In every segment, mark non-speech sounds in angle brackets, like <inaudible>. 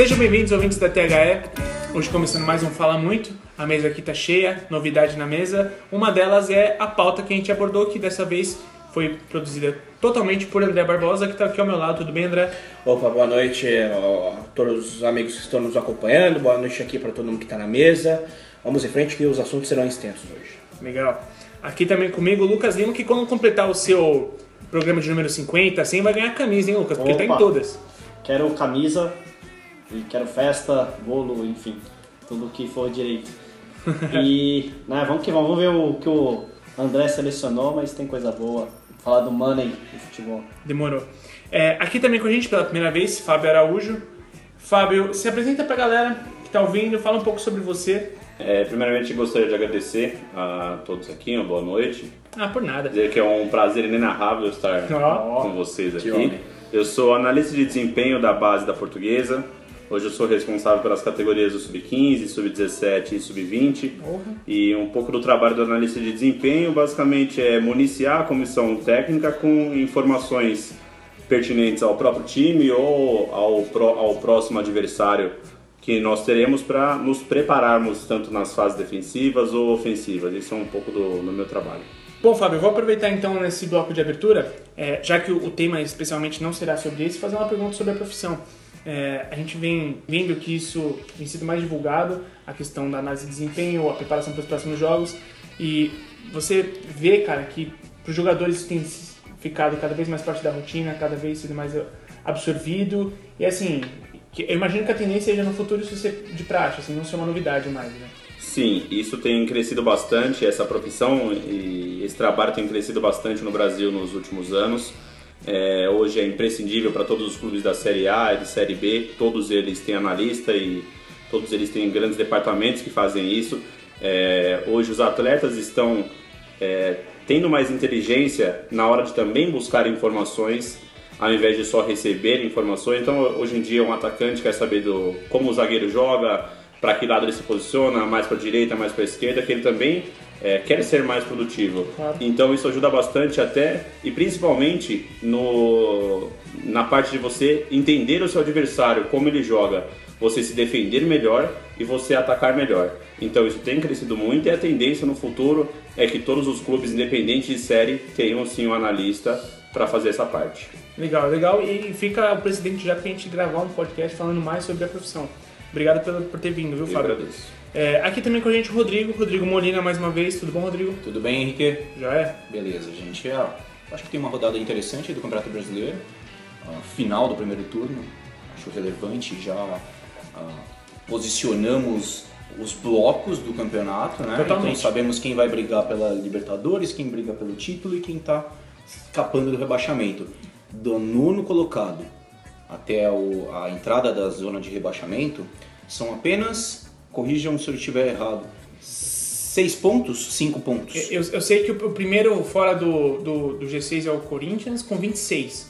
Sejam bem-vindos, ouvintes da THE. Hoje começando mais um Fala Muito. A mesa aqui tá cheia, novidade na mesa. Uma delas é a pauta que a gente abordou, que dessa vez foi produzida totalmente por André Barbosa, que está aqui ao meu lado. Tudo bem, André? Opa, boa noite a todos os amigos que estão nos acompanhando. Boa noite aqui para todo mundo que está na mesa. Vamos em frente que os assuntos serão extensos hoje. Legal. Aqui também comigo o Lucas Lima, que quando completar o seu programa de número 50, 100, vai ganhar camisa, hein, Lucas? Porque Opa. tá em todas. Quero camisa e quero festa, bolo, enfim, tudo que for direito. <laughs> E né, vamos que vamos, vamos ver o que o André selecionou, mas tem coisa boa. Falar do money do futebol. Demorou. É, aqui também com a gente pela primeira vez, Fábio Araújo. Fábio, se apresenta pra galera que tá ouvindo, fala um pouco sobre você. É, primeiramente, gostaria de agradecer a todos aqui, uma boa noite. Ah, por nada. Dizer que é um prazer inenarrável estar Ó. com vocês aqui. Eu sou analista de desempenho da base da Portuguesa. Hoje eu sou responsável pelas categorias do Sub-15, Sub-17 e Sub-20. Porra. E um pouco do trabalho do analista de desempenho basicamente é municiar a comissão técnica com informações pertinentes ao próprio time ou ao, pró- ao próximo adversário que nós teremos para nos prepararmos tanto nas fases defensivas ou ofensivas. Isso é um pouco do, do meu trabalho. Bom, Fábio, eu vou aproveitar então nesse bloco de abertura, é, já que o, o tema especialmente não será sobre isso, fazer uma pergunta sobre a profissão. É, a gente vem vendo que isso tem sido mais divulgado, a questão da análise de desempenho, a preparação para os próximos jogos, e você vê, cara, que para os jogadores isso tem ficado cada vez mais parte da rotina, cada vez sendo mais absorvido, e assim, eu imagino que a tendência seja no futuro isso ser de praxe, assim, não ser uma novidade mais, né? Sim, isso tem crescido bastante, essa profissão e esse trabalho tem crescido bastante no Brasil nos últimos anos. É, hoje é imprescindível para todos os clubes da Série A e da Série B, todos eles têm analista e todos eles têm grandes departamentos que fazem isso. É, hoje os atletas estão é, tendo mais inteligência na hora de também buscar informações ao invés de só receber informações. Então, hoje em dia, um atacante quer saber do como o zagueiro joga, para que lado ele se posiciona, mais para direita, mais para esquerda, que ele também é, quer ser mais produtivo. Claro. Então, isso ajuda bastante até e principalmente no na parte de você entender o seu adversário, como ele joga, você se defender melhor e você atacar melhor. Então, isso tem crescido muito e a tendência no futuro é que todos os clubes independentes de série tenham sim um analista para fazer essa parte. Legal, legal. E fica o presidente já pra gente gravar um podcast falando mais sobre a profissão. Obrigado pelo, por ter vindo, viu, Eu Fábio? agradeço. É, aqui também com a gente o Rodrigo, Rodrigo Molina mais uma vez. Tudo bom, Rodrigo? Tudo bem, Henrique? Já é? Beleza, gente. É, acho que tem uma rodada interessante do Campeonato Brasileiro. Ah, final do primeiro turno. Acho relevante. Já ah, posicionamos os blocos do campeonato, né? Totalmente. Então sabemos quem vai brigar pela Libertadores, quem briga pelo título e quem está escapando do rebaixamento. Do nono colocado até o- a entrada da zona de rebaixamento são apenas, corrijam se eu estiver errado, seis pontos, cinco pontos. Eu, eu sei que o, primeiro fora do, do, do G6 é o Corinthians com 26.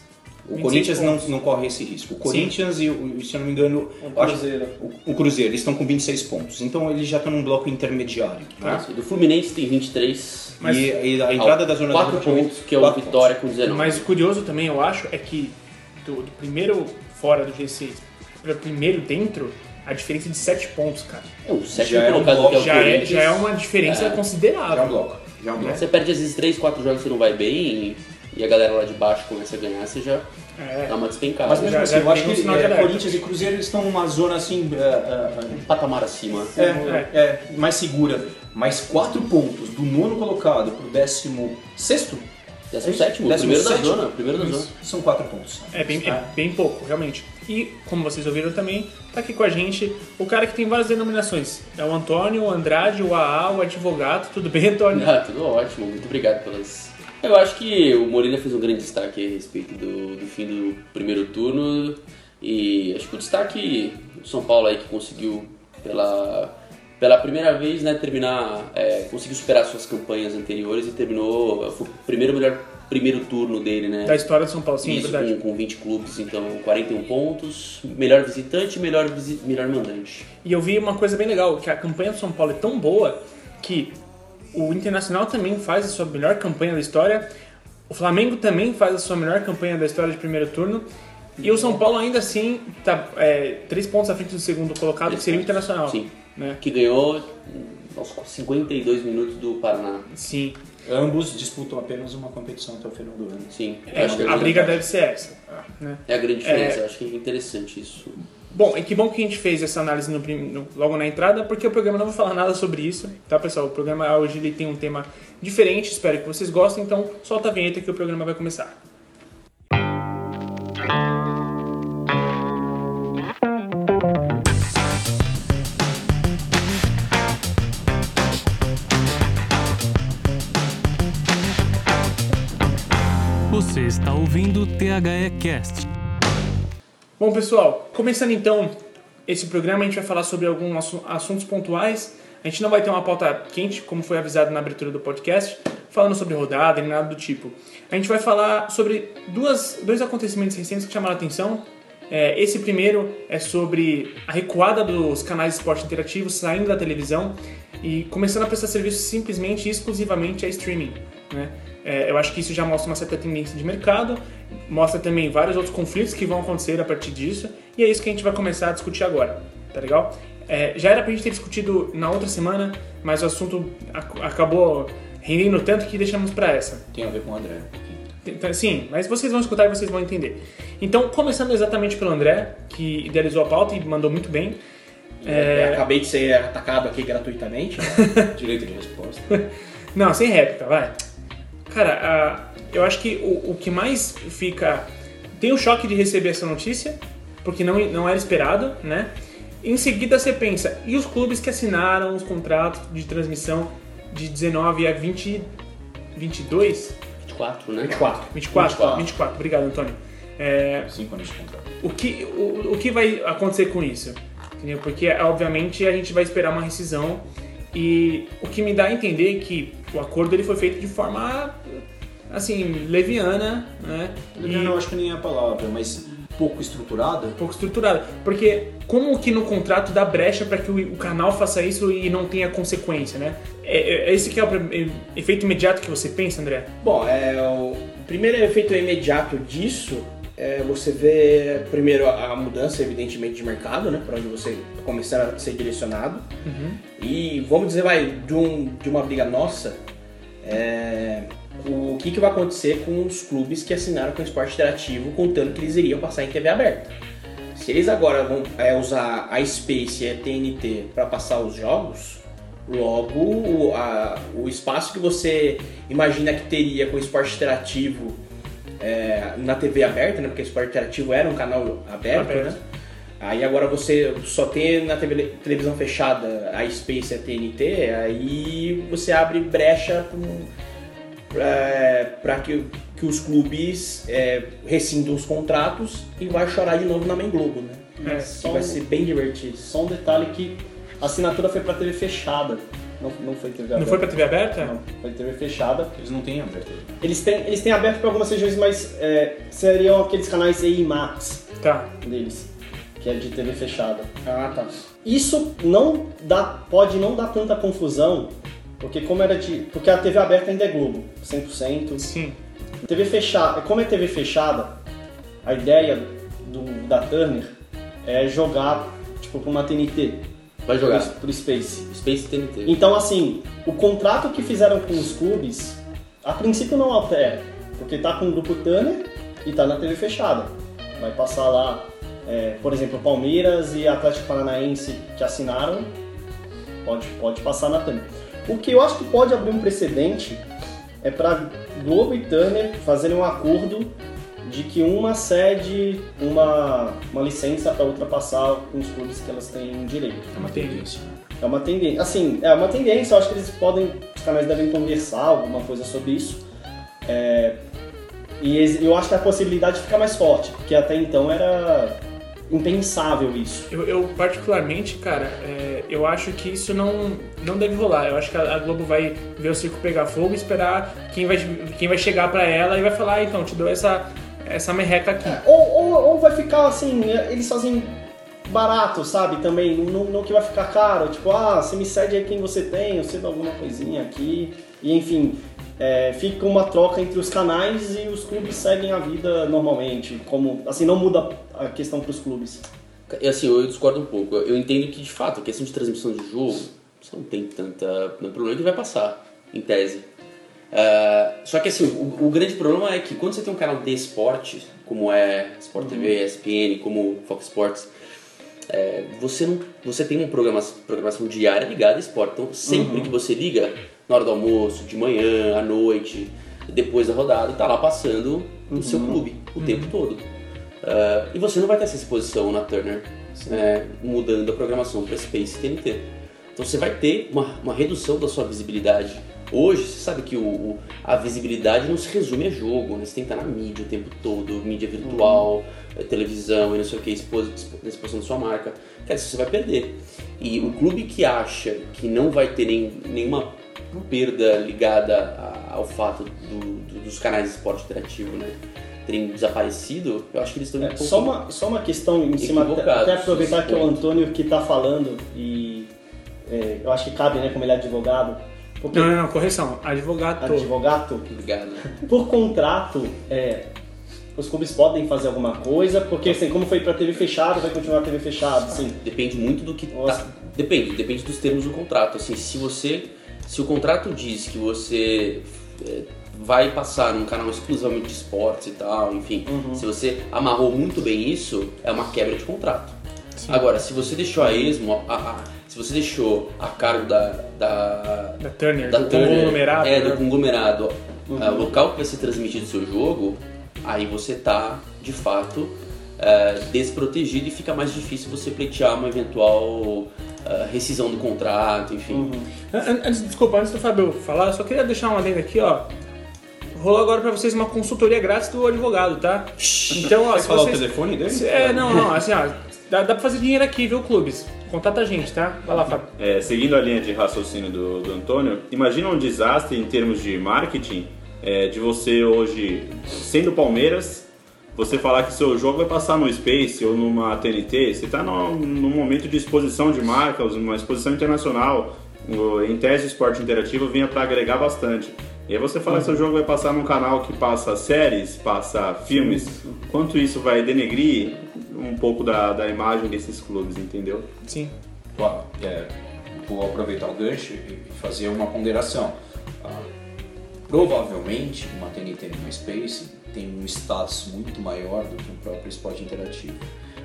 O 26 Corinthians não, pontos. não corre esse risco. O Corinthians e, o- se eu não me engano, O acho- Cruzeiro. o, o Cruzeiro, eles estão com 26 pontos. Então eles já estão num bloco intermediário. né? Tá. Do Fluminense tem 23. Mas- e, e a entrada da zona de 4 rebaixamento- pontos, que é o Vitória com 19. Mas o curioso também, eu acho, é que do, do primeiro fora do G6 para o primeiro dentro, a diferença é de 7 pontos, cara. É, o sétimo Já é um colocado bloco, que é o Já é, Corinthians. já é uma diferença É. Já é um considerável. bloco. Já é um bloco. Você perde às vezes 3, 4 jogos que você não vai bem e, e a galera lá de baixo começa a ganhar, você já É. dá uma despencada. Mas mesmo Já- assim, já eu acho tem um que sinal de é, alerta. Corinthians e Cruzeiro eles estão numa zona assim. é, é, um patamar acima. é, é, é, mais segura. Mais quatro pontos do nono colocado pro décimo sexto. 17, Décimo primeiro da sétimo? zona. Primeiro da zona. São quatro pontos. É bem, é bem pouco, realmente. E, como vocês ouviram também, tá aqui com a gente o cara que tem várias denominações. É o Antônio, o Andrade, o AA, o advogado. Tudo bem, Antônio? Ah, tudo ótimo, muito obrigado pelas. Eu acho que o Molina fez um grande destaque a respeito do, do fim do primeiro turno e acho que o destaque do São Paulo aí que conseguiu pela, pela primeira vez né, terminar, é, conseguiu superar suas campanhas anteriores e terminou, foi o primeiro melhor primeiro turno dele, né? Da história do São Paulo, sim, é Isso, verdade. com, com 20 clubes, então 41 pontos, melhor visitante e melhor, visi- melhor mandante. E eu vi uma coisa bem legal, que a campanha do São Paulo é tão boa que o Internacional também faz a sua melhor campanha da história, o Flamengo também faz a sua melhor campanha da história de primeiro turno, E o São Paulo ainda assim tá é, três pontos à frente do segundo colocado, que seria o Internacional. Sim. Né? Que ganhou aos 52 minutos do Paraná. Sim. Ambos disputam apenas uma competição até o final do ano. Sim. É, acho que a briga deve ser essa. Né? É a grande diferença. Eu acho que é interessante isso. Bom, e que bom que a gente fez essa análise no no- logo na entrada, porque o programa não vai falar nada sobre isso, tá pessoal? O programa hoje ele tem um tema diferente, espero que vocês gostem, então solta a vinheta que o programa vai começar. Você está ouvindo o THE Cast. Bom, pessoal, começando então esse programa, a gente vai falar sobre alguns assu- assuntos pontuais. A gente não vai ter uma pauta quente, como foi avisado na abertura do podcast, falando sobre rodada nem nada do tipo. A gente vai falar sobre duas, dois acontecimentos recentes que chamaram a atenção. É, esse primeiro é sobre a recuada dos canais de esporte interativo saindo da televisão e começando a prestar serviço simplesmente e exclusivamente a streaming. Né? É, eu acho que isso já mostra uma certa tendência de mercado, mostra também vários outros conflitos que vão acontecer a partir disso, e é isso que a gente vai começar a discutir agora, tá legal? É, já era pra gente ter discutido na outra semana, mas o assunto ac- acabou rendendo tanto que deixamos pra essa. Tem a ver com o André. Então, sim, mas vocês vão escutar e vocês vão entender. Então, começando exatamente pelo André, que idealizou a pauta e mandou muito bem. É, Acabei de ser atacado aqui gratuitamente. né? <laughs> Direito de resposta. <laughs> Não, sem réplica, vai. Cara, a- eu acho que o, o que mais fica. Tem o choque de receber essa notícia, porque não, não era esperado, né? Em seguida você pensa, e os clubes que assinaram os contratos de transmissão de 19 a 20, 22? 24, né? 24. 24, 24, obrigado, Antônio. É, Cinco anos de contrato. o que, o, o que vai acontecer com isso? Entendeu? Porque, obviamente, a gente vai esperar uma rescisão e o que me dá a entender é que o acordo ele foi feito de forma, assim, leviana, né? E Eu não acho que nem é a palavra, mas pouco estruturada. pouco estruturada. Porque como que no contrato dá brecha para que o, o canal faça isso e não tenha consequência, né? É, é- é esse que é o efeito imediato que você pensa, André? Bom, é, o primeiro efeito imediato disso é você vê primeiro a a mudança, evidentemente, de mercado, né? Para onde você começando a ser direcionado. E vamos dizer, vai, de, um, de uma briga nossa, é, o que, que vai acontecer com os clubes que assinaram com o esporte interativo, contando que eles iriam passar em TV aberta. Se eles agora vão é, usar a Space e a TNT para passar os jogos, logo o, a- o espaço que você imagina que teria com o esporte interativo é, na TV aberta, né? Porque o esporte interativo era um canal aberto, Aberto. né? Aí agora você só tem na TV televisão fechada a Space e a TNT, aí você abre brecha para que, que os clubes é, rescindam os contratos e vai chorar de novo na Main Globo, né? É, vai um- ser bem divertido. Só um detalhe que a assinatura foi pra TV fechada. Não, não foi TV aberta. Não foi pra TV aberta? Não, foi TV fechada. Eles não têm abertura. Eles têm, eles têm aberto para algumas regiões, mas é, seriam aqueles canais EI Max Tá. deles, que é de TV fechada. Ah, tá. Isso não dá, pode não dar tanta confusão, porque como era de, porque a TV aberta ainda é Globo, 100%. Sim. TV fechada, como é TV fechada, a ideia do, da Turner é jogar tipo pra uma TNT, Vai jogar. pro, pro Space. Space TNT. Então, assim, o contrato que fizeram com os clubes, a princípio não altera, porque tá com o grupo Turner e tá na TV fechada. Vai passar lá, é, por exemplo, Palmeiras e Atlético Paranaense que assinaram, pode, pode passar na Turner. O que eu acho que pode abrir um precedente é para Globo e Turner fazerem um acordo de que uma cede uma, uma licença para outra passar com os clubes que elas têm direito. É uma tendência. É uma tendência. Assim, é uma tendência, eu acho que eles podem. Os canais devem conversar alguma coisa sobre isso. É, e eu acho que a possibilidade fica mais forte, porque até então era impensável isso. Eu, eu, particularmente, cara, é, eu acho que isso não, não deve rolar. Eu acho que a, a Globo vai ver o circo pegar fogo e esperar quem vai, quem vai chegar pra ela e vai falar, ah, então, te dou essa, essa merreca aqui. Ou, ou, ou vai ficar assim, eles fazem barato, sabe? Também, não, não que vai ficar caro. Tipo, ah, você me cede aí quem você tem, eu cedo alguma coisinha aqui. E enfim, é, fica uma troca entre os canais e os clubes seguem a vida normalmente. Como, assim, não muda a questão para os clubes. E assim, eu discordo um pouco. Eu entendo que, de fato, a questão de transmissão de jogo, você não tem tanta tanto problema que vai passar, em tese. Ah, só que assim, o, o grande problema é que quando você tem um canal de esporte, como é Sport TV, ESPN, como Fox Sports, é, você, não, você tem uma programação, programação diária ligada a esporte. Então, sempre que você liga, na hora do almoço, de manhã, à noite, depois da rodada, tá lá passando o seu clube o tempo todo. Ah, e você não vai ter essa exposição na Turner, é, mudando a programação para Space TNT. Então você vai ter uma, uma redução da sua visibilidade. Hoje, você sabe que o, o- a visibilidade não se resume a jogo, né? Você tem que estar na mídia o tempo todo, mídia virtual, eh, televisão e não sei o que, expo- expo- exposição da sua marca. Cara, isso você vai perder. E o clube que acha que não vai ter nem, nenhuma perda ligada a- ao fato do- do- dos canais de esporte interativo, né? Terem desaparecido, eu acho que eles estão um É, pouco... só, uma, só uma questão em cima, até, aproveitar que é o Antônio que está falando e é, eu acho que cabe, né, como ele é advogado, porque Não, não, não, correção. Advogado. advogado, Obrigado. por contrato, é, os clubes podem fazer alguma coisa, porque assim, como foi para TV fechada, vai continuar TV fechada, assim. Depende muito do que tá. Depende, depende dos termos do contrato. Assim, se você. Se o contrato diz que você é, vai passar num canal exclusivamente de esportes e tal, enfim, Uhum. se você amarrou muito bem isso, é uma quebra de contrato. Agora, se você deixou a esmo, a- a- você deixou a cargo da, da, Da Turner, da do Turner, conglomerado. é, né? do conglomerado, ah, o local que vai ser transmitido o seu jogo, aí você tá, de fato, ah, desprotegido e fica mais difícil você pleitear uma eventual ah, rescisão do contrato, enfim. An- Antes, desculpa, antes do Fábio falar, eu só queria deixar uma adenda aqui, ó. Rolou agora pra vocês uma consultoria grátis do advogado, tá? Então, ó, Quer se falar vocês... o telefone dele? É, não, não, assim, ó, dá, dá pra fazer dinheiro aqui, viu, clubes? Contata a gente, tá? Vai lá, Fábio. É, seguindo a linha de raciocínio do, do Antônio, imagina um desastre em termos de marketing é, de você hoje, sendo Palmeiras, você falar que seu jogo vai passar no Space ou numa TNT, você está num, num momento de exposição de marcas, uma exposição internacional, em tese esporte interativo vinha para agregar bastante. E aí você falar que seu jogo vai passar num canal que passa séries, passa filmes, quanto isso vai denegrir um pouco da, da imagem desses clubes, entendeu? Sim. Ó, é, vou aproveitar o gancho e fazer uma ponderação. Ah, provavelmente uma TNT e uma Space tem um status muito maior do que o próprio esporte interativo.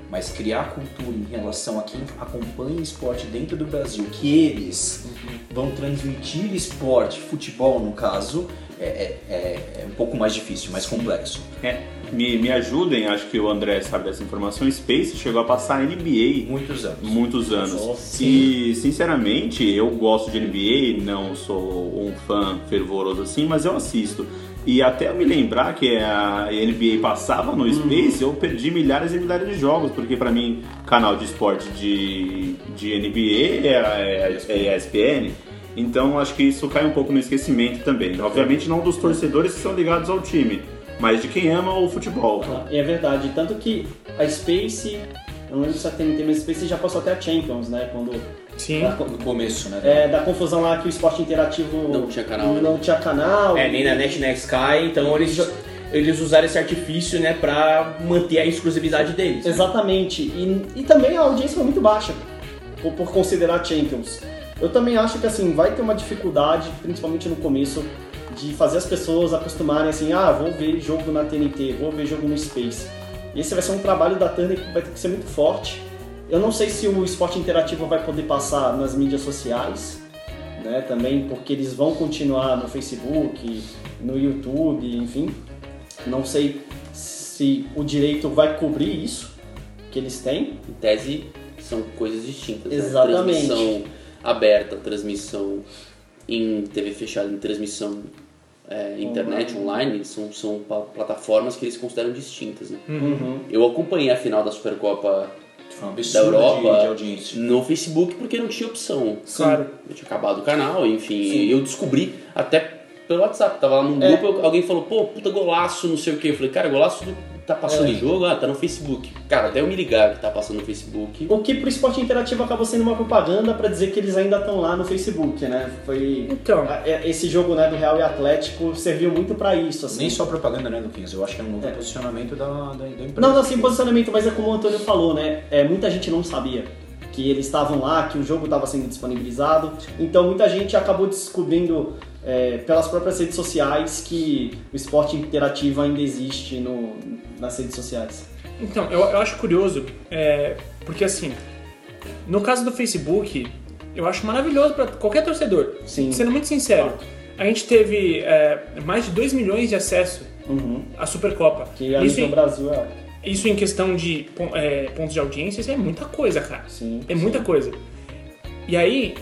Mas criar cultura em relação a quem acompanha esporte dentro do Brasil, que eles vão transmitir esporte, futebol no caso, é, é- é- é um pouco mais difícil, mais complexo. É, me, me ajudem, acho que o André sabe dessa informação. Space chegou a passar NBA Muitos anos. muitos anos. Nossa. E, sinceramente, eu gosto de NBA, não sou um fã fervoroso assim, mas eu assisto. E até eu me lembrar que a NBA passava no Space, eu perdi milhares e milhares de jogos, porque pra mim, canal de esporte de, de NBA é, é, é ESPN. Então acho que isso cai um pouco no esquecimento também. Obviamente não dos torcedores que são ligados ao time, mas de quem ama o futebol. É verdade, tanto que a Space, eu não lembro se a TNT, mas a Space já passou até a Champions, né, quando... Sim. da- No começo, né? É, da confusão lá que o esporte interativo Não tinha canal, né? Não tinha canal. É, nem nem na net. net na Sky, então eles, eles usaram esse artifício, né, pra manter a exclusividade deles. Exatamente. E, e também a audiência foi muito baixa, por, por considerar Champions. Eu também acho que, assim, vai ter uma dificuldade, principalmente no começo, de fazer as pessoas acostumarem, assim, ah, vou ver jogo na TNT, vou ver jogo no Space. Esse vai ser um trabalho da Turner que vai ter que ser muito forte. Eu não sei se o esporte interativo vai poder passar nas mídias sociais, né, também porque eles vão continuar no Facebook, no YouTube, enfim. Não sei se o direito vai cobrir isso que eles têm. Em tese, são coisas distintas. né? Exatamente. Transmissão aberta, transmissão em TV fechada, em transmissão é, internet, online, são, são plataformas que eles consideram distintas. né? Uhum. Eu acompanhei a final da Supercopa um da Europa de, de no Facebook porque não tinha opção. Claro. Eu tinha acabado o canal, enfim, eu descobri até pelo WhatsApp, tava lá num É. grupo, alguém falou, pô, puta golaço, não sei o que. Eu falei, cara, golaço do Tá passando o jogo? Ah, tá no Facebook. Cara, até eu me ligar que tá passando no Facebook. O que pro esporte interativo acabou sendo uma propaganda pra dizer que eles ainda estão lá no Facebook, né? Foi. Então. é- Esse jogo né, do Real e Atlético serviu muito pra isso, assim. Nem só propaganda, né, Luquinhas? Eu acho que é um novo posicionamento da, da, da empresa. Não, não, assim, posicionamento, mas é como o Antônio falou, né? É, muita gente não sabia que eles estavam lá, que o jogo estava sendo disponibilizado. Então muita gente acabou descobrindo é, pelas próprias redes sociais que o esporte interativo ainda existe no, nas redes sociais. Então, eu, eu acho curioso, é, porque assim, no caso do Facebook, eu acho maravilhoso para qualquer torcedor. Sim. Sendo muito sincero, a gente teve é, mais de 2 milhões de acesso Uhum. à Supercopa. Que a Isso nível em, Brasil é. isso em questão de é, pontos de audiência, isso é muita coisa, cara. Sim. É muita coisa. E aí,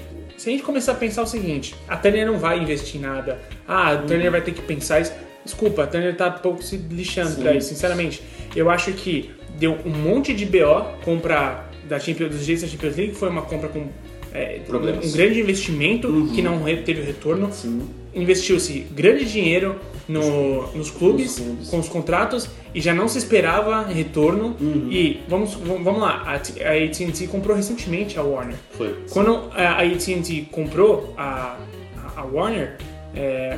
se a gente começar a pensar o seguinte, a Turner não vai investir em nada. Ah, a Turner vai ter que pensar isso. Desculpa, a Turner tá um pouco se lixando Sim. pra isso, sinceramente. Eu acho que deu um monte de BO compra da Champions, dos direitos da Champions League, foi uma compra com é, um grande investimento que não teve retorno. Investiu-se grande dinheiro no- nos clubes, clubes. com os contratos, e já não se esperava retorno. E vamos, vamos lá, a a AT&T comprou recentemente a Warner. Foi. Quando a AT&T comprou a, a Warner, é,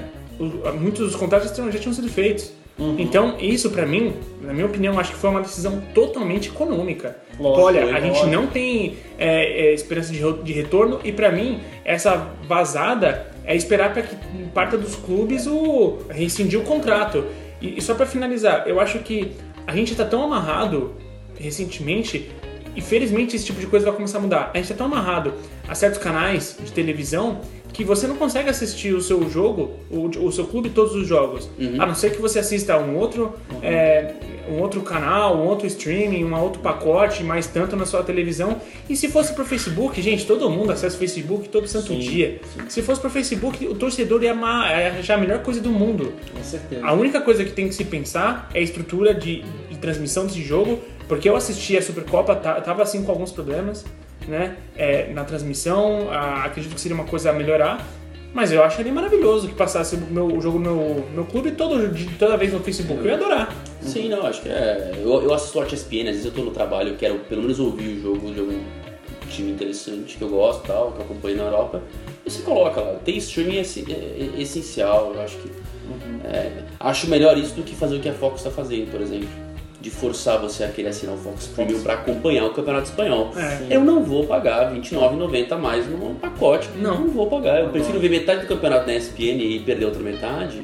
muitos dos contratos já tinham sido feitos. Então, isso pra mim, na minha opinião, acho que foi uma decisão totalmente econômica. Lógico, Olha, a gente lógico. não tem é, é, esperança de, de retorno e pra mim, essa vazada é esperar para que parte dos clubes o rescindir o contrato. E, e só pra finalizar, eu acho que a gente tá tão amarrado recentemente e felizmente esse tipo de coisa vai começar a mudar. A gente tá tão amarrado a certos canais de televisão que você não consegue assistir o seu jogo, o, o seu clube, todos os jogos. A não ser que você assista um outro, é, um outro canal, um outro streaming, um outro pacote, mais tanto na sua televisão. E se fosse pro Facebook, gente, todo mundo acessa o Facebook todo santo dia. Se fosse pro Facebook, o torcedor ia amar, ia achar a melhor coisa do mundo. Com certeza. A única coisa que tem que se pensar é a estrutura de, de transmissão desse jogo, porque eu assisti a Supercopa, tá- tava assim com alguns problemas, né? É, na transmissão, ah, acredito que seria uma coisa a melhorar, mas eu acharia maravilhoso que passasse o meu o jogo no meu, meu clube todo, toda vez no Facebook. Eu ia adorar. Sim, não, acho que é. Eu, eu assisto o ESPN, às vezes eu tô no trabalho, eu quero pelo menos ouvir o jogo de algum time interessante que eu gosto e tal, que eu acompanho na Europa. E você coloca lá. Ter streaming é, é- é essencial, eu acho que. é, acho melhor isso do que fazer o que a Fox está fazendo, por exemplo. De forçar você a querer assinar o Fox Premium para acompanhar o Campeonato Espanhol. É. Eu não vou pagar R$29,90 a mais num pacote. Não. Não vou pagar. Eu prefiro ver metade do campeonato na ESPN e perder outra metade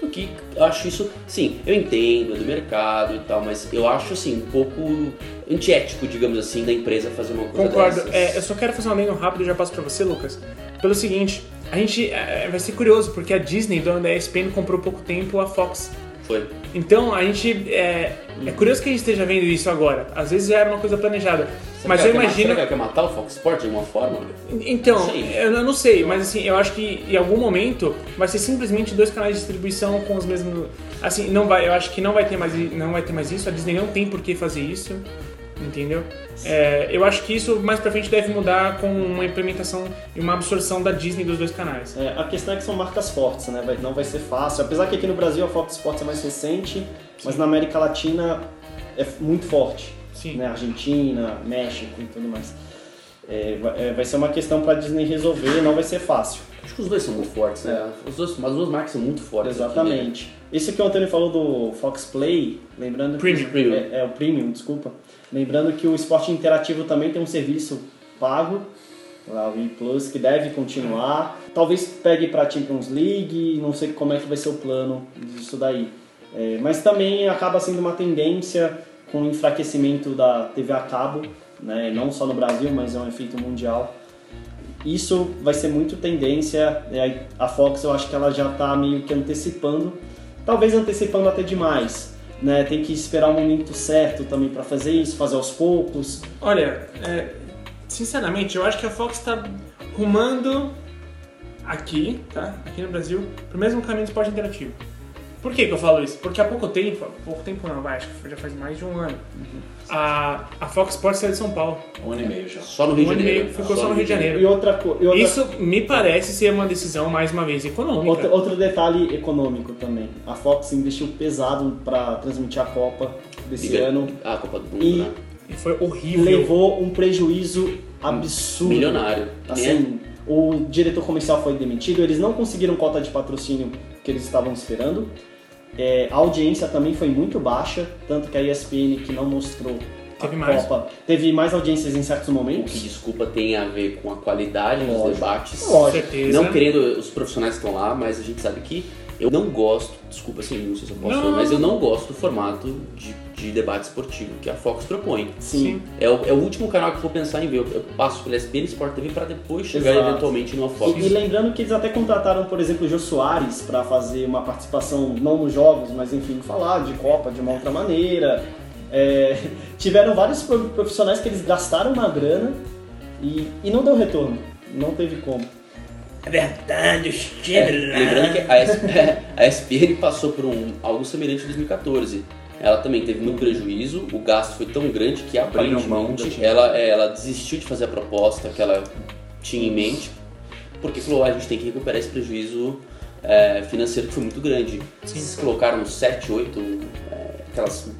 do que eu acho isso, sim, eu entendo, é do mercado e tal, mas eu acho assim um pouco antiético, digamos assim, da empresa fazer uma coisa Concordo. É, eu só quero fazer um adendo rápido e já passo pra você, Lucas. Pelo seguinte, a gente é, vai ser curioso, porque a Disney, dona da ESPN, comprou pouco tempo a Fox. Foi. Então, a gente. É, é curioso que a gente esteja vendo isso agora. Às vezes já era uma coisa planejada. mas Será eu imagino. Será que quer matar o Fox Sports de alguma forma? Então, eu não sei, mas assim, eu acho que em algum momento vai ser simplesmente dois canais de distribuição com os mesmos. Assim, não vai, eu acho que não vai ter mais, não vai ter mais isso. A Disney não tem por que fazer isso, entendeu? É, eu acho que isso mais pra frente deve mudar com uma implementação e uma absorção da Disney dos dois canais. É, a questão é que são marcas fortes, né? Vai- não vai ser fácil. Apesar que aqui no Brasil a Fox Sports é mais recente, mas na América Latina é muito forte. Sim. Né? Argentina, México e tudo mais. É, vai, é, vai ser uma questão para Disney resolver, não vai ser fácil. Acho que os dois são muito fortes, né? Os dois, mas as duas marcas são muito fortes. aqui, né? Exatamente. Isso que o Antônio falou do Fox Play, lembrando que Premium. Premium. É, é o Premium, desculpa. Lembrando que o esporte interativo também tem um serviço pago, lá o E Plus, que deve continuar. Talvez pegue para Champions League, não sei como é que vai ser o plano disso daí. É, mas também acaba sendo uma tendência com o enfraquecimento da TV a cabo, né? não só no Brasil, mas é um efeito mundial. Isso vai ser muito tendência. A Fox eu acho que ela já está meio que antecipando, talvez antecipando até demais. Né? Tem que esperar o momento certo também para fazer isso, fazer aos poucos. Olha, é, sinceramente, eu acho que a Fox está rumando aqui, tá? Aqui no Brasil, pro mesmo caminho do esporte interativo. Por que, que eu falo isso? Porque há pouco tempo, há pouco tempo não, vai, acho que já faz mais de um ano, a, a Fox Sports saiu de São Paulo. Um ano e meio já. Só no Rio Um de ano e Janeiro. meio, ficou só no Rio de Janeiro. E outra, co- e outra, Isso me parece ser uma decisão, mais uma vez, econômica. outro, outro detalhe econômico também. A Fox investiu pesado para transmitir a Copa desse Liga- ano Ah, Copa do Mundo, E- né? E foi horrível. levou um prejuízo absurdo. Milionário. Assim, o diretor comercial foi demitido, eles não conseguiram cota de patrocínio que eles estavam esperando. É, a audiência também foi muito baixa, tanto que a ESPN, que não mostrou Teve a mais. Copa, teve mais audiências em certos O momentos. que, desculpa, tem a ver com a qualidade dos Lógico. debates. Com Lógico. certeza. Não querendo os profissionais que estão lá, mas a gente sabe que eu não gosto, desculpa assim, não sei se eu posso Não. falar, mas eu não gosto do formato de, de debate esportivo que a Fox propõe. Sim. É o, é o último canal que eu vou pensar em ver. Eu, eu passo pela SPN Sport TV para depois chegar Exato. eventualmente numa Fox. E, e lembrando que eles até contrataram, por exemplo, o Jô Soares para fazer uma participação, não nos jogos, mas enfim, falar de Copa de uma outra maneira. É, <laughs> tiveram vários pro- profissionais que eles gastaram uma grana e, e não deu retorno. Não teve como. É verdade, o É, Steve lembrando que a, S- <laughs> a SPN passou por um, algo semelhante em 2014. Ela também teve muito prejuízo, o gasto foi tão grande que aparentemente ela, é, ela desistiu de fazer a proposta que ela tinha em mente, porque falou, "Ah, a gente tem que recuperar esse prejuízo é, financeiro que foi muito grande. Eles colocaram 7, 8, é, aquelas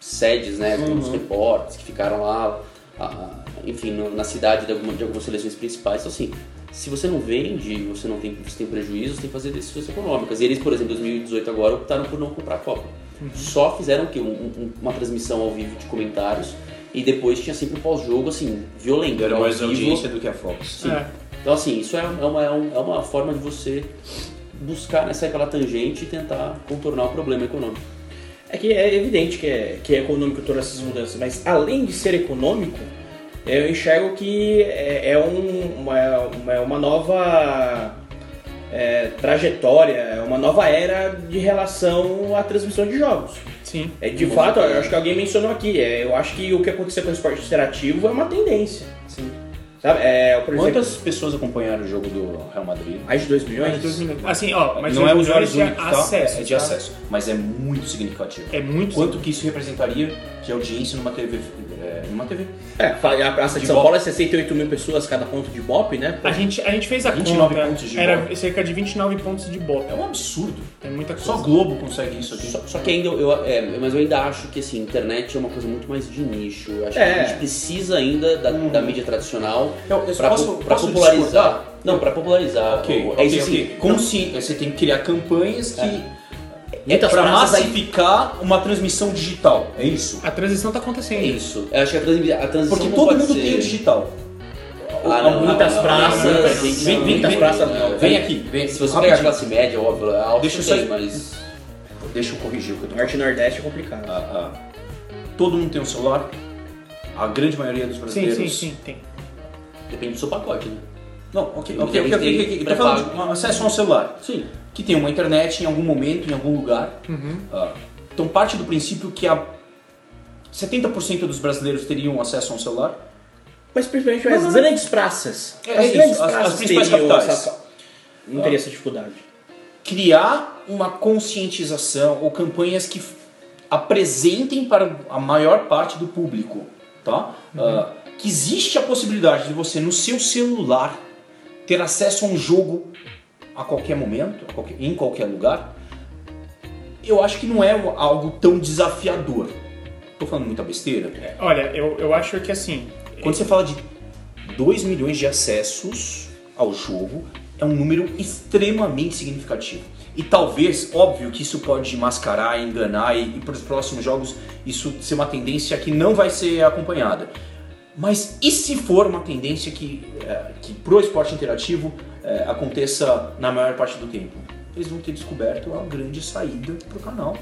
sedes, né, com os repórteres que ficaram lá, a- enfim, no- na cidade de, alguma- de algumas seleções principais. Então, assim, se você não vende, você não tem, você tem prejuízo, você tem que fazer decisões econômicas. E eles, por exemplo, em 2018 agora optaram por não comprar a Copa. Só fizeram o quê? Um- um- uma transmissão ao vivo de comentários e depois tinha sempre um pós-jogo, assim, violento. Deram ao mais vivo. audiência do que a Fox. Sim. É. Então, assim, isso é, é uma, é um- é uma forma de você buscar né, sair pela tangente e tentar contornar o problema econômico. É que é evidente que é, que é econômico todas essas mudanças, mas além de ser econômico, eu enxergo que é, é um- uma, uma, uma nova é, trajetória, é uma nova era de relação à transmissão de jogos. Sim. É, de fato, eu acho que alguém mencionou aqui, é, eu acho que o que aconteceu com o esporte interativo é uma tendência. Sim. Sabe? É, por exemplo, Quantas pessoas acompanharam o jogo do Real Madrid? mais de 2 milhões? Mais de dois minutos. Assim, ó, mas não é usuários milhões únicos, de tá? acesso. é de tá? acesso, mas é muito significativo. É muito. Quanto que isso representaria de audiência numa TV? É, numa TV? É, a Praça de, De São Bop. Paulo é 68 mil pessoas cada ponto de Bop, né? A gente, a gente fez a 29 conta. pontos de era Ibope. cerca de 29 pontos de Ibope. É um absurdo. É muita coisa. Só Globo consegue isso aqui. Só, só que ainda eu, é, mas eu ainda acho que assim, internet é uma coisa muito mais de nicho. Eu acho É. que a gente precisa ainda da, da mídia tradicional para popularizar. discordar? Não, para popularizar. Ok, O- é ok, isso assim. ok. Consci- Você tem que criar campanhas que... É, para massificar uma transmissão digital, é isso? A transição tá É acontecendo. isso. Eu acho que a, transmi- a transição Porque não todo pode mundo ser... tem o digital. Ah, não, Muitas não, praças, não, não, vem- vem- não, muitas praças. Vem aqui, vem. Se você pegar a classe média, óbvio, é alto Deixa eu tem, sair. mas... Deixa eu corrigir o que eu tô Norte e Nordeste é complicado. Ah, ah. Todo mundo tem um celular. A grande maioria dos Sim, brasileiros. sim, sim, tem. Depende do seu pacote, né? Não, ok, ok, ok, ok. tô falando de um acesso a um celular. Sim. Que tem uma internet em algum momento, em algum lugar. Uhum. Ah, então parte do princípio que a 70% dos brasileiros teriam acesso a um celular. Mas principalmente as não, não. grandes praças. É, as é grandes isso, as- praças as principais teriam capitais. essa- Não teria essa dificuldade. Criar uma conscientização ou campanhas que apresentem para a maior parte do público, tá? Ah, que existe a possibilidade de você no seu celular ter acesso a um jogo a qualquer momento, a qualquer- em qualquer lugar. Eu acho que não é algo tão desafiador. Tô falando muita besteira. Olha, eu, eu acho que assim. Quando você fala de 2 milhões de acessos ao jogo, é um número extremamente significativo. E talvez, óbvio que isso pode mascarar, enganar e, e para os próximos jogos isso ser uma tendência que não vai ser acompanhada. Mas e se for uma tendência que, é, que pro esporte interativo é, aconteça na maior parte do tempo? Eles vão ter descoberto a grande saída pro canal.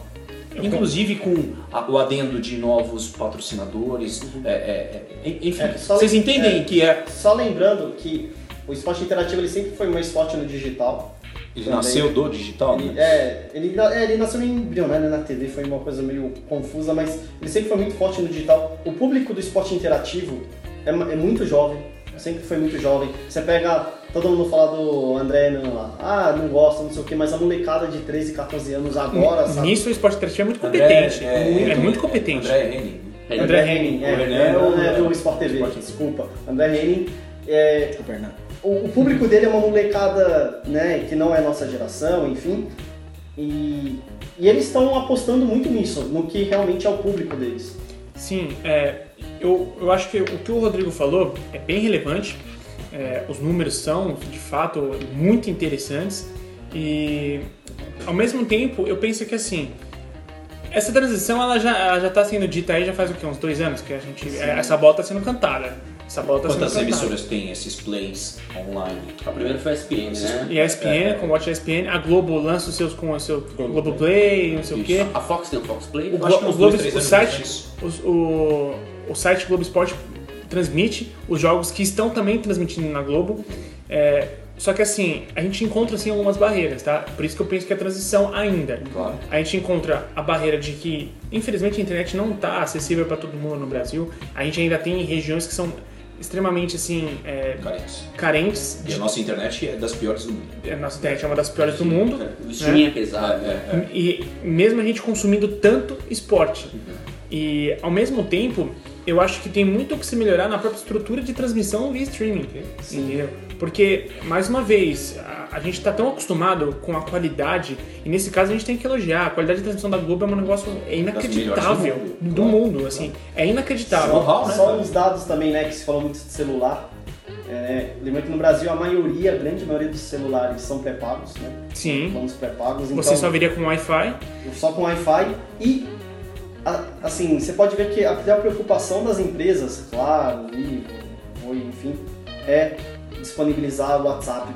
Inclusive com a- o adendo de novos patrocinadores. é, é, é, enfim, É, vocês entendem é. que é, Só lembrando que o esporte interativo ele sempre foi um esporte no digital. ele Também. nasceu do digital, Ele, né? é, ele, é, ele nasceu em embrionário na TV, foi uma coisa meio confusa, mas ele sempre foi muito forte no digital. O público do esporte interativo é, é muito jovem, sempre foi muito jovem. Você pega, todo mundo fala do André Hernan lá, ah, não gosta, não sei o que, mas a molecada de 13, 14 anos agora, sabe? Nisso o esporte interativo é muito André, competente. é, é, é, muito competente. André Henning. É, André Henning, é, é, é é o- Sport TV, desculpa. André Henning, é, Desculpa, o, o público dele é uma molecada, né, que não é nossa geração, enfim. E, E eles estão apostando muito nisso, no que realmente é o público deles. Sim, é, eu, eu acho que o que o Rodrigo falou é bem relevante. É, os números são, de fato, muito interessantes. E, ao mesmo tempo, eu penso que, assim, essa transição ela já ela já está sendo dita aí já faz o quê? Uns dois anos que a gente essa bola está sendo cantada. Essa bola sendo Quantas cantada. emissoras tem esses plays online? A primeira foi a SPN, né? E a ESPN, com o Watch ESPN, a Globo lança os seus com o seu Globoplay, não sei o quê. A Fox tem o Fox Play? O, Eu acho que Glo- uns o, Globo, dois, o site, os- o, o site Globo Esporte transmite os jogos que estão também transmitindo na Globo. É, só que assim, a gente encontra assim algumas barreiras, tá? Por isso que eu penso que é transição ainda. Claro. A gente encontra a barreira de que, infelizmente, a internet não está acessível para todo mundo no Brasil. A gente ainda tem regiões que são extremamente assim é, Carentes. carentes. E a nossa internet é das piores do mundo. A nossa internet é uma das piores do mundo. O streaming é pesado. né? E mesmo a gente consumindo tanto esporte. E ao mesmo tempo, eu acho que tem muito o que se melhorar na própria estrutura de transmissão via streaming. Entendeu? Porque, mais uma vez, a, a gente está tão acostumado com a qualidade, e nesse caso a gente tem que elogiar. A qualidade de transmissão da Globo é um negócio é inacreditável do do mundo, mundo, assim. É inacreditável. Know-how, né? Só uns dados também, né, que se falou muito de celular. É, lembra que no Brasil a maioria, a grande maioria dos celulares são pré-pagos, né? Sim. Planos pré-pagos. Então, Você só viria com Wi-Fi. só com Wi-Fi e assim, você pode ver que a preocupação das empresas, claro, Oi, enfim, é disponibilizar o WhatsApp,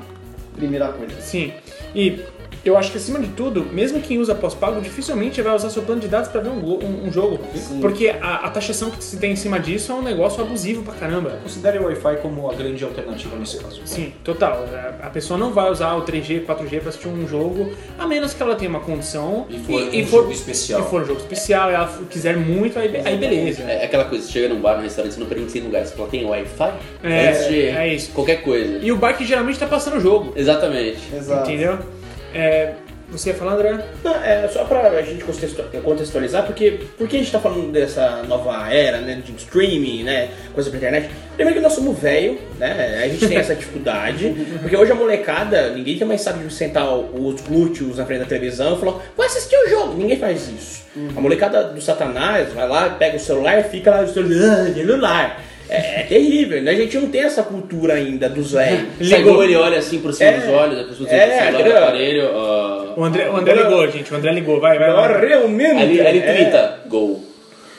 primeira coisa. Sim. E eu acho que acima de tudo, mesmo quem usa pós-pago, dificilmente vai usar seu plano de dados para ver um, um- um jogo. Sim. Porque a, a taxação que se tem em cima disso é um negócio abusivo pra caramba. Considere o Wi-Fi como a grande alternativa nesse caso. Sim, total. A- A pessoa não vai usar o 3G, 4G pra assistir um jogo, a menos que ela tenha uma condição E for um jogo especial. E for um jogo especial, ela quiser muito, aí, aí beleza. É aquela coisa, você chega num bar, num restaurante, você não pergunta se tem lugar, você fala, tem Wi-Fi? É, de é isso. Qualquer coisa. E o bar que geralmente tá passando o jogo, Exatamente. Exato. entendeu? É, você ia falar, André? Não, é só pra a gente contextu- contextualizar, porque por que a gente tá falando dessa nova era, né, de streaming, né, coisa pra internet? Primeiro que nós somos velho, né, a gente tem essa <laughs> dificuldade, porque hoje a molecada, ninguém mais sabe sentar os glúteos na frente da televisão e falar, vou assistir o jogo, ninguém faz isso. A molecada do satanás vai lá, pega o celular e fica lá no celular. <laughs> É, é terrível, né? A gente não tem essa cultura ainda dos velhos. Ligou, ele olha assim por cima É. dos olhos, a pessoa tem É, o celular, entendeu? o aparelho, ah, O André, o André ligou, gente. O André ligou. Vai, vai, Agora, vai. realmente. ali, ali é. twitta, gol.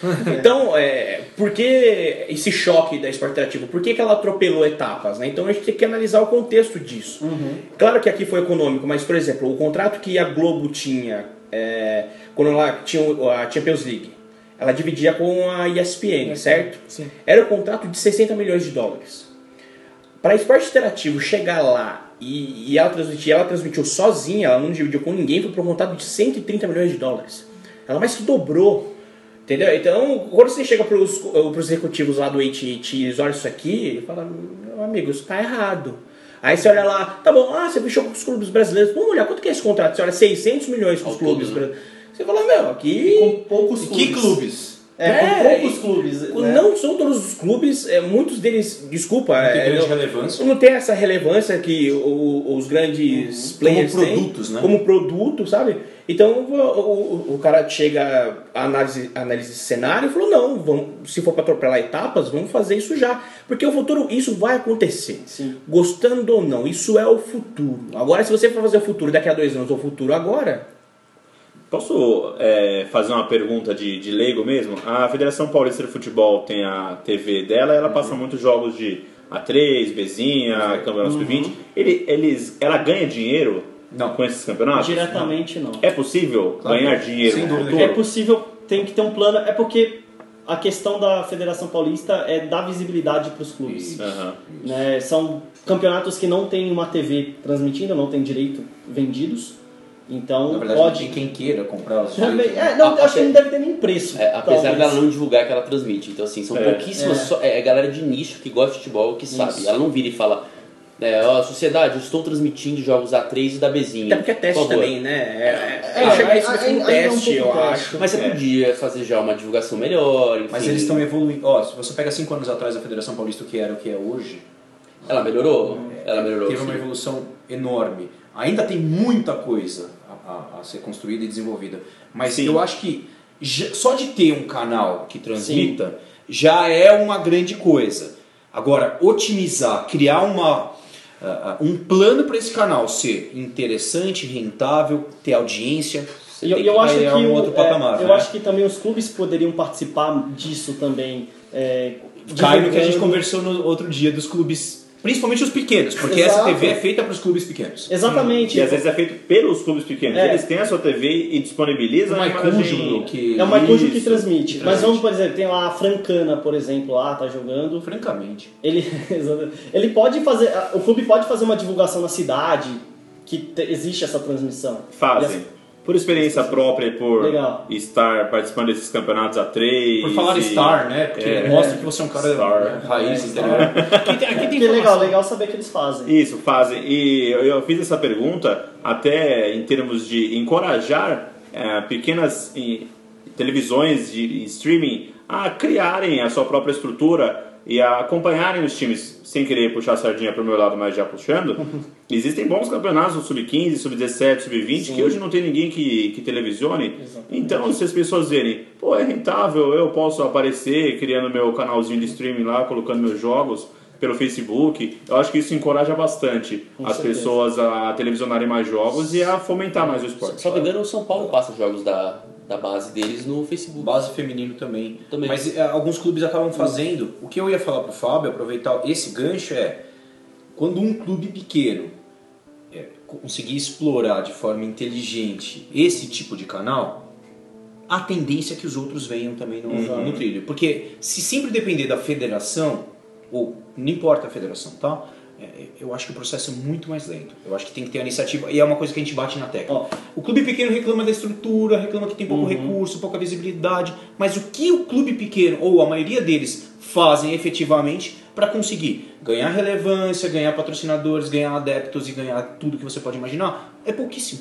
<laughs> Então, é, por que esse choque da esporte interativo? Por que, que ela atropelou etapas? Né? Então a gente tem que analisar o contexto disso. Claro que aqui foi econômico, mas, por exemplo, o contrato que a Globo tinha é, quando ela tinha a Champions League, ela dividia com a ESPN, certo? Sim. Era um contrato de 60 milhões de dólares. Para esporte interativo chegar lá e, e ela transmitir, ela transmitiu sozinha, ela não dividiu com ninguém, foi para um contrato de 130 milhões de dólares. Ela mais que dobrou. Entendeu? Então, quando você chega para os executivos lá do AT&T, eles olham isso aqui e falam, meu amigo, isso tá errado. Aí você olha lá, tá bom, ah, você fechou com os clubes brasileiros, vamos olhar, quanto que é esse contrato? Você olha 600 milhões com os Ao clubes todo, né? brasileiros. Você fala, meu, aqui... Com poucos E clubes. que clubes? É, É, com poucos e- clubes. né? Não são todos os clubes, é, muitos deles, desculpa, Não tem é, grande não- relevância. não tem essa relevância que o- os grandes players Como têm, produtos, né? como produto, sabe? Então o, o- o cara chega a análise, análise de cenário e falou, não, vamos, se for para atropelar etapas, vamos fazer isso já. Porque o futuro, isso vai acontecer. Sim. Gostando ou não, isso é o futuro. Agora, se você for fazer o futuro daqui a dois anos ou o futuro agora, Posso é, fazer uma pergunta de, de leigo mesmo? A Federação Paulista de Futebol tem a TV dela, ela passa muitos jogos de A3, Bezinha, Campeonato Sub-20. Ele, eles, ela ganha dinheiro Não. com esses campeonatos? Diretamente não. É possível Claro. ganhar dinheiro Sem no dúvida. É possível, tem que ter um plano. É porque a questão da Federação Paulista é dar visibilidade para os clubes. Aham. né? São campeonatos que não tem uma TV transmitindo, não tem direito vendidos. Então Na verdade, pode. tem quem queira comprar os Também- direitos, né? é, não, A- acho que não deve ter nem preço. É, apesar talvez. dela não divulgar que ela transmite. Então, assim, são É. pouquíssimas. É. só- É, a galera de nicho que gosta de futebol que sabe. Ela não vira e fala. É, ó, sociedade, eu estou transmitindo jogos A3 e da Bezinha. até porque é teste por favor." também, né? É, é, É, isso ainda é um teste, eu acho. Mas você É. podia fazer já uma divulgação melhor, enfim. Mas eles estão evoluindo. Ó, se você pega cinco anos atrás a Federação Paulista, o que era o que é hoje, Ela melhorou? Ela melhorou. teve uma sim. evolução enorme. Ainda tem muita coisa a a, ser construída e desenvolvida. Mas Sim. eu acho que já- só de ter um canal que transmita já é uma grande coisa. Agora, otimizar, criar uma, ah, um plano para esse canal ser interessante, rentável, ter audiência. E eu, eu acho que é um outro é, patamar. eu né? acho que também os clubes poderiam participar disso também. É, Cai no que a gente conversou no outro dia dos clubes, principalmente os pequenos, porque essa Exato. TV é feita para os clubes pequenos. Exatamente. E às vezes é feito pelos clubes pequenos. É. Eles têm a sua TV e disponibilizam O a Maicujo, que É o Maicujo que Isso, transmite. que Mas transmite. vamos, por exemplo, tem lá a Francana, por exemplo, lá, tá jogando. francamente. Ele, <laughs> ele pode fazer. O clube pode fazer uma divulgação na cidade que te- existe essa transmissão. Fazem. E Por experiência própria, por Legal. estar participando desses campeonatos A3. Por falar e- Star, né? Porque É. mostra que você é um cara Star. raiz, É? Aqui tem, aqui tem Que legal, legal saber que eles fazem. Isso, fazem. E eu- eu fiz essa pergunta até em termos de encorajar eh, pequenas eh, televisões de streaming a criarem a sua própria estrutura e a acompanharem os times, sem querer puxar a sardinha para o meu lado, mas já puxando. <laughs> Existem bons campeonatos no Sub-15, Sub-17, Sub-20, que hoje não tem ninguém que, que televisione. Então, se as pessoas verem, pô, é rentável, eu posso aparecer criando meu canalzinho de streaming lá, colocando meus jogos pelo Facebook, eu acho que isso encoraja bastante as certeza. pessoas a televisionarem mais jogos e a fomentar mais o esporte. Só engano, o São Paulo passa jogos da, da base deles no Facebook. Base feminino também. Também. Mas é, alguns clubes acabam fazendo. O que eu ia falar pro Fábio, aproveitar esse gancho é quando um clube pequeno é, conseguir explorar de forma inteligente esse tipo de canal, a tendência é que os outros venham também no, no trilho. Porque se sempre depender da federação, ou não importa a federação, tá? É, eu acho que o processo é muito mais lento. Eu acho que tem que ter a iniciativa, e é uma coisa que a gente bate na tecla. Ó. O clube pequeno reclama da estrutura, reclama que tem pouco Uhum. recurso, pouca visibilidade, mas o que o clube pequeno, ou a maioria deles, fazem efetivamente para conseguir ganhar relevância, ganhar patrocinadores, ganhar adeptos e ganhar tudo que você pode imaginar, é pouquíssimo.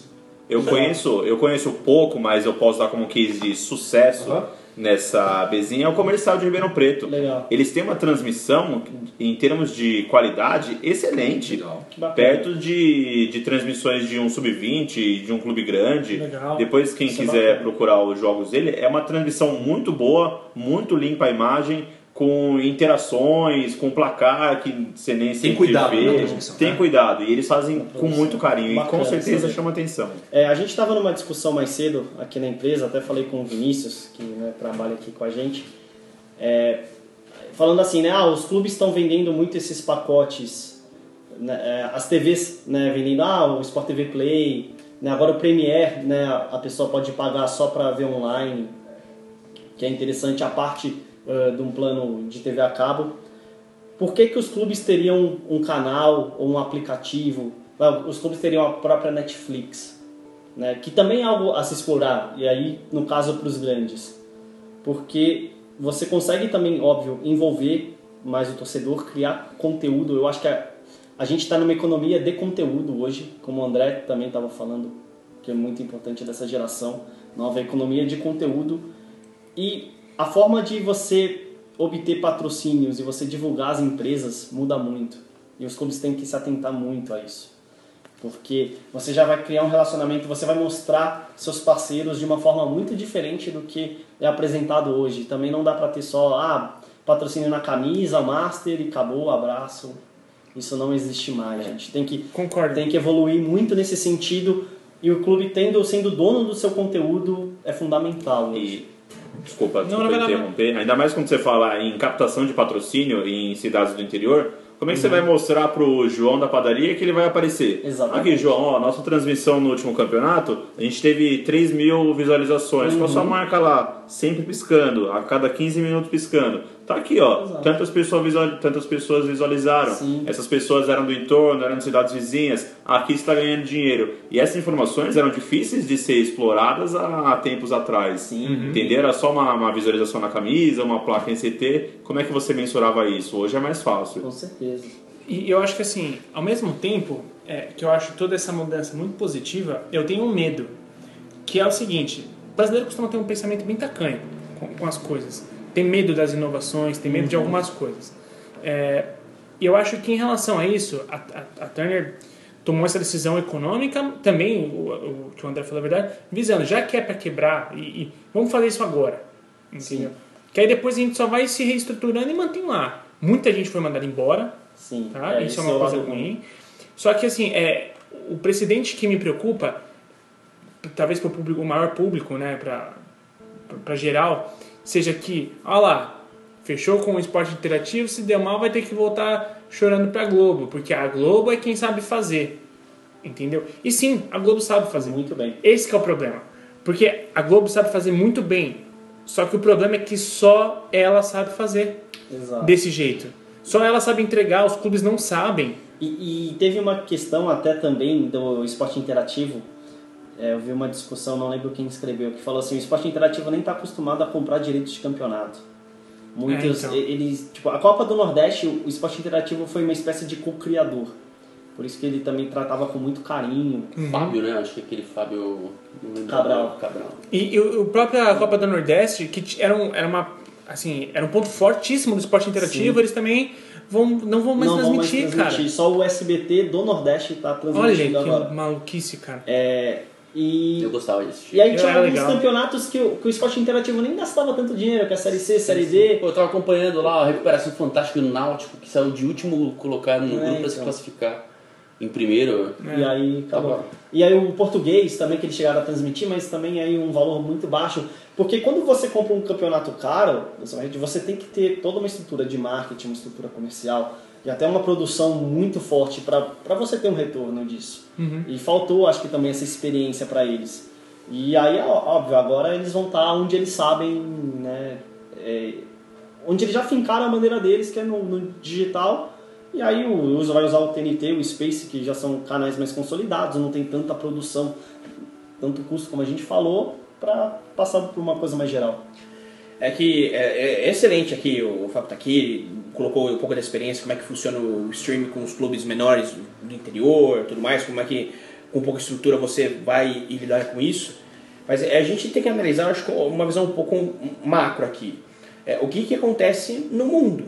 Eu conheço, eu conheço pouco, mas eu posso dar como case de sucesso Aham. Nessa bezinha, é o comercial de Ribeirão Preto. Legal. Eles têm uma transmissão, em termos de qualidade, excelente. Legal. Perto de, de transmissões de um sub-20, de um clube grande. Legal. Depois, quem Isso é quiser bacana. procurar os jogos dele, é uma transmissão muito boa, muito limpa a imagem, com interações, com placar que você nem sempre cuidado vê. na transmissão, Tem né? cuidado. E eles fazem com muito carinho. e com Bacana, certeza chama atenção. É, a gente estava numa discussão mais cedo aqui na empresa, até falei com o Vinícius, que né, trabalha aqui com a gente, é, falando assim, né, ah, os clubes estão vendendo muito esses pacotes, né, é, as TVs né, vendendo, ah, o Sport TV Play, né, agora o Premiere, né, a pessoa pode pagar só para ver online, que é interessante a parte eh, de um plano de TV a cabo. Por que, que os clubes teriam um canal ou um aplicativo? Os clubes teriam a própria Netflix, né? que também é algo a se explorar, e aí, no caso, para os grandes. Porque você consegue também, óbvio, envolver mais o torcedor, criar conteúdo. Eu acho que a, a gente está numa economia de conteúdo hoje, como o André também estava falando, que é muito importante dessa geração, nova economia de conteúdo. E a forma de você obter patrocínios e você divulgar as empresas muda muito. E os clubes têm que se atentar muito a isso. Porque você já vai criar um relacionamento, você vai mostrar seus parceiros de uma forma muito diferente do que é apresentado hoje. Também não dá para ter só ah, patrocínio na camisa, master e acabou, abraço. Isso não existe mais. A gente tem que Concordo. tem que evoluir muito nesse sentido e o clube tendo sendo dono do seu conteúdo é fundamental. hoje. E desculpa, Não, desculpa não, não, interromper. Ainda mais quando você fala em captação de patrocínio em cidades do interior, como é que você vai mostrar pro João da padaria que ele vai aparecer? Exatamente. Aqui, João, ó, nossa transmissão no último campeonato, a gente teve 3 mil visualizações, com a sua marca lá, sempre piscando, a cada 15 minutos piscando. Tá aqui, ó, Exato. tantas pessoas, visual- tantas pessoas visualizaram, Sim. essas pessoas eram do entorno, eram de cidades vizinhas, aqui está ganhando dinheiro. E essas informações eram difíceis de ser exploradas há, há tempos atrás. Sim. Entender? Era só uma, uma visualização na camisa, uma placa em CT. Como é que você mensurava isso? Hoje é mais fácil. Com certeza. E eu acho que assim, ao mesmo tempo é, que eu acho toda essa mudança muito positiva, eu tenho um medo, que é o seguinte, o brasileiro costuma ter um pensamento bem tacanho com, com as coisas. Tem medo das inovações, tem medo de algumas coisas. É, e eu acho que em relação a isso, a, a, a Turner tomou essa decisão econômica, também, o, o que o André falou a verdade, visando, já que é para quebrar, e, e vamos fazer isso agora. Entendeu? Que aí depois a gente só vai se reestruturando e mantém lá. Muita gente foi mandada embora, Sim. tá? é, isso é uma coisa ruim. Só que assim, é, o precedente que me preocupa, talvez para o público, o maior público, né, para geral, seja que, olha lá, fechou com o esporte interativo, se deu mal vai ter que voltar chorando para a Globo, porque a Globo é quem sabe fazer. Entendeu? E sim, a Globo sabe fazer. Muito bem. Esse que é o problema. Porque a Globo sabe fazer muito bem. Só que o problema é que só ela sabe fazer Exato. desse jeito. Só ela sabe entregar, os clubes não sabem. E, e teve uma questão até também do esporte interativo. É, eu vi uma discussão, não lembro quem escreveu, que falou assim: o esporte interativo nem está acostumado a comprar direitos de campeonato. Muitos, É, então. eles, tipo, a Copa do Nordeste, o esporte interativo foi uma espécie de co-criador. Por isso que ele também tratava com muito carinho. Fábio, né? Acho que aquele Fábio. Cabral. Cabral. E, e o própria Copa do Nordeste, que era, um, era uma assim, era um ponto fortíssimo do esporte interativo, Sim. eles também vão, não vão mais não vão mais transmitir, transmitir. Só o SBT do Nordeste está cara. Olha transmitindo que agora. maluquice, cara. É, e, Eu gostava de assistir. e aí tinha Era alguns legal. campeonatos que o, que o esporte interativo nem gastava tanto dinheiro, que a Série C, Série D. Pô, eu tava acompanhando lá a recuperação fantástica do Náutico, que saiu de último colocado no É, grupo pra se então. classificar em primeiro. E aí acabou. Tava- E aí o português também que eles chegaram a transmitir, mas também aí um valor muito baixo. Porque quando você compra um campeonato caro, você tem que ter toda uma estrutura de marketing, uma estrutura comercial e até uma produção muito forte para você ter um retorno disso. E faltou, acho que também essa experiência para eles. E aí, óbvio, agora eles vão estar onde eles sabem, né? é, onde eles já fincaram a maneira deles, que é no, no digital. E aí o uso vai usar o TNT, o Space, que já são canais mais consolidados, não tem tanta produção, tanto custo como a gente falou, para passar por uma coisa mais geral. É que é, é excelente aqui, o Fábio tá aqui, colocou um pouco da experiência, como é que funciona o streaming com os clubes menores do interior, tudo mais, como é que com pouca estrutura você vai e lidar com isso. Mas é, a gente tem que analisar, acho uma visão um pouco macro aqui. É, o que, que acontece no mundo?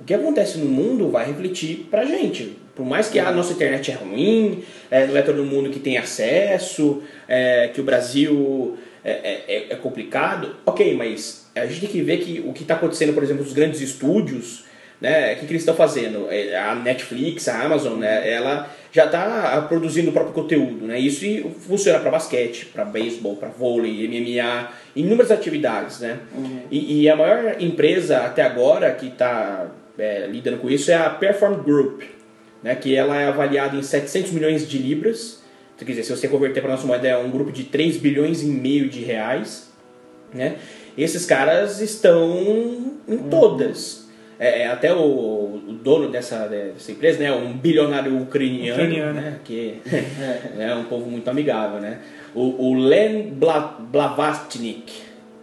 O que acontece no mundo vai refletir pra gente. Por mais que a nossa internet é ruim, é, não é todo mundo que tem acesso, é, que o Brasil é, é- é- é complicado, ok, mas a gente tem que ver que o que está acontecendo, por exemplo, nos grandes estúdios, né, o que, que eles estão fazendo? É, A Netflix, a Amazon, né, ela já está produzindo o próprio conteúdo, né, isso funciona para basquete, para beisebol, para vôlei, MMA, inúmeras atividades, né, e, e a maior empresa até agora que está lidando com isso é a Perform Group, né, que ela é avaliada em 700 milhões de libras, quer dizer, se você converter para nossa moeda é um grupo de 3 bilhões e meio de reais, né? Esses caras estão em todas. É, é, até o, o dono dessa, dessa empresa, né, um bilionário ucraniano, Ucraniano. né, que <laughs> é um povo muito amigável, né? O, o Len Bla, Blavatnik,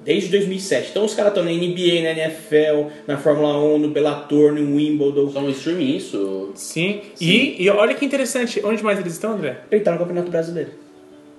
desde 2007. Então os caras estão na NBA, na NFL, na Fórmula 1, no Bellator, no Wimbledon. Só um streaming isso? Sim. E, e olha que interessante, onde mais eles estão, André? Ele tá no Campeonato Brasileiro.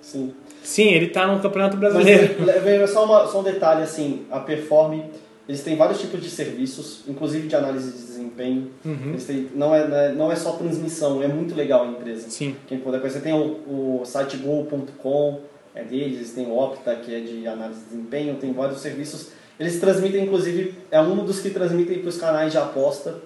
Sim. Sim, ele tá no Campeonato Mas Brasileiro. <laughs> le- le- só, uma- só um detalhe assim, a Perform, eles têm vários tipos de serviços, inclusive de análise de desempenho. Eles têm, não, é, não é- não é só transmissão, é muito legal a empresa. Sim. Quem puder conhecer, tem o, o site go.com, é deles, eles têm o Opta, que é de análise de desempenho, tem vários serviços. Eles transmitem, inclusive, é um dos que transmitem para os canais de aposta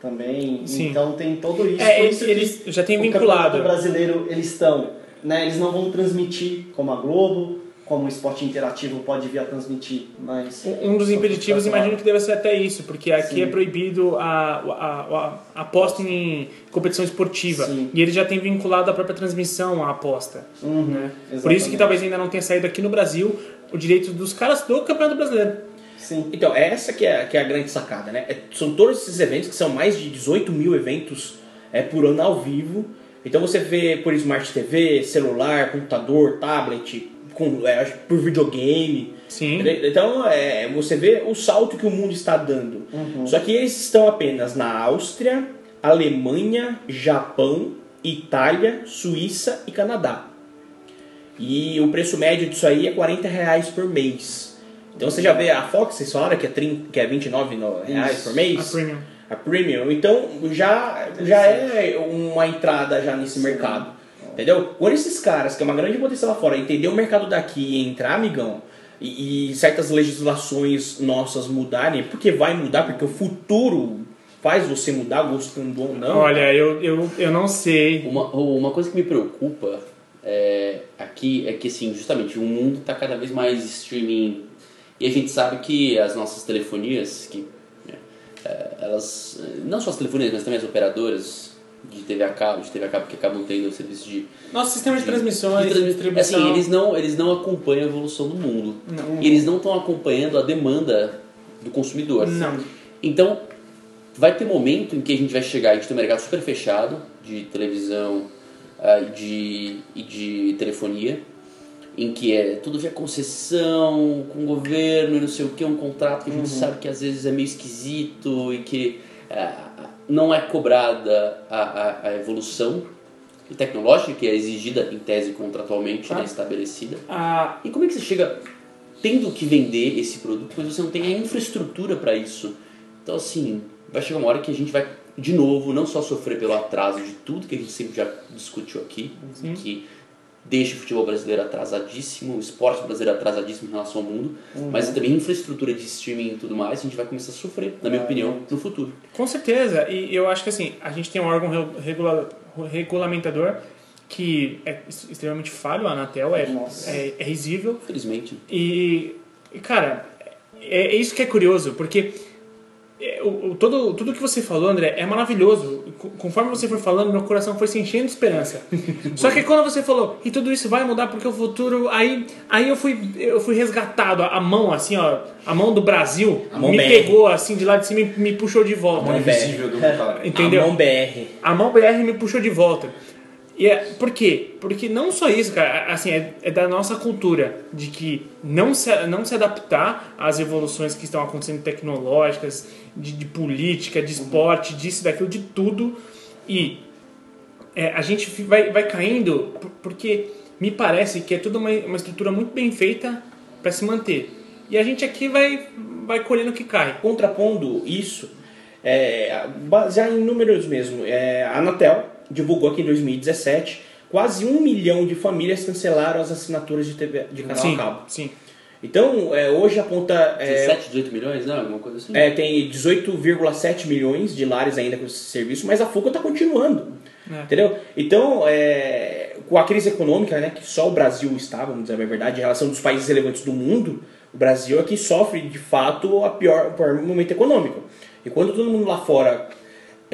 também. Sim. Então tem todo isso. É, eles, isso que eles já têm o vinculado. Campeonato brasileiro eles estão, né? Eles não vão transmitir como a Globo, como o esporte interativo pode vir a transmitir, mas Um dos impeditivos, imagino que deve ser até isso, porque aqui Sim. é proibido a, a, a, a aposta em competição esportiva. Sim. E ele já tem vinculado a própria transmissão à aposta. Uhum, né? Por isso que talvez ainda não tenha saído aqui no Brasil o direito dos caras do Campeonato Brasileiro. sim, Então, é essa que é, que é a grande sacada, né? É- são todos esses eventos, que são mais de 18 mil eventos é, por ano ao vivo. Então você vê por Smart TV, celular, computador, tablet, com, é, por videogame. Sim. Então é, você vê o salto que o mundo está dando. Só que eles estão apenas na Áustria, Alemanha, Japão, Itália, Suíça e Canadá. E o preço médio disso aí é 40 reais por mês. Então você já vê a Fox, vocês falaram que é, 30, que é 29 no- reais Isso. por mês? A Premium. a premium. Então já, já é uma entrada já nesse mercado. Entendeu? Quando esses caras, que é uma grande potência lá fora, entender o mercado daqui e entrar, amigão, e, e certas legislações nossas mudarem, porque vai mudar, porque o futuro faz você mudar, gostando ou não. Olha, eu, eu, eu não sei. Uma, uma coisa que me preocupa é, aqui é que, assim, justamente, o mundo está cada vez mais streaming. E a gente sabe que as nossas telefonias, que né, é, elas, não só as telefonias, mas também as operadoras de TV a cabo, de TV a cabo que acabam tendo o serviço de Nosso sistema de transmissões, de de transmi- distribuição. Assim, eles não, eles não acompanham a evolução do mundo. Não. E eles não estão acompanhando a demanda do consumidor. Não. Então, vai ter momento em que a gente vai chegar, a gente tem um mercado super fechado de televisão e de, e de telefonia, em que é tudo via concessão, com o governo e não sei o que, um contrato que a gente sabe que às vezes é meio esquisito e que ah, não é cobrada a, a, a evolução tecnológica que é exigida em tese contratualmente, né, estabelecida. Ah, E como é que você chega tendo que vender esse produto, mas você não tem a infraestrutura para isso? Então, assim, vai chegar uma hora que a gente vai, de novo, não só sofrer pelo atraso de tudo que a gente sempre já discutiu aqui, que deixa o futebol brasileiro atrasadíssimo, o esporte brasileiro atrasadíssimo em relação ao mundo, mas também infraestrutura de streaming e tudo mais, a gente vai começar a sofrer, na minha opinião, no futuro. Com certeza, e eu acho que assim, a gente tem um órgão re- regula- regulamentador que é ex- extremamente falho, a Anatel, é, é, é risível. Infelizmente. E, e, cara, é, é isso que é curioso, porque é, o, o- todo, tudo que você falou, André, é maravilhoso. Co- Conforme você foi falando, meu coração foi se enchendo de esperança. <laughs> Só que quando você falou, e tudo isso vai mudar porque o futuro. Aí, aí eu, fui, eu fui resgatado, a mão, assim, ó, a mão do Brasil A mão me BR. pegou assim de lá de cima e me puxou de volta. mão Invisível do <laughs> cara. Entendeu? A mão BR. A mão BR me puxou de volta. E é, por quê? Porque não só isso, cara, assim, é, é da nossa cultura de que não se, não se adaptar às evoluções que estão acontecendo tecnológicas, de, de política, de esporte, disso, daquilo, de tudo. E é, a gente vai, vai caindo por- porque me parece que é tudo uma, uma estrutura muito bem feita para se manter. E a gente aqui vai, vai colhendo o que cai. Contrapondo isso, é, baseado em números mesmo, é, a Anatel divulgou que em 2017 quase um milhão de famílias cancelaram as assinaturas de, TV, de canal sim, a cabo. sim. Então, é, hoje aponta. É, 17, 18 milhões, não? Alguma coisa assim? é, tem 18,7 milhões de lares ainda com esse serviço, mas a fuga está continuando. É. Entendeu? Então, é, com a crise econômica, né, que só o Brasil está, vamos dizer a verdade, em relação dos países relevantes do mundo, o Brasil é que sofre de fato a pior, o pior momento econômico. E quando todo mundo lá fora,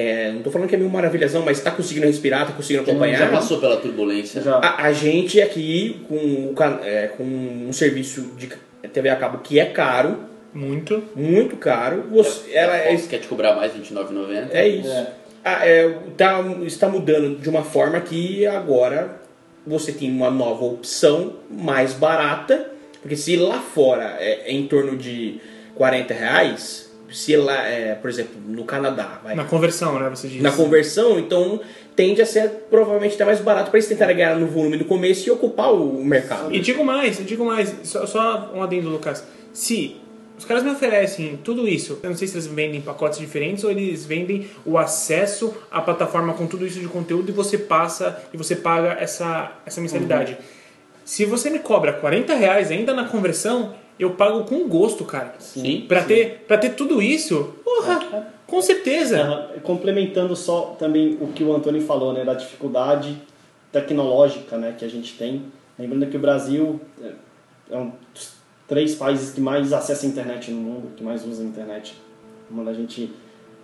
é, não estou falando que é mil maravilhas, não, mas está conseguindo respirar, está conseguindo Já acompanhar. passou pela turbulência. Já. A, a gente aqui, com, é, com um serviço de TV a cabo que é caro, Muito. muito caro, você, ela a é, Fox quer te cobrar mais R$29,90. é isso. É. Ah, é, tá, está mudando de uma forma que agora você tem uma nova opção mais barata, porque se lá fora é, é em torno de 40 reais, se lá, é, por exemplo, no Canadá, vai, Na conversão, né? Você diz. na conversão, então tende a ser provavelmente até mais barato para eles tentarem ganhar no volume do começo e ocupar o mercado. E digo mais, digo mais, só, só um adendo, Lucas. Se os caras me oferecem tudo isso, eu não sei se eles vendem pacotes diferentes ou eles vendem o acesso à plataforma com tudo isso de conteúdo e você passa e você paga essa, essa mensalidade. Se você me cobra 40 reais ainda na conversão, eu pago com gosto, cara. Sim. Pra ter, pra ter tudo isso, porra, com certeza. Aham. Complementando só também o que o Antônio falou, né, da dificuldade tecnológica, né, que a gente tem. Lembrando que o Brasil é- é um dos três países que mais acessa a internet no mundo, que mais usa a internet. Quando a gente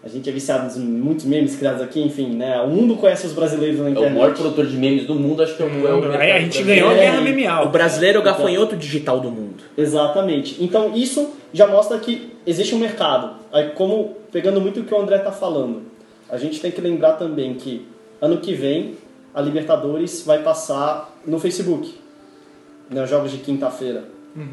a gente é viciado em muitos memes criados aqui, enfim, né? O mundo conhece os brasileiros na É o internet. maior produtor de memes do mundo, acho que é o, é o Aí a gente ganhou a É, guerra memeal. O brasileiro é o gafanhoto digital do mundo. Exatamente. Então isso já mostra que existe um mercado. Aí como pegando muito o que o André está falando, a gente tem que lembrar também que ano que vem a Libertadores vai passar no Facebook, né, os jogos de quinta-feira,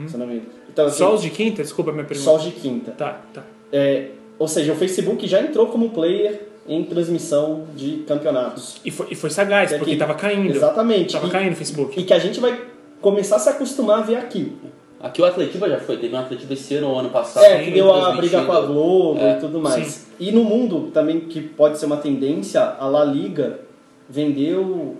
se eu não me engano. Então, assim, Só os de quinta? Desculpa a minha pergunta. só os de quinta. Tá, tá. É, ou seja, o Facebook já entrou como player em transmissão de campeonatos. E foi, e foi sagaz, Aqui. porque tava caindo. Exatamente. Tava E- caindo o Facebook. E que a gente vai começar a se acostumar a ver aqui. Aqui o Atletiba já foi, teve um Atletiba esse ano ou ano passado. É, que deu a briga com a Globo É. e tudo mais. Sim. E no mundo também, que pode ser uma tendência, a La Liga vendeu.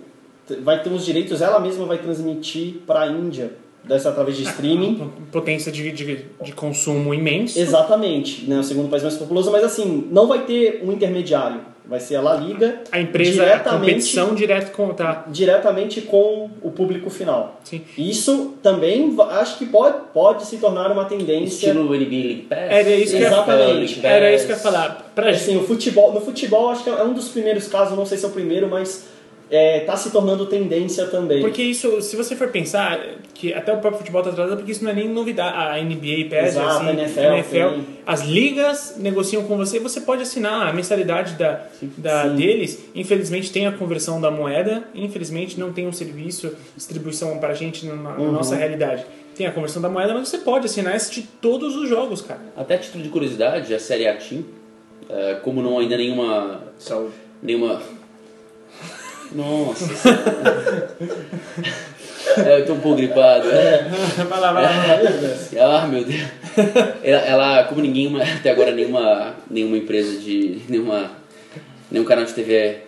Vai ter uns direitos, ela mesma vai transmitir para a Índia, dessa através de streaming. <laughs> Potência de, de, de consumo imenso. Exatamente, né? O segundo país mais populoso, mas assim, não vai ter um intermediário. Vai ser a La Liga A empresa, a diretamente, competição direto com. Tá, diretamente com o público final. sim. Isso também acho que pode, pode se tornar uma tendência. Estilo NBA League Pass. Era isso que eu ia Exatamente. Era isso que eu ia falar. Pra gente. Assim, o futebol, no futebol acho que é um dos primeiros casos, não sei se é o primeiro, mas é, tá se tornando tendência também. Porque isso, se você for pensar, que até o próprio futebol está atrasado, porque isso não é nem novidade. A NBA pede, Exato, assim, a NFL tem. as ligas negociam com você, você pode assinar a mensalidade da, da Sim. deles. Infelizmente tem a conversão da moeda, infelizmente não tem um serviço, distribuição para a gente na, na Uhum. nossa realidade. Tem a conversão da moeda, mas você pode assinar e assistir todos os jogos, cara. Até a título de curiosidade, a Série A Team, é, como não ainda nenhuma. Saúde. nenhuma. Nossa <laughs> é, eu tô um pouco gripado. É. <laughs> vai lá, vai lá. <laughs> Ah, meu Deus. Ela, ela, como ninguém, até agora nenhuma, nenhuma empresa de. nenhuma. nenhum canal de TV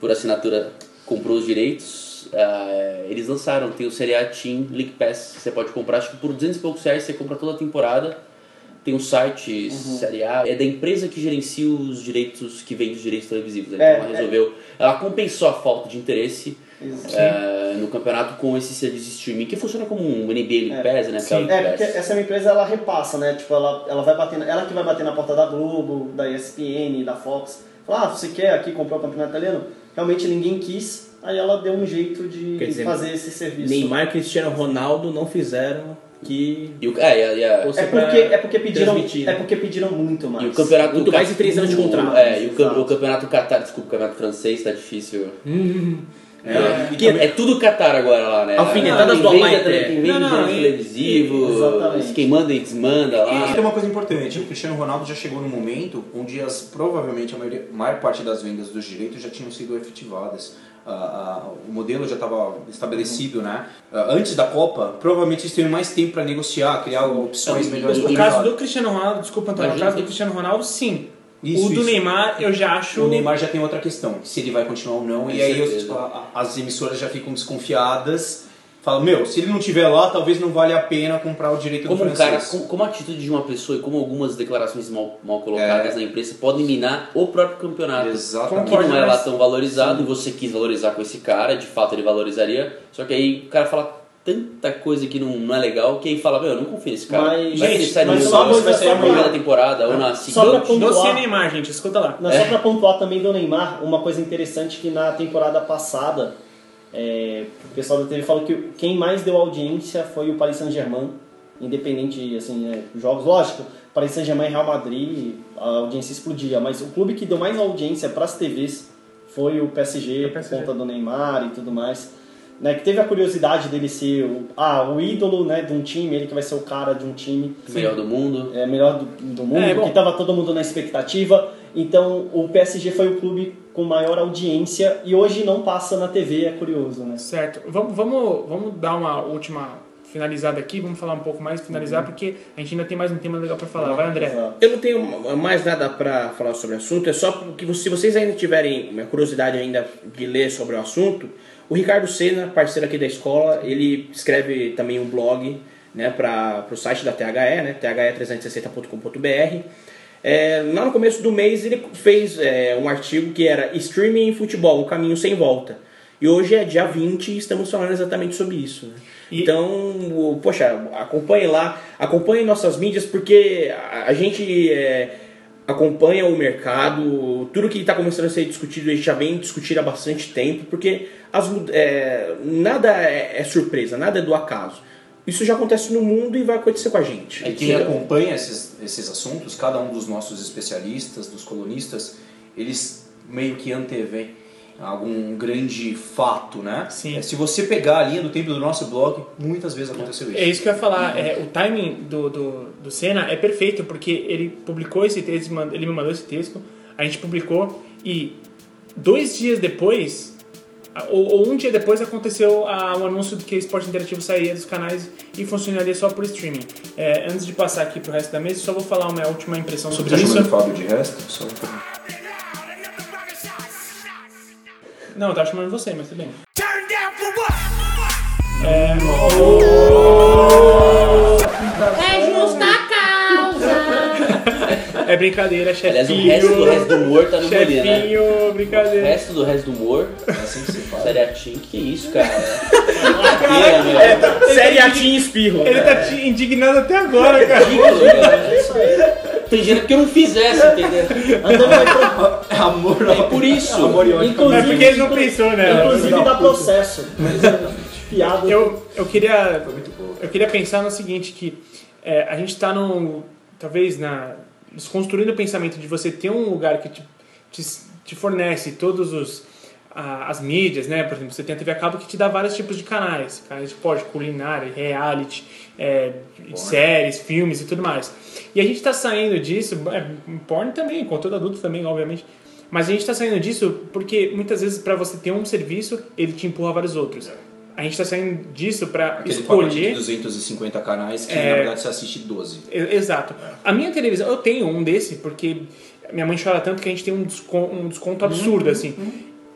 por assinatura comprou os direitos, ah, eles lançaram, tem o Série A Team League Pass, que você pode comprar, acho que por 200 e poucos reais você compra toda a temporada. Tem um site Série A, é da empresa que gerencia os direitos, que vende os direitos televisivos. né? É, Então ela resolveu, ela compensou a falta de interesse eh, no campeonato com esse serviço de streaming, que funciona como um NBA League É. Pass, né? Sim. É, porque essa empresa ela repassa, né? Tipo, ela, ela vai bater, na- ela que vai bater na porta da Globo, da ESPN, da Fox. Falar, ah, você quer aqui comprar o campeonato italiano? Realmente ninguém quis, aí ela deu um jeito de dizer, fazer esse serviço. Neymar e Cristiano Ronaldo não fizeram que. E o, é, e a- e a- Ou É porque, é porque pediram, né? é porque pediram muito mais. E o campeonato Muito mais de três anos de contrato. É, e o, cam- o campeonato Qatar, desculpa, o campeonato francês tá difícil. <laughs> É, Que é tudo Qatar agora lá, né? Alfinetadas do Almighty. é- Quem vende Não, e- televisivo, Exatamente. quem manda e desmanda E lá. tem uma coisa importante, o Cristiano Ronaldo já chegou num momento onde as, provavelmente a maioria, maior parte das vendas dos direitos já tinham sido efetivadas. Ah, ah, o modelo já estava estabelecido, né? Ah, antes da Copa, provavelmente eles teriam mais tempo para negociar, criar opções Então, melhores. O pro caso do Cristiano Ronaldo, desculpa, Antônio, o Imagina caso do Cristiano Ronaldo, sim. Isso, o do isso. Neymar, eu já acho. O Neymar já tem outra questão, se ele vai continuar ou não, Com e aí certeza. a- a- as emissoras já ficam desconfiadas. Falam, meu, se ele não tiver lá, talvez não valha a pena comprar o direito Como do um cara, francês. como, como a atitude de uma pessoa e como algumas declarações mal, mal colocadas É. na imprensa podem minar o próprio campeonato. Exatamente. que não é lá tão valorizado e você quis valorizar com esse cara, de fato ele valorizaria, só que aí o cara fala tanta coisa que não, não é legal que aí fala, meu, eu não confio nesse cara. Mas- vai gente, sai no mas só uma vai sair só na primeira temporada ou na Doce Neymar, gente, escuta lá. Não, Só pra pontuar também do Neymar, uma coisa interessante que na temporada passada, é, o pessoal da TV falou que quem mais deu audiência foi o Paris Saint-Germain, independente, assim, é, jogos, lógico, Paris Saint-Germain e Real Madrid, a audiência explodia, mas o clube que deu mais audiência para as TVs foi o PSG, o por PSG. conta do Neymar e tudo mais. Né, que teve a curiosidade dele ser o, ah, o ídolo né, de um time, ele que vai ser o cara de um time melhor do mundo. é, melhor do, do mundo, É, que estava todo mundo na expectativa. Então o PSG foi o clube com maior audiência e hoje não passa na TV, é curioso, né? Certo. Vamos, vamos, vamos dar uma última finalizada aqui, vamos falar um pouco mais, finalizar, porque a gente ainda tem mais um tema legal para falar. Vai, André. Exato. Eu não tenho mais nada pra falar sobre o assunto, é só que se vocês ainda tiverem uma curiosidade ainda de ler sobre o assunto, o Ricardo Sena, parceiro aqui da escola, ele escreve também um blog né, para o site da THE, né, the360.com.br. É, lá no começo do mês ele fez é, um artigo que era Streaming em Futebol, um caminho sem volta. E hoje é dia 20 e estamos falando exatamente sobre isso. né? E- Então, poxa, acompanhe lá, acompanhe nossas mídias, porque a, gente é, acompanha o mercado, tudo que está começando a ser discutido, a gente já vem discutir há bastante tempo, porque as é, nada é, é surpresa, nada é do acaso. Isso já acontece no mundo e vai acontecer com a gente. E quem acompanha esses, esses assuntos, cada um dos nossos especialistas, dos colunistas, eles meio que antevêm algum grande fato, né? Sim. É, Se você pegar a linha do tempo do nosso blog, muitas vezes aconteceu isso. É isso que eu ia falar. É, o timing do, do, do Senna é perfeito, porque ele publicou esse texto, ele me mandou esse texto, a gente publicou e dois dias depois ou, ou um dia depois aconteceu a- o anúncio de que o esporte interativo sairia dos canais e funcionaria só por streaming. É, antes de passar aqui pro resto da mesa, só vou falar uma última impressão sobre Tá isso. chamando o Fábio de resto? Só... Não, eu tava chamando você, mas tudo bem. É justa causa. É brincadeira, chefinho. Aliás, o resto do resto do humor tá no Molina, né? Chefinho, O brincadeira. resto do resto do humor, É assim que se fala. Seriatim, que isso, cara? Laqueira, meu. Série Atim Espirro. Ele tá te indignado até agora, cara. Ridículo, cara. Tem gente que eu não fizesse, entendeu? Amor, É por isso. Amor e ódio. É Inclusive, porque ele não pensou, né? inclusive dá processo. Piada. Eu, eu queria eu queria pensar no seguinte que é, a gente está no talvez na desconstruindo o pensamento de você ter um lugar que te, te, te fornece todos os a- as mídias, né? Por exemplo, você tem a TV a cabo que te dá vários tipos de canais, canais de pode, culinária, reality, é, séries, filmes e tudo mais. E a gente está saindo disso, é, porn também, conteúdo adulto também, obviamente. Mas a gente está saindo disso porque muitas vezes para você ter um serviço, ele te empurra vários outros. A gente está saindo disso para Aquele pacote de escolher 250 canais que É. na verdade você assiste 12. E- Exato. A minha televisão, eu tenho um desse, porque minha mãe chora tanto que a gente tem um desconto, um desconto absurdo, assim.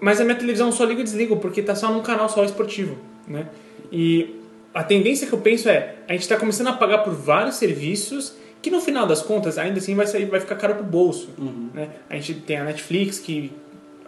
Mas a minha televisão eu só ligo e desligo, porque tá só num canal só esportivo, né? E a tendência que eu penso é, a gente tá começando a pagar por vários serviços que no final das contas, ainda assim, vai, sair, vai ficar caro pro bolso, né? A gente tem a Netflix, que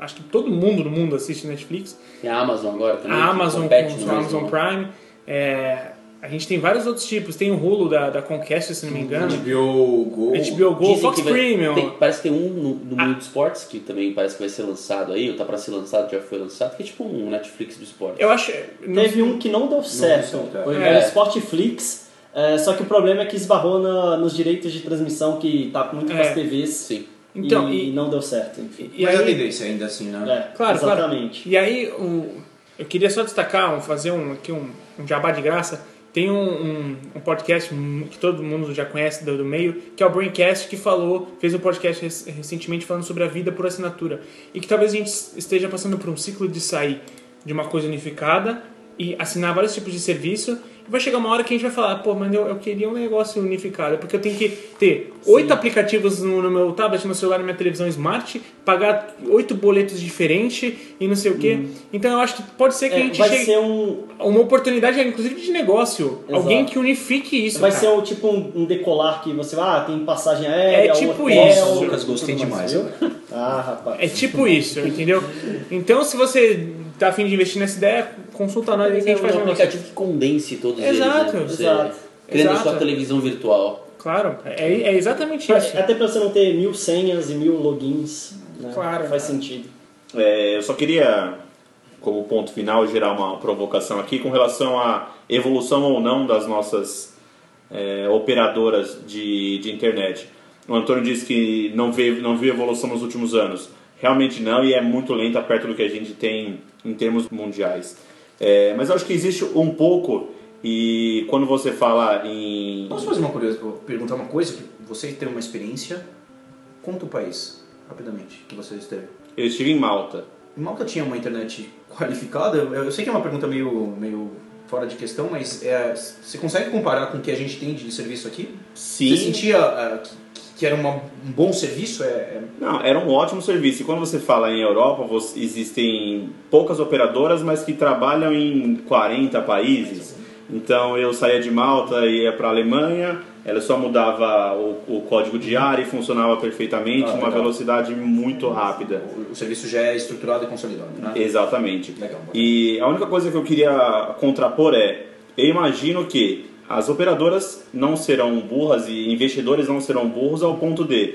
acho que todo mundo no mundo assiste Netflix. Tem a Amazon agora também. A Amazon com o Amazon mesmo- Prime. É, a gente tem vários outros tipos. Tem o Hulu da, da Conquest, se não me engano. HBO Go. HBO Go, Dizem Fox vai- Premium. tem- parece que tem um no, no mundo dos esportes que também parece que vai ser lançado aí, ou tá pra ser lançado, já foi lançado, que é tipo um Netflix do esporte. Eu acho. não- Teve um que não deu certo. certo, é. Foi É. o Sportflix. é, só que o problema é que esbarrou na- nos direitos de transmissão que tá muito É. TVs. Sim. Então, e, e- não deu certo, enfim. E Mas a aí, tendência ainda assim, né? É, claro, claro. exatamente. E aí, o, eu queria só destacar, um- fazer um, aqui um, um jabá de graça. Tem um, um, um podcast que todo mundo já conhece do, do meio, que é o Braincast, que falou, fez um podcast rec- recentemente falando sobre a vida por assinatura. E que talvez a gente esteja passando por um ciclo de sair de uma coisa unificada e assinar vários tipos de serviço. E vai chegar uma hora que a gente vai falar, pô, mas eu, eu queria um negócio unificado, porque eu tenho que ter oito aplicativos no, no meu tablet, no celular, na minha televisão smart, pagar oito boletos diferentes e não sei o quê. Então eu acho que pode ser que a É, gente vai chegue ser um. uma oportunidade, inclusive, de negócio. Exato. Alguém que unifique isso. Vai cara. ser um, tipo um, um decolar que você ah, tem passagem aérea, É tipo hotel, isso. Lucas, gostei mais, demais. viu? Ah, rapaz. É tipo isso, entendeu? Então, se você tá afim de investir nessa ideia, consulta nós aí que a gente é faz um um negócio. aplicativo que condense todos Exato, eles, né? Você exato. Criando Exato. sua televisão virtual. Claro, é, é exatamente isso. Até pra você não ter mil senhas e mil logins. Né? Claro. Faz sentido. É, eu só queria, como ponto final, gerar uma provocação aqui com relação à evolução ou não das nossas é, operadoras de, de internet. O Antônio disse que não viu, não viu evolução nos últimos anos. Realmente não, e é muito lenta perto do que a gente tem em termos mundiais. É, mas eu acho que existe um pouco, e quando você fala em. Posso fazer uma curiosa, perguntar uma coisa? que Você tem uma experiência. Conta o país, rapidamente, que você esteve. Eu estive em Malta. Em Malta tinha uma internet <laughs> qualificada? Eu, sei que é uma pergunta meio, meio fora de questão, mas é, você consegue comparar com o que a gente tem de serviço aqui? Sim. Você sentia ah, que, que era uma- um bom serviço? É, é- Não, era um ótimo serviço. E quando você fala em Europa, você- existem poucas operadoras, mas que trabalham em 40 países. Então eu saía de Malta e ia para a Alemanha, ela só mudava o, o código de área e funcionava perfeitamente, Ah, uma legal. velocidade muito rápida. o, o serviço já é estruturado e consolidado, né? Exatamente. Legal. E a única coisa que eu queria contrapor é, eu imagino que as operadoras não serão burras e investidores não serão burros ao ponto de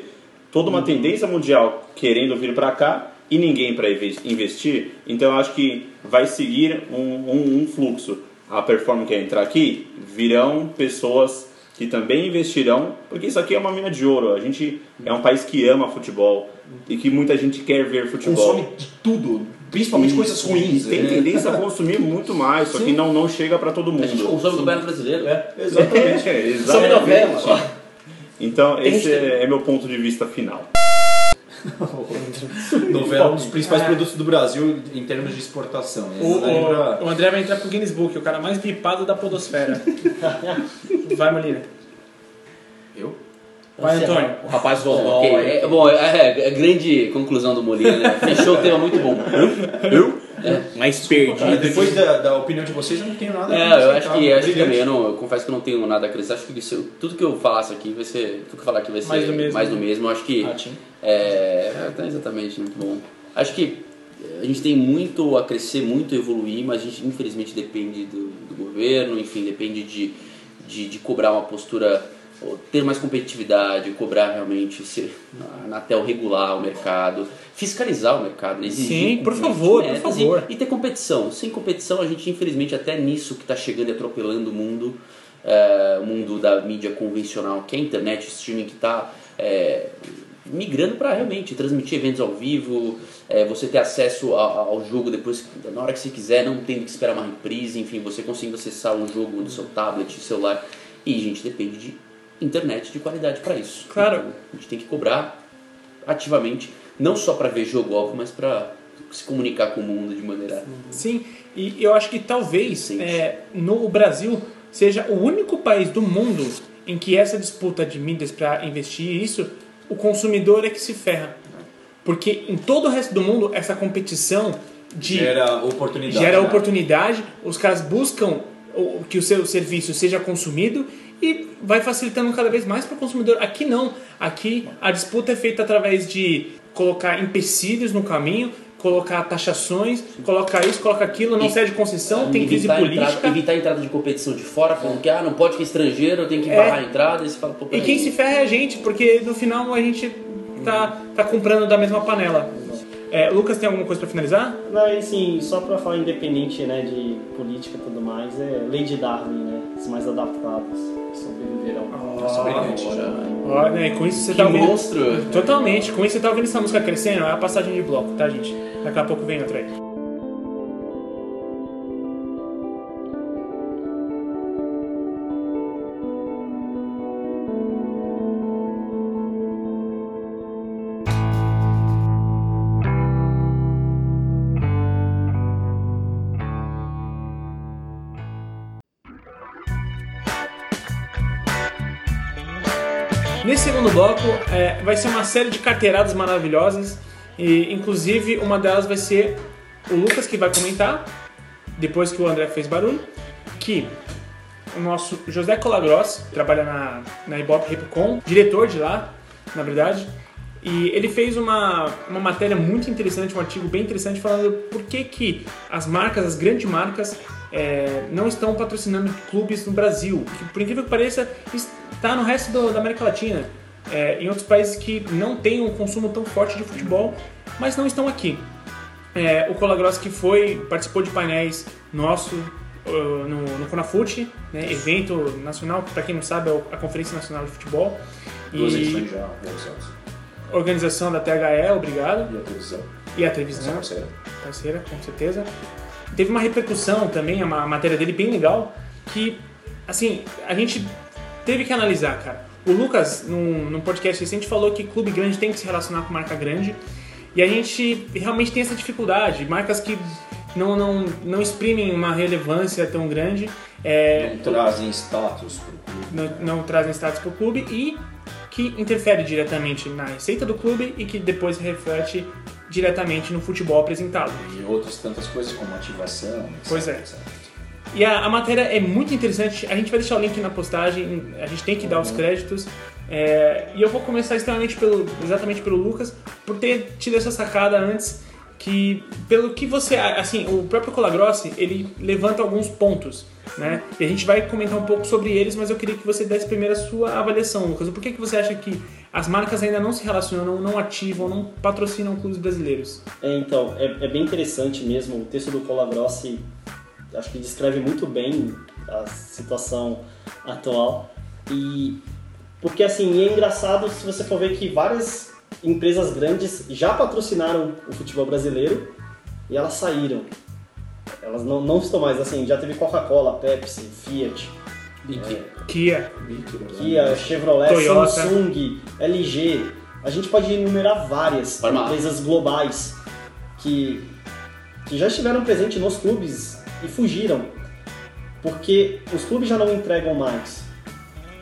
toda uma tendência mundial querendo vir para cá e ninguém para investir. Então eu acho que vai seguir um, um- um fluxo. A performance que entrar aqui virão pessoas que também investirão, porque isso aqui é uma mina de ouro. A gente é um país que ama futebol e que muita gente quer ver futebol. Consome de tudo, principalmente coisas ruins. Tem né? tendência a consumir <laughs> muito mais, só que não, não chega para todo A gente mundo. consome o governo brasileiro. Exatamente, é, Sobre novela. exatamente. Então, esse é, é meu ponto de vista final. <laughs> Novela é um dos principais produtos do Brasil em termos de exportação. né? O, Lembra- o, André vai entrar pro Guinness Book, o cara mais bipado da podosfera. <laughs> Vai, Molina. Eu? Vai, Antônio. O rapaz do Dodó. Ok, é, bom, é, é, grande conclusão do Molina, né? Fechou o tema muito bom. <laughs> Eu? Mais perdido. Cara, depois da, da opinião de vocês, eu não tenho nada a É, eu acho acrescentar, que, acho que também, eu, não, eu confesso que eu não tenho nada a acrescentar. Acho que isso- tudo que eu falasse aqui vai ser. Tudo que eu falar aqui vai ser Mais do mesmo. mais do mesmo. Eu acho que. Ah. É, é, tá exatamente, muito bom. Acho que a gente tem muito a crescer, muito a evoluir, mas a gente infelizmente depende do, do governo, enfim, depende de, de, de cobrar uma postura, ter mais competitividade, cobrar realmente ser, na, o regular o mercado, fiscalizar o mercado, né? exigir Sim, por favor, por metas favor. E, e ter competição. Sem competição, a gente infelizmente até nisso que está chegando e atropelando o mundo, é, o mundo da mídia convencional, que é a internet, o streaming que está migrando para realmente transmitir eventos ao vivo, é, você ter acesso a- ao jogo depois, na hora que você quiser, não tendo que esperar uma reprise, enfim, você conseguindo acessar um jogo no seu tablet, celular. E gente depende de internet de qualidade para isso. Claro. Então, a gente tem que cobrar ativamente, não só para ver jogo óbvio, mas para se comunicar com o mundo de maneira Sim, e eu acho que talvez é, no Brasil seja o único país do mundo em que essa disputa de mídias para investir isso, o consumidor é que se ferra. Porque em todo o resto do mundo, essa competição de Gera oportunidade. gera né? oportunidade, os caras buscam que o seu serviço seja consumido e vai facilitando cada vez mais para o consumidor. Aqui não, aqui a disputa é feita através de colocar empecilhos no caminho, colocar taxações, colocar isso, colocar aquilo, não E- cede concessão, tem crise política. entrada, evitar a entrada de competição de fora, falando que ah, não pode que é estrangeiro, tem que É. barrar a entrada, e fala, E quem se ferra é a gente, porque no final a gente tá, tá comprando da mesma panela. É, Lucas, tem alguma coisa para finalizar? Não, assim, só pra falar independente, né, de política e tudo mais, é lei de Darwin, né? Os mais adaptados sobreviverão. Nossa, brilhante. Olha, né, com isso você Que tá ouvindo. monstro! Totalmente, com isso você tá ouvindo essa música crescendo, é a passagem de bloco, tá, gente? Daqui a pouco vem outra aí. Vai ser uma série de carteiradas maravilhosas. E, inclusive, uma delas vai ser o Lucas que vai comentar, depois que o André fez barulho, que o nosso José Colagross, que trabalha na, na Ibope Repcom, diretor de lá, na verdade, e ele fez uma, uma matéria muito interessante, um artigo bem interessante, falando por que, que as marcas, as grandes marcas, é, não estão patrocinando clubes no Brasil. Que, por incrível que pareça, está no resto do- da América Latina. É, em outros países que não têm um consumo tão forte de futebol, mas não estão aqui. É, o Colagross que foi, participou de painéis nosso uh, no, no Conafute, né, evento nacional, para quem não sabe, é a Conferência Nacional de Futebol. Duas E já organização da THE, obrigado. E a televisão. E a televisão, parceira. parceira, com certeza. Teve uma repercussão também, ma- a matéria dele bem legal, que, assim, a gente teve que analisar, cara. O Lucas, num, num podcast recente, falou que clube grande tem que se relacionar com marca grande. E a gente realmente tem essa dificuldade. Marcas que não, não, não exprimem uma relevância tão grande, é, Não trazem status pro clube. não, não trazem status para o clube e que interfere diretamente na receita do clube e que depois reflete diretamente no futebol apresentado. E outras tantas coisas como ativação, etc, Pois é. etc. E a, a matéria é muito interessante, a gente vai deixar o link na postagem, a gente tem que dar os créditos. é, e eu vou começar extremamente pelo, exatamente pelo Lucas, por ter tido essa sacada antes, que pelo que você, assim, o próprio Colagrossi, ele levanta alguns pontos, né? E a gente vai comentar um pouco sobre eles, mas eu queria que você desse primeiro a sua avaliação, Lucas. Por que, que você acha que as marcas ainda não se relacionam, não ativam, não patrocinam clubes brasileiros? É, então, é, é bem interessante mesmo. O texto do Colagrossi acho que descreve muito bem a situação atual. E porque assim, é engraçado se você for ver que várias empresas grandes já patrocinaram o futebol brasileiro e elas saíram. Elas não, não estão mais assim, já teve Coca-Cola, Pepsi, Fiat, Kia, Kia, Chevrolet, Toyota. Samsung, LG. A gente pode enumerar várias Bora lá. empresas globais que, que já estiveram presentes nos clubes e fugiram. Porque os clubes já não entregam mais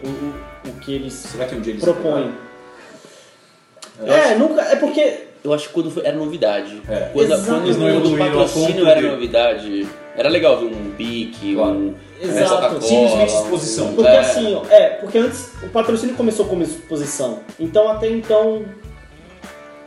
o, o, o que eles Será que um dia eles propõem. É, nunca. É porque. Eu acho que quando foi- era novidade. É. Quando, Exato. quando Eles não o patrocínio era de- novidade, era legal ver um bique, Claro. um Exato. Simplesmente exposição. Porque É. assim, ó, é, porque antes o patrocínio começou como exposição. Então até então.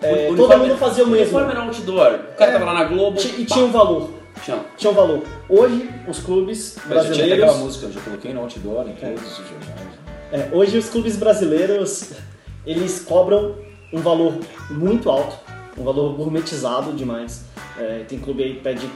é, todo uniforme- mundo fazia o mesmo. uniforme era outdoor. O cara É. tava lá na Globo. E pá, tinha um valor. Tinha. Tinha um valor. Hoje, os clubes Mas já tinha aquela brasileiros. música, eu já coloquei no outdoor em todos os jornais. é, hoje os clubes brasileiros eles cobram um valor muito alto, um valor gourmetizado demais. É, tem clube aí que pede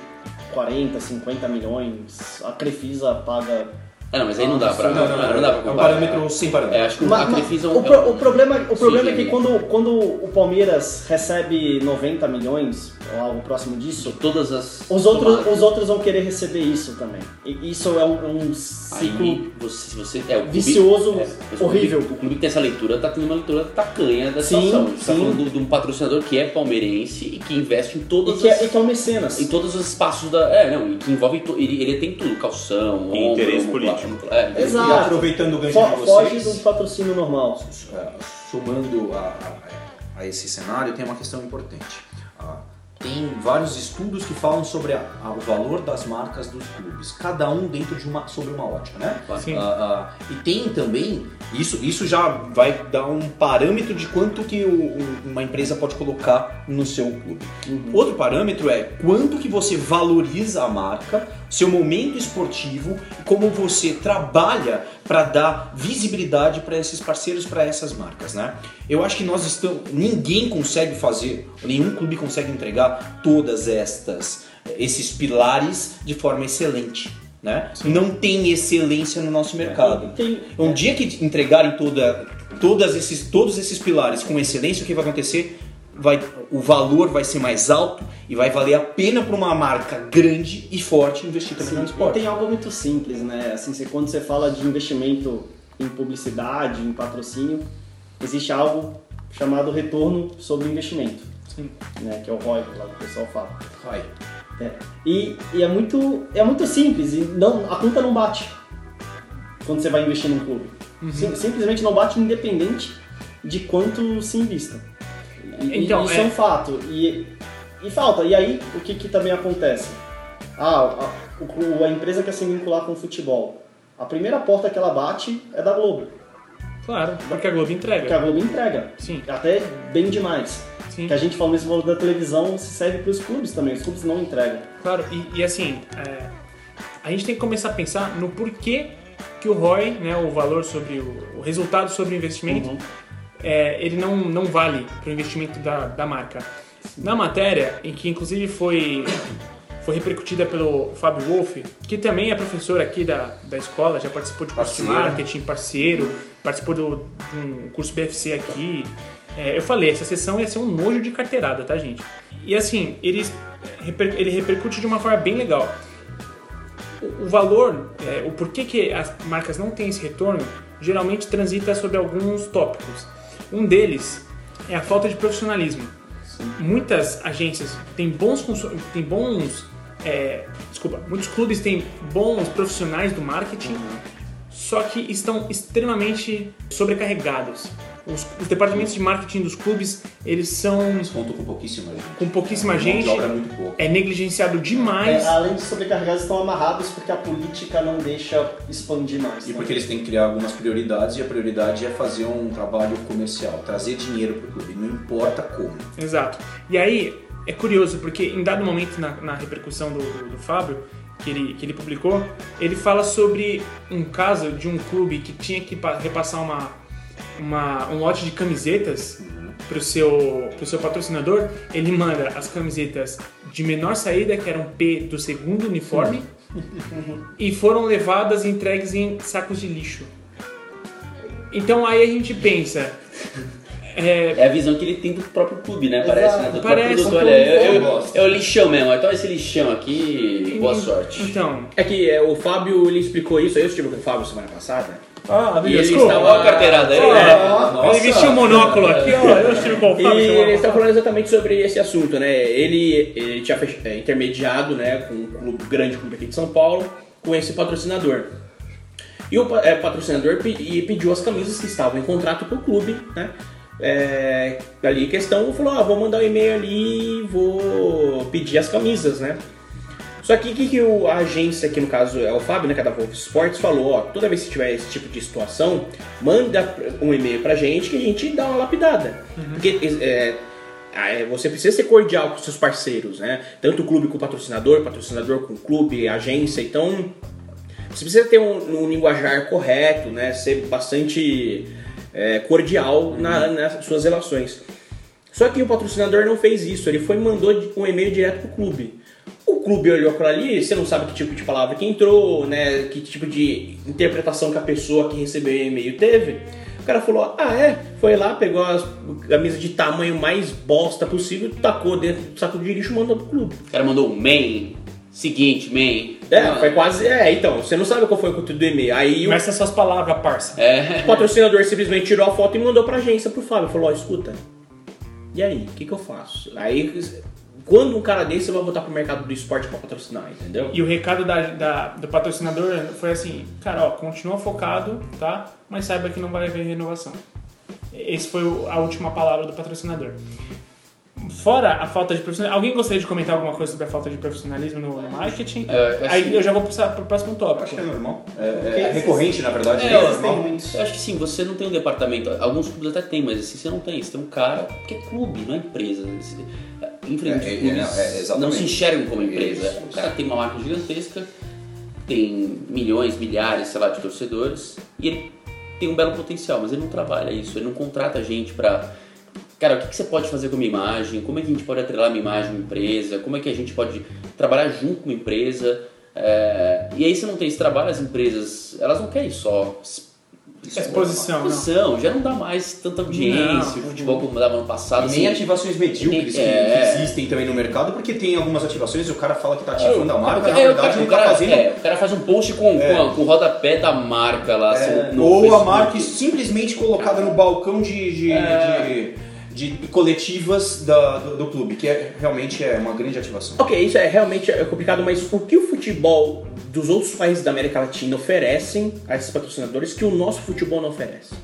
40, 50 milhões, a Crefisa paga. Ah, não, mas aí não dá pra. Não, não, não, não dá pra É um comparar. parâmetro sem parâmetro. É, acho que Ma- a Crefisa é um. o, pro- o problema, o problema é que quando, quando o Palmeiras recebe 90 milhões, ou algo próximo disso, Todas as. os outros, tomadas. os outros vão querer receber isso também. E isso é um, um ciclo. Aí você, se você é o clube, vicioso, mas o horrível. Clube, o clube que tem essa leitura tá tendo uma leitura tacanha da Sim, situação. Tá sim. falando de- um patrocinador que é palmeirense e que investe em E todas que, as. é, e que é um mecenas. Em todos os espaços da. É, não, e que envolve. to- Ele, ele tem tudo, calção, E ombro, interesse ombro, político. É, Exato. E aproveitando o gancho Fo- de foge vocês, do patrocínio normal. é, somando a, a- a esse cenário, tem uma questão importante. Ah, tem vários estudos que falam sobre a- a- o valor das marcas dos clubes, cada um dentro de uma sobre uma ótica, né? Sim. Ah, ah, e tem também isso, isso já vai dar um parâmetro de quanto que o- um- uma empresa pode colocar no seu clube. Outro parâmetro é quanto que você valoriza a marca, seu momento esportivo e como você trabalha para dar visibilidade para esses parceiros, para essas marcas, né? Eu acho que nós estamos, ninguém consegue fazer, nenhum clube consegue entregar todas estas esses pilares de forma excelente, né? Não tem excelência no nosso mercado. Tem, Um dia que entregarem toda, todas esses, todos esses pilares com excelência, o que vai acontecer? Vai, o valor vai ser mais alto e vai valer a pena para uma marca grande e forte investir também Sim, no e esporte. tem algo muito simples, né? Assim, você- quando você fala de investimento em publicidade, em patrocínio, existe algo chamado retorno sobre investimento, Sim. né? Que é o ROI, lá que o pessoal fala. Vai. É. E, e é muito é muito simples e não a conta não bate quando você vai investir num clube. Sim- simplesmente não bate independente de quanto se invista. E, Então, isso é- é... um fato. E, e falta. E aí o que, que também acontece? Ah, a, a empresa quer se vincular com o futebol. A primeira porta que ela bate é da Globo, Claro, porque a Globo porque a entrega. Globo entrega. Sim, Até bem demais. sim. Que a gente falou nesse valor da televisão se serve para os clubes também. Os clubes não entregam. Claro, e, e assim, é, a gente tem que começar a pensar no porquê que o ROI, né, o valor sobre o, o resultado sobre o investimento, Uhum. É, ele não, não vale para o investimento da, da marca. Na matéria, em que inclusive foi, foi repercutida pelo Fábio Wolff, que também é professor aqui da, da escola, já participou de curso de Parceiro. marketing, parceiro, participou do, de um curso BFC aqui. É, eu falei, essa sessão ia ser um nojo de carteirada, tá, gente? E assim, ele, ele repercute de uma forma bem legal. O, o valor, é, o porquê que as marcas não têm esse retorno, geralmente transita sobre alguns tópicos. Um deles é a falta de profissionalismo. Muitas agências têm bons, têm bons é, desculpa, muitos clubes têm bons profissionais do marketing, só que estão extremamente sobrecarregados. Os, os departamentos de marketing dos clubes, eles são Conto com pouquíssima gente. com pouquíssima de gente, obra é muito pouco. é negligenciado demais. É, além de sobrecarregados, estão amarrados porque a política não deixa expandir mais. E né? porque eles têm que criar algumas prioridades e a prioridade é fazer um trabalho comercial, trazer dinheiro para o clube, não importa como. Exato. E aí, é curioso, porque em dado momento na, na repercussão do, do, do Fábio, que ele, que ele publicou, ele fala sobre um caso de um clube que tinha que pa- repassar uma, uma, um lote de camisetas para o seu, pro seu patrocinador. Ele manda as camisetas de menor saída, que eram P do segundo uniforme, e foram levadas e entregues em sacos de lixo. Então aí a gente pensa. é, É a visão que ele tem do próprio clube, né? Parece, né? Do Parece. produto. Olha, eu, eu, gosto. é o lixão mesmo. Então esse lixão aqui, boa sorte. Então, É que é, o Fábio ele explicou isso, aí eu estive com o Fábio semana passada, Ah, E ele desculpa. estava- Olha a carteirada aí. É, ele vestiu o monóculo aqui, ó. Eu estilo qual E Fábio, ele chamava. está falando exatamente sobre esse assunto, né? Ele, ele tinha é, intermediado, né, com um clube, grande clube aqui de São Paulo, com esse patrocinador. E o é, patrocinador pe- e pediu as camisas que estavam em contrato com o clube, né? É, ali em questão falou, ah, vou mandar um e-mail ali e vou pedir as camisas, né? Só que o que, que o- a agência, que no caso é o Fábio, né, que é da Wolf Sports, falou, ó, toda vez que tiver esse tipo de situação, manda um e-mail pra gente que a gente dá uma lapidada. Porque é, é, você precisa ser cordial com seus parceiros, né? Tanto o clube com o patrocinador, patrocinador com o clube, agência, então você precisa ter um, um linguajar correto, né? Ser bastante é, cordial na- nas suas relações. Só que o patrocinador não fez isso, ele foi mandou um e-mail direto pro clube. O clube olhou para ali, você não sabe que tipo de palavra que entrou, né? Que tipo de interpretação que a pessoa que recebeu o e-mail teve. O cara falou, ah é? Foi lá, pegou a camisa de tamanho mais bosta possível, tacou dentro do saco de lixo e mandou pro clube. O cara mandou um man. Seguinte, man. É, Ah, foi quase. É, então, você não sabe qual foi o conteúdo do e-mail. Aí o Começa essas palavras, parça. É. O <laughs> patrocinador simplesmente tirou a foto e mandou pra agência, pro Fábio. Falou, ó, escuta, e aí, o que, que eu faço? Aí, quando um cara desse, você vai voltar pro mercado do esporte pra patrocinar, entendeu? E o recado da, da- do patrocinador foi assim, cara, ó, continua focado, tá? Mas saiba que não vai haver renovação. Esse foi o- a última palavra do patrocinador. Fora a falta de profissionalismo, alguém gostaria de comentar alguma coisa sobre a falta de profissionalismo no, no marketing? É, assim- Aí eu já vou passar pro próximo tópico. Acho que é normal. É, é recorrente, na verdade. É, né? eu, normal. acho que sim, você não tem um departamento. Alguns clubes até tem, mas assim, você não tem. Você tem um cara que é clube, não é empresa. Você- Infelizmente, É, é, clubes não, é, não se enxergam como empresa. Isso, o cara tem uma marca gigantesca, tem milhões, milhares, sei lá, de torcedores, e ele tem um belo potencial, mas ele não trabalha isso, ele não contrata gente pra. Cara, o que, que você pode fazer com a minha imagem? Como é que a gente pode atrelar a minha imagem minha empresa? Como é que a gente pode trabalhar junto com uma empresa? É, E aí você não tem esse trabalho, as empresas, elas não querem só Exposição, não. exposição, já não dá mais tanta audiência, Não. o futebol como dava no passado. E nem assim, ativações medíocres que- É. que existem também no mercado, porque tem algumas ativações e o cara fala que tá ativando a marca, É, na o verdade cara, o tá cara- fazendo. é, o cara faz um post com, É. com, a- com o rodapé da marca lá. assim, no Ou a Facebook. marca simplesmente colocada no balcão de, de, É. de, de coletivas da- do, do clube, que é, realmente é uma grande ativação. Ok, isso é realmente é complicado, mas o que o futebol dos outros países da América Latina oferecem a esses patrocinadores que o nosso futebol não oferece?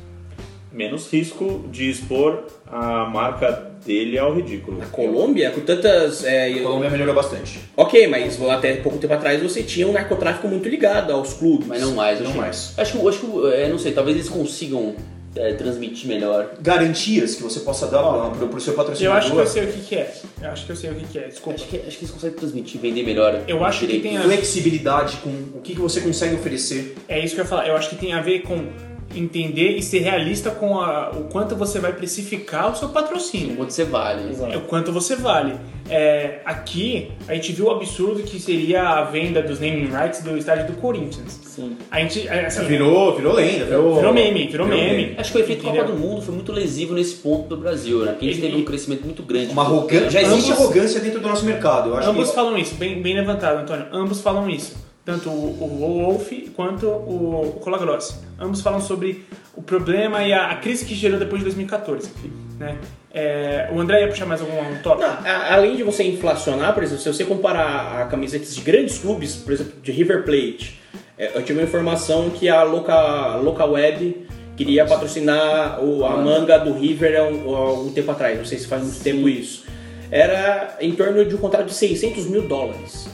Menos risco de expor a marca dele ao ridículo. A Colômbia, com tantas. é, A Colômbia melhorou bastante. Ok, mas até pouco tempo atrás você tinha um narcotráfico muito ligado aos clubes. Mas não mais, Não acho, mais. Acho que, acho que é, não sei, talvez eles consigam é, transmitir melhor. Garantias que você possa dar para o seu Eu patrocinador. acho que eu sei o que, que é. Eu acho que eu sei o que, que é, desculpa. Acho que, acho que eles conseguem transmitir, vender melhor. Eu acho que direito. tem a- Flexibilidade com o que, que você consegue oferecer. É isso que eu ia falar. Eu acho que tem a ver com entender e ser realista com a- o quanto você vai precificar o seu patrocínio. Quanto você vale. É o quanto você vale. É, aqui, a gente viu o absurdo que seria a venda dos naming rights do estádio do Corinthians. Sim. A gente, é, assim, Virou, virou lenda, virou, virou meme, virou meme. Acho que o efeito Entendeu? Copa do Mundo foi muito lesivo nesse ponto do Brasil, né? Porque a gente teve um crescimento muito grande. Uma arrogância. Já existe Ambos- arrogância dentro do nosso mercado. Eu acho Ambos que falam isso, bem, bem levantado, Antônio. Ambos falam isso. Tanto o, o Wolf quanto o, o Colagrossi. Ambos falam sobre o problema e a, a crise que gerou depois de 2014. Né? É, o André ia puxar mais algum um tópico? Não, a- além de você inflacionar, por exemplo, se você comparar a camisetas de grandes clubes, por exemplo, de River Plate, é, eu tive uma informação que a Loca, Loca Web queria patrocinar o- a manga do River há um, há um tempo atrás, não sei se faz muito tempo isso. Era em torno de um contrato de 600 mil dólares.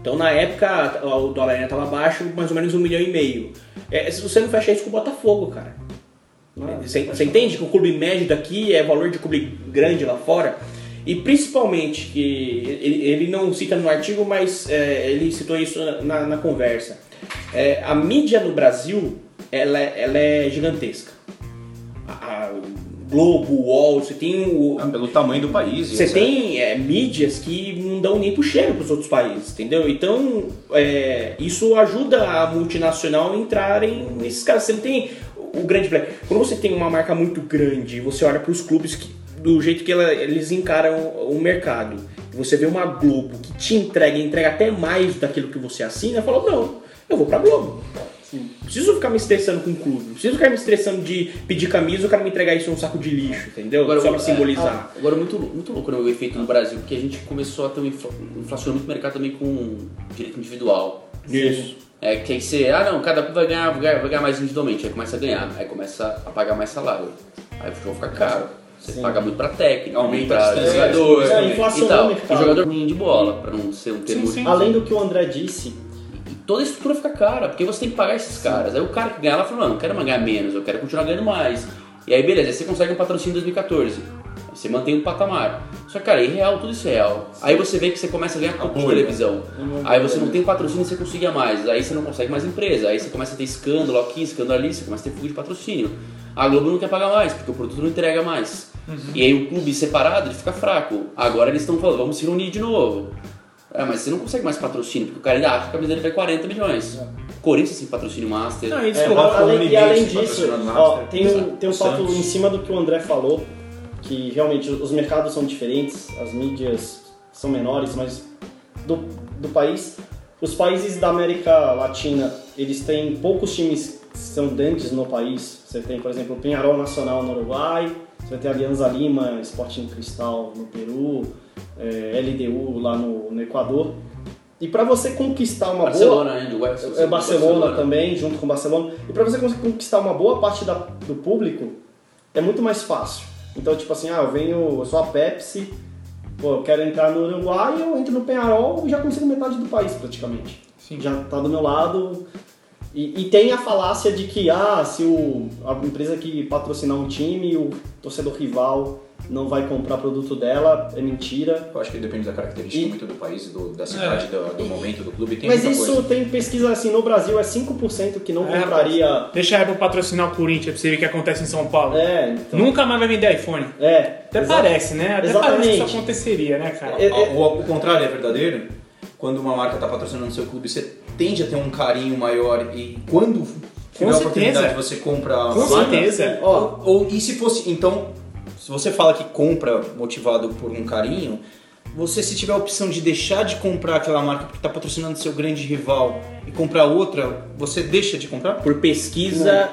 Então na época o dólar ainda estava baixo, mais ou menos um milhão e meio. É, se você não fecha isso com o Botafogo, cara. Você, você entende que o clube médio daqui é valor de clube grande lá fora? E principalmente, que ele, ele não cita no artigo, mas é, ele citou isso na, na conversa. É, a mídia no Brasil, ela, é- ela é gigantesca. A, a Globo, UOL, você tem o, Ah, pelo tamanho do país. você tem é, mídias que não dão nem pro cheiro pros outros países, entendeu? Então, é, isso ajuda a multinacional a entrarem nesses caras. Você não tem o grande player. Quando você tem uma marca muito grande e você olha pros clubes que, do jeito que ela- eles encaram o mercado, e você vê uma Globo que te entrega, entrega até mais daquilo que você assina, fala, não, eu vou pra Globo. Não preciso ficar me estressando com o clube. Não preciso ficar me estressando de pedir camisa e o cara me entregar isso num saco de lixo, entendeu? Só pra é, simbolizar. ah, agora, muito, muito louco né, o efeito no Brasil, porque a gente começou a ter um infla, inflacionou muito o mercado também com direito individual. Isso. É que aí você, ah não, cada clube vai ganhar, vai ganhar, vai ganhar mais individualmente, aí começa a ganhar, aí começa a pagar mais salário. Aí o futebol fica caro. Você paga muito pra técnico, Aumenta pra a distância. jogador É, e inflacionou tal. o mercado. E jogador ruim de bola, pra não ser um termo. sim. Além do que o André disse, toda a estrutura fica cara, porque você tem que pagar esses caras. Aí o cara que ganha lá fala, mano, não quero mais ganhar menos, eu quero continuar ganhando mais. E aí beleza, aí você consegue um patrocínio em 2014. Aí você mantém um patamar. Só que, cara, é irreal, tudo isso é real. Aí você vê que você começa a ganhar pouco de televisão. Aí você não tem patrocínio e você conseguia mais. Aí você não consegue mais empresa. Aí você começa a ter escândalo aqui, escândalo ali, você começa a ter fuga de patrocínio. A Globo não quer pagar mais, porque o produto não entrega mais. E aí o clube separado ele fica fraco. Agora eles estão falando, vamos se reunir de novo. É, mas você não consegue mais patrocínio, porque o cara ainda acha que a camisa dele vai 40 milhões. Corinthians tem patrocínio master. Não, isso É, que eu- além- e além disso, ó, Master. tem um, tem um fato Santos. em cima do que o André falou, que realmente os mercados são diferentes, as mídias são menores, mas do, do país, os países da América Latina, eles têm poucos times que são grandes no país. Você tem, por exemplo, o Penharol Nacional no Uruguai, você vai ter a Alianza Lima, Sporting Cristal no Peru, é, LDU lá no, no Equador. E para você conquistar uma boa Barcelona, né? Do West, é Barcelona, também, junto com Barcelona. E para você conseguir conquistar uma boa parte da- do público, é muito mais fácil. Então, tipo assim, ah, eu venho, eu sou a Pepsi, pô, eu quero entrar no Uruguai, eu entro no Penharol e já consigo metade do país, praticamente. Sim. Já tá do meu lado. E, e tem a falácia de que, ah, se o, a empresa que patrocinar um time, o torcedor rival não vai comprar produto dela, é mentira. Eu acho que depende da característica E- muito do país, do- da cidade, do, do momento do clube. Tem Mas isso coisa. tem pesquisa assim, no Brasil é 5% que não É, compraria. Deixa a Apple patrocinar o Corinthians pra você ver o que acontece em São Paulo. É, então. Nunca mais vai vender iPhone. É. Até exa- parece, né? Até parece Exatamente. que isso aconteceria, né, cara? É, é- O, o contrário é verdadeiro. Quando uma marca está patrocinando seu clube, você tende a ter um carinho maior e quando tiver a certeza. oportunidade você compra Com marca, certeza. Ó, Ou, e se fosse, então, se você fala que compra motivado por um carinho, você se tiver a opção de deixar de comprar aquela marca porque está patrocinando seu grande rival e comprar outra, você deixa de comprar? Por pesquisa,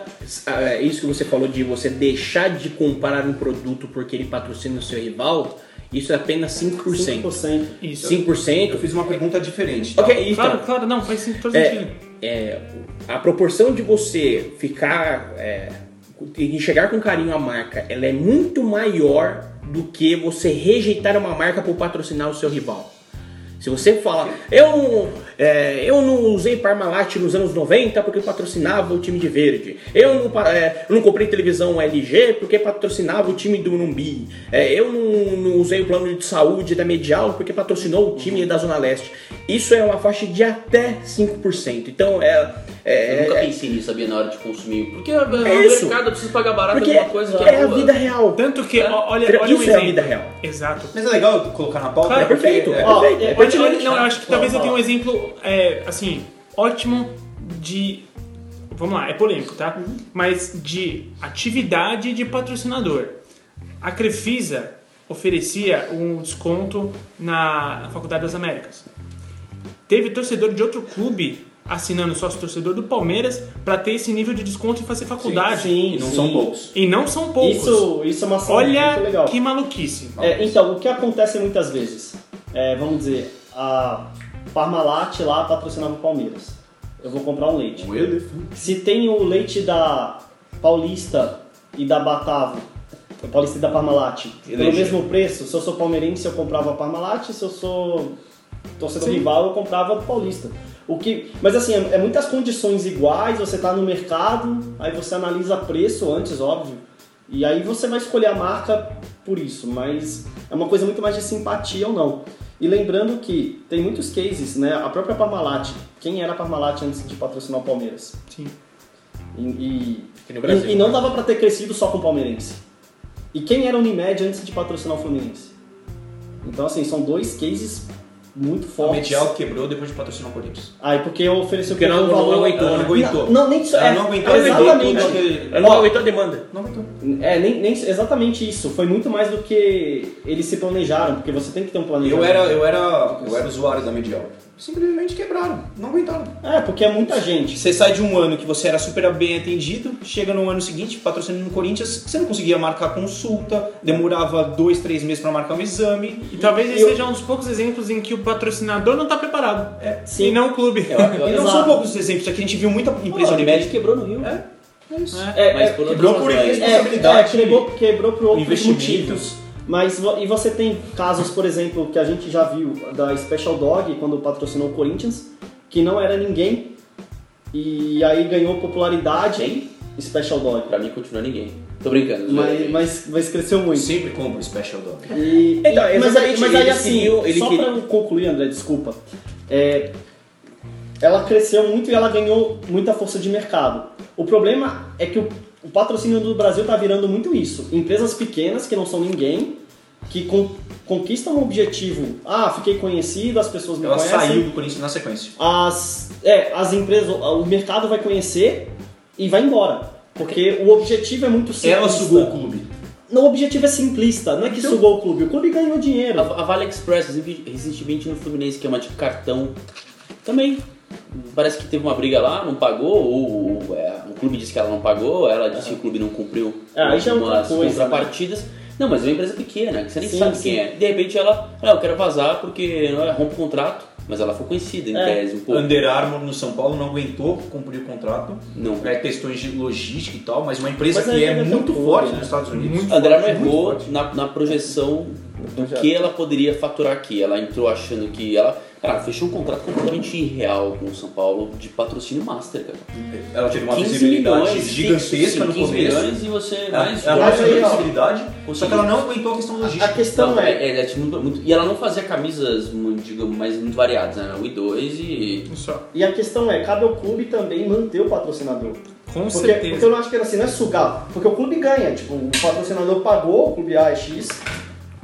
é isso que você falou de você deixar de comprar um produto porque ele patrocina o seu rival, isso é apenas 5%. 5%. Isso. 5%. Eu fiz uma pergunta diferente. tá? Ok, então, Claro, claro, não, faz todo É, sentido. é, a proporção de você ficar é, enxergar com carinho a marca, ela é muito maior do que você rejeitar uma marca por patrocinar o seu rival. Se você fala, eu é, eu não usei Parmalat nos anos 90 porque patrocinava o time de verde. Eu não, é, eu não comprei televisão LG porque patrocinava o time do Numbi. É, eu não, não usei o plano de saúde da Medial porque patrocinou o time da Zona Leste. Isso é uma faixa de até 5%. Então é. é Eu nunca é- pensei nisso, sabia, na hora de consumir. Porque é, É é isso. mercado, eu preciso pagar barato porque alguma coisa que é a boa. vida real. Tanto que, olha, olha um Isso é a exemplo. vida real. Exato. Mas é legal colocar na pauta. Claro, É perfeito. É Ó, perfeito. é- É é- Olha, pertinente. olha, não, eu acho que talvez eu tenha um exemplo, é, assim, ótimo de. Vamos lá, é polêmico, tá? Mas de atividade de patrocinador. A Crefisa oferecia um desconto na, Faculdade das Américas. Teve torcedor de outro clube assinando sócio torcedor do Palmeiras para ter esse nível de desconto e fazer faculdade. Sim, E não sim. são poucos. E não são poucos. Isso, isso é uma Olha legal. que maluquice. É, então, o que acontece muitas vezes? É, vamos dizer, a Parmalat lá patrocinava o Palmeiras. Eu vou comprar um leite. Um elefante. Se tem o leite da Paulista e da Batavo, Paulista e da Parmalat, pelo mesmo preço, se eu sou palmeirense eu comprava a Parmalat, se eu sou torcedor Sim. rival eu comprava do Paulista. O que, mas assim, é, é muitas condições iguais, você está no mercado, aí você analisa preço antes, óbvio, e aí você vai escolher a marca por isso, mas é uma coisa muito mais de simpatia ou não. E lembrando que tem muitos cases, né? A própria Parmalat, quem era a Parmalat antes de patrocinar o Palmeiras? Sim. E, e, Brasil, e- e não né? dava pra ter crescido só com o Palmeirense. E quem era a Unimed antes de patrocinar o Fluminense? Então, assim, são dois cases muito A fortes. Medial quebrou depois de patrocinar o Corinthians. Ah, e porque ofereceu Porque não- um não valor... aguentou, Ela não aguentou. Não, não, nem só. Ela é, não aguentou, Exatamente. aguentou Ela não aguentou a demanda. Não aguentou. É, nem, nem exatamente isso. Foi muito mais do que eles se planejaram, porque você tem que ter um planejamento. Eu era, eu era, eu era usuário da Medial. Simplesmente quebraram, não aguentaram. É, porque é muita gente. Você sai de um ano que você era super bem atendido, chega no ano seguinte, patrocinando no Corinthians, você não conseguia marcar consulta, demorava dois, três meses pra marcar um exame. E talvez esse Eu- seja um dos poucos exemplos em que o patrocinador não tá preparado. É, sim. E não o clube. Eu- eu- <laughs> E não são poucos os exemplos, aqui a gente viu muita empresa a de Unimed quebrou no Rio. É, é isso. É, Mas é, por quebrou por isso. É, responsabilidade, é, quebrou, quebrou por outros motivos. Mas e você tem casos, por exemplo, que a gente já viu da Special Dog quando patrocinou o Corinthians, que não era ninguém e aí ganhou popularidade. Quem? Special Dog. Pra mim continua ninguém. Tô brincando. Mas, mas, mas cresceu muito. Sempre compra o Special Dog. E, <laughs> Então, e- mas, aí, mas aí assim, queriam- só queria- pra eu concluir, André, desculpa. É, ela cresceu muito e ela ganhou muita força de mercado. O problema é que o, o patrocínio do Brasil tá virando muito isso. Empresas pequenas que não são ninguém, que con- conquistam um objetivo. Ah, fiquei conhecido, as pessoas me Ela conhecem. saiu do Corinthians na sequência. As, é, as empresas, o mercado vai conhecer e vai embora. Porque o objetivo é muito simplista. Ela sugou o clube. Não, o objetivo é simplista, não é que sugou o clube. O clube ganhou dinheiro. A, a Vale Express, recentemente no Fluminense, que é uma de cartão, também. Parece que teve uma briga lá, não pagou, ou, é, o clube disse que ela não pagou, ela disse que o clube não cumpriu É, aí já é algumas coisa, contrapartidas. Não, mas é uma empresa pequena, que você nem Sim, sabe sim. quem é. De repente ela, ah, eu quero vazar porque é, rompe o contrato, mas ela foi conhecida em É. tese um pouco. Under Armour no São Paulo não aguentou cumprir o contrato. Não. É questões de logística e tal, mas uma empresa Mas que é ter muito forte né? nos Estados Unidos. A André não Muito errou na, na projeção do que ela poderia faturar aqui. Ela entrou achando que ela. Cara, fechou um contrato completamente irreal com o São Paulo de patrocínio master, cara. Ela teve uma 15 visibilidade milhões, gigantesca no 15 começo. milhões e você Ela, mais ela teve visibilidade, só que ela não aguentou a questão A logística. questão Não, é, é, é, é, tipo, muito- muito- e ela não fazia camisas, muito, digamos, mais muito variadas, né? O I2 e. Só. e a questão é, cabe ao clube também manter o patrocinador. Com Porque, certeza. porque eu não acho que assim, não é sugar, porque o clube ganha, tipo, o patrocinador pagou, o clube A é X,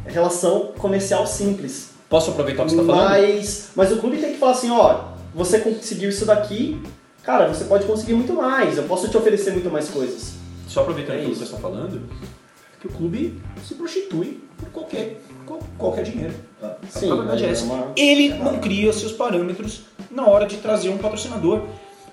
é relação comercial simples. Posso aproveitar o que você está falando? Mas, mas o clube tem que falar assim, ó, você conseguiu isso daqui, cara, você pode conseguir muito mais, eu posso te oferecer muito mais coisas. Só aproveitando É aquilo que você está falando, é que o clube se prostitui por qualquer, qual- qualquer dinheiro. A, Sim, a verdade é é uma- Ele não cria seus parâmetros na hora de trazer um patrocinador.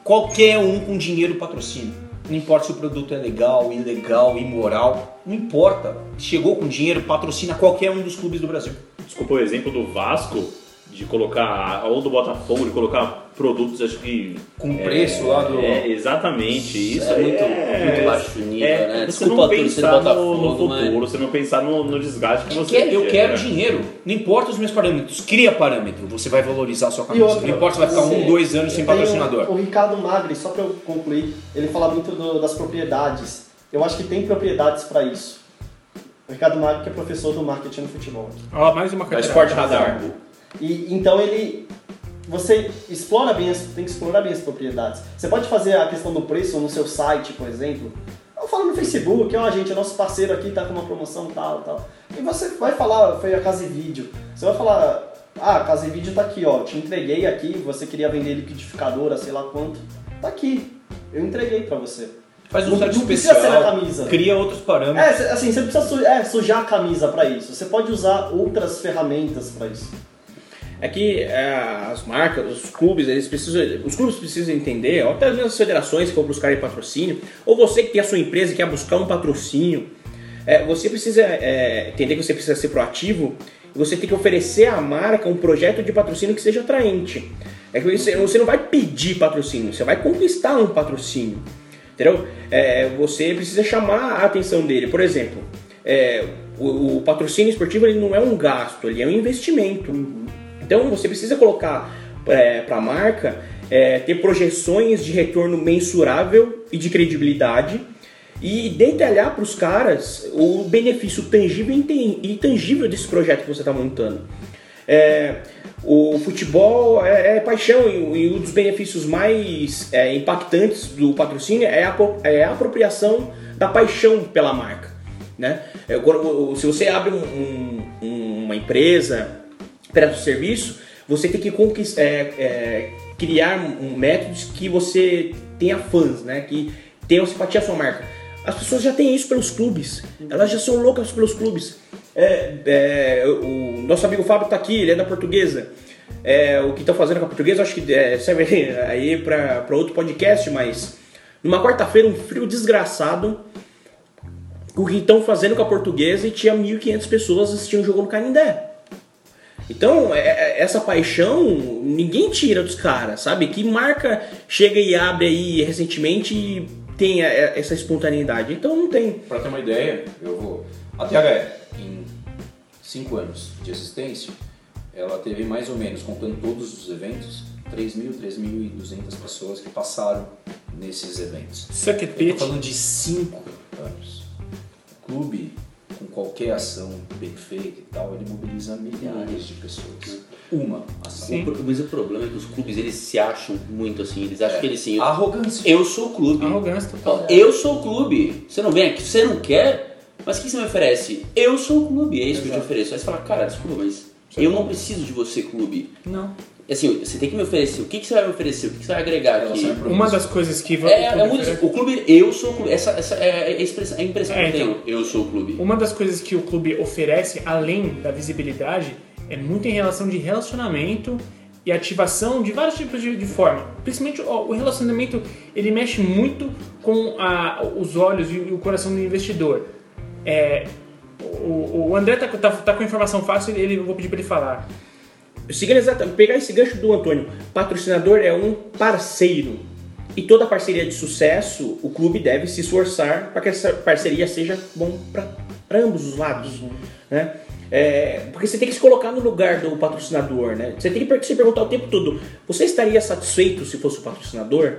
Qualquer um com dinheiro patrocina. Não importa se o produto é legal, ilegal, imoral. Não importa. Chegou com dinheiro, patrocina qualquer um dos clubes do Brasil. Desculpa o exemplo do Vasco, de colocar, ou do Botafogo, de colocar produtos, acho que. Com o preço lá do. É, exatamente. Isso é aí muito, é, muito baixo nível, é, né? Você Desculpa não pensar no, no Botafogo, mas. futuro, você não pensar no, no desgaste que você quero, eu quero dinheiro. Não importa os meus parâmetros. Cria parâmetro. Você vai valorizar a sua camisa. outra, não importa se vai ficar um, dois anos sem Tem o- patrocinador. O, Ricardo Magri, só pra eu concluir, ele fala muito do- das propriedades. Eu acho que tem propriedades pra isso. Ricardo Magri que é professor do marketing no futebol. Ó, mais uma É o carteira. Sport Radar. E então ele você explora bem, as, tem que explorar bem as propriedades. Você pode fazer a questão do preço no seu site, por exemplo. Eu falo no Facebook, ó, gente, é nosso parceiro aqui tá com uma promoção tal, tal. E você vai falar, foi a Casa e Vídeo. Você vai falar, ah, a Casa e Vídeo tá aqui, ó, te entreguei aqui, você queria vender liquidificadora, sei lá quanto. Tá aqui. Eu entreguei pra você. Faz um Não- site não precisa ser na especial. camisa. Cria outros parâmetros. É, assim, você não precisa su- é, sujar a camisa pra isso. Você pode usar outras ferramentas pra isso. É que é, as marcas, os clubes, eles precisam, os clubes precisam entender, ou até mesmo as federações que vão buscar patrocínio, ou você que tem a sua empresa e quer buscar um patrocínio, é, você precisa é, entender que você precisa ser proativo e você tem que oferecer à marca um projeto de patrocínio que seja atraente. É que você, você não vai pedir patrocínio, você vai conquistar um patrocínio. Entendeu? É, você precisa chamar a atenção dele. Por exemplo, é, o, o patrocínio esportivo ele não é um gasto, ele é um investimento. Então você precisa colocar para a marca é, ter projeções de retorno mensurável e de credibilidade e detalhar para os caras o benefício tangível e intangível desse projeto que você está montando. É, o futebol é, é paixão e, e um dos benefícios mais é, impactantes do patrocínio é a, é a apropriação da paixão pela marca. Né? É, se você abre um- um- uma empresa, presta um serviço, você tem que conquist- é, é, criar métodos que você tenha fãs, né? que tenham simpatia à sua marca. As pessoas já têm isso pelos clubes, elas já são loucas pelos clubes. É, é, o nosso amigo Fábio está aqui, ele é da portuguesa. é, o que estão fazendo com a portuguesa, acho que é, serve aí para outro podcast, mas numa quarta-feira, um frio desgraçado, o que estão fazendo com a portuguesa e tinha 1.500 pessoas assistindo o jogo no Canindé. Então, é- é- essa paixão, ninguém tira dos caras, sabe? Que marca chega e abre aí recentemente e tem a- essa espontaneidade. Então, não tem. Pra ter uma ideia, eu vou. A THE, em 5 anos de existência, ela teve mais ou menos, contando todos os eventos, 3.000, 3.200 pessoas que passaram nesses eventos. Suck it, Eu tô bitch. falando de 5 anos. O clube, com qualquer ação bem feita e tal, ele mobiliza milhares de pessoas. Uma ação. Sim. O Mas o problema é que os clubes eles se acham muito assim, eles acham que eles sim. Arrogância. Eu sou o clube. Arrogância total. Eu sou o clube. Você não vem aqui, você não quer, mas o que você me oferece? Eu sou o clube, é isso que eu te ofereço. Aí você fala, cara, desculpa, mas eu não preciso de você, clube. Não. Assim, você tem que me oferecer. O que, que você vai me oferecer? O que, que você vai agregar aqui? É Uma das coisas que... É, é muito. O clube, eu sou o clube. Essa, essa é a expressão, a impressão É, que eu então. tenho. Eu sou o clube. Uma das coisas que o clube oferece, além da visibilidade, é muito em relação de relacionamento e ativação de vários tipos de, de forma. Principalmente ó, o relacionamento, ele mexe muito com a- os olhos e o coração do investidor. É, o, o André tá, tá, tá com informação fácil, ele, eu vou pedir para ele falar. Seguindo exatamente, pegar esse gancho do Antônio, patrocinador é um parceiro. E toda parceria de sucesso, o clube deve se esforçar para que essa parceria seja bom para ambos os lados. Né? É, porque você tem que se colocar no lugar do patrocinador. Né? Você tem que se perguntar o tempo todo: você estaria satisfeito se fosse o patrocinador?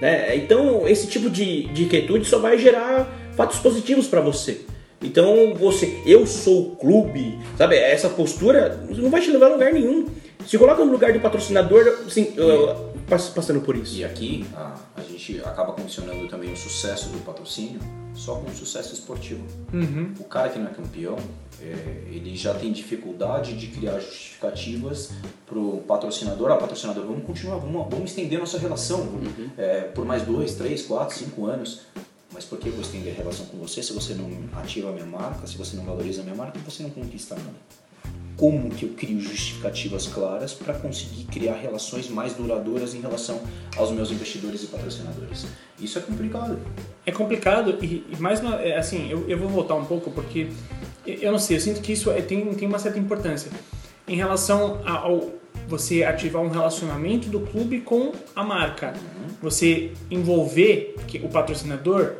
Né? Então, esse tipo de, de inquietude só vai gerar fatos positivos para você. Então você, eu sou o clube, sabe? Essa postura não vai te levar a lugar nenhum. Se coloca no lugar do patrocinador, assim, uh, passando por isso. E aqui a, a gente acaba condicionando também o sucesso do patrocínio só com o sucesso esportivo. O cara que não é campeão, é, ele já tem dificuldade de criar justificativas pro patrocinador. Ah, patrocinador, vamos continuar, vamos, vamos estender nossa relação é, por mais dois, três, quatro, cinco anos. Mas por que eu vou estender a relação com você se você não ativa a minha marca, se você não valoriza a minha marca, você não conquista nada? Como que eu crio justificativas claras para conseguir criar relações mais duradouras em relação aos meus investidores e patrocinadores. Isso é complicado. É complicado e, e mais uma, é, assim, eu, eu vou voltar um pouco porque eu não sei, eu sinto que isso é- tem, tem uma certa importância em relação a- ao você ativar um relacionamento do clube com a marca. Você envolver o patrocinador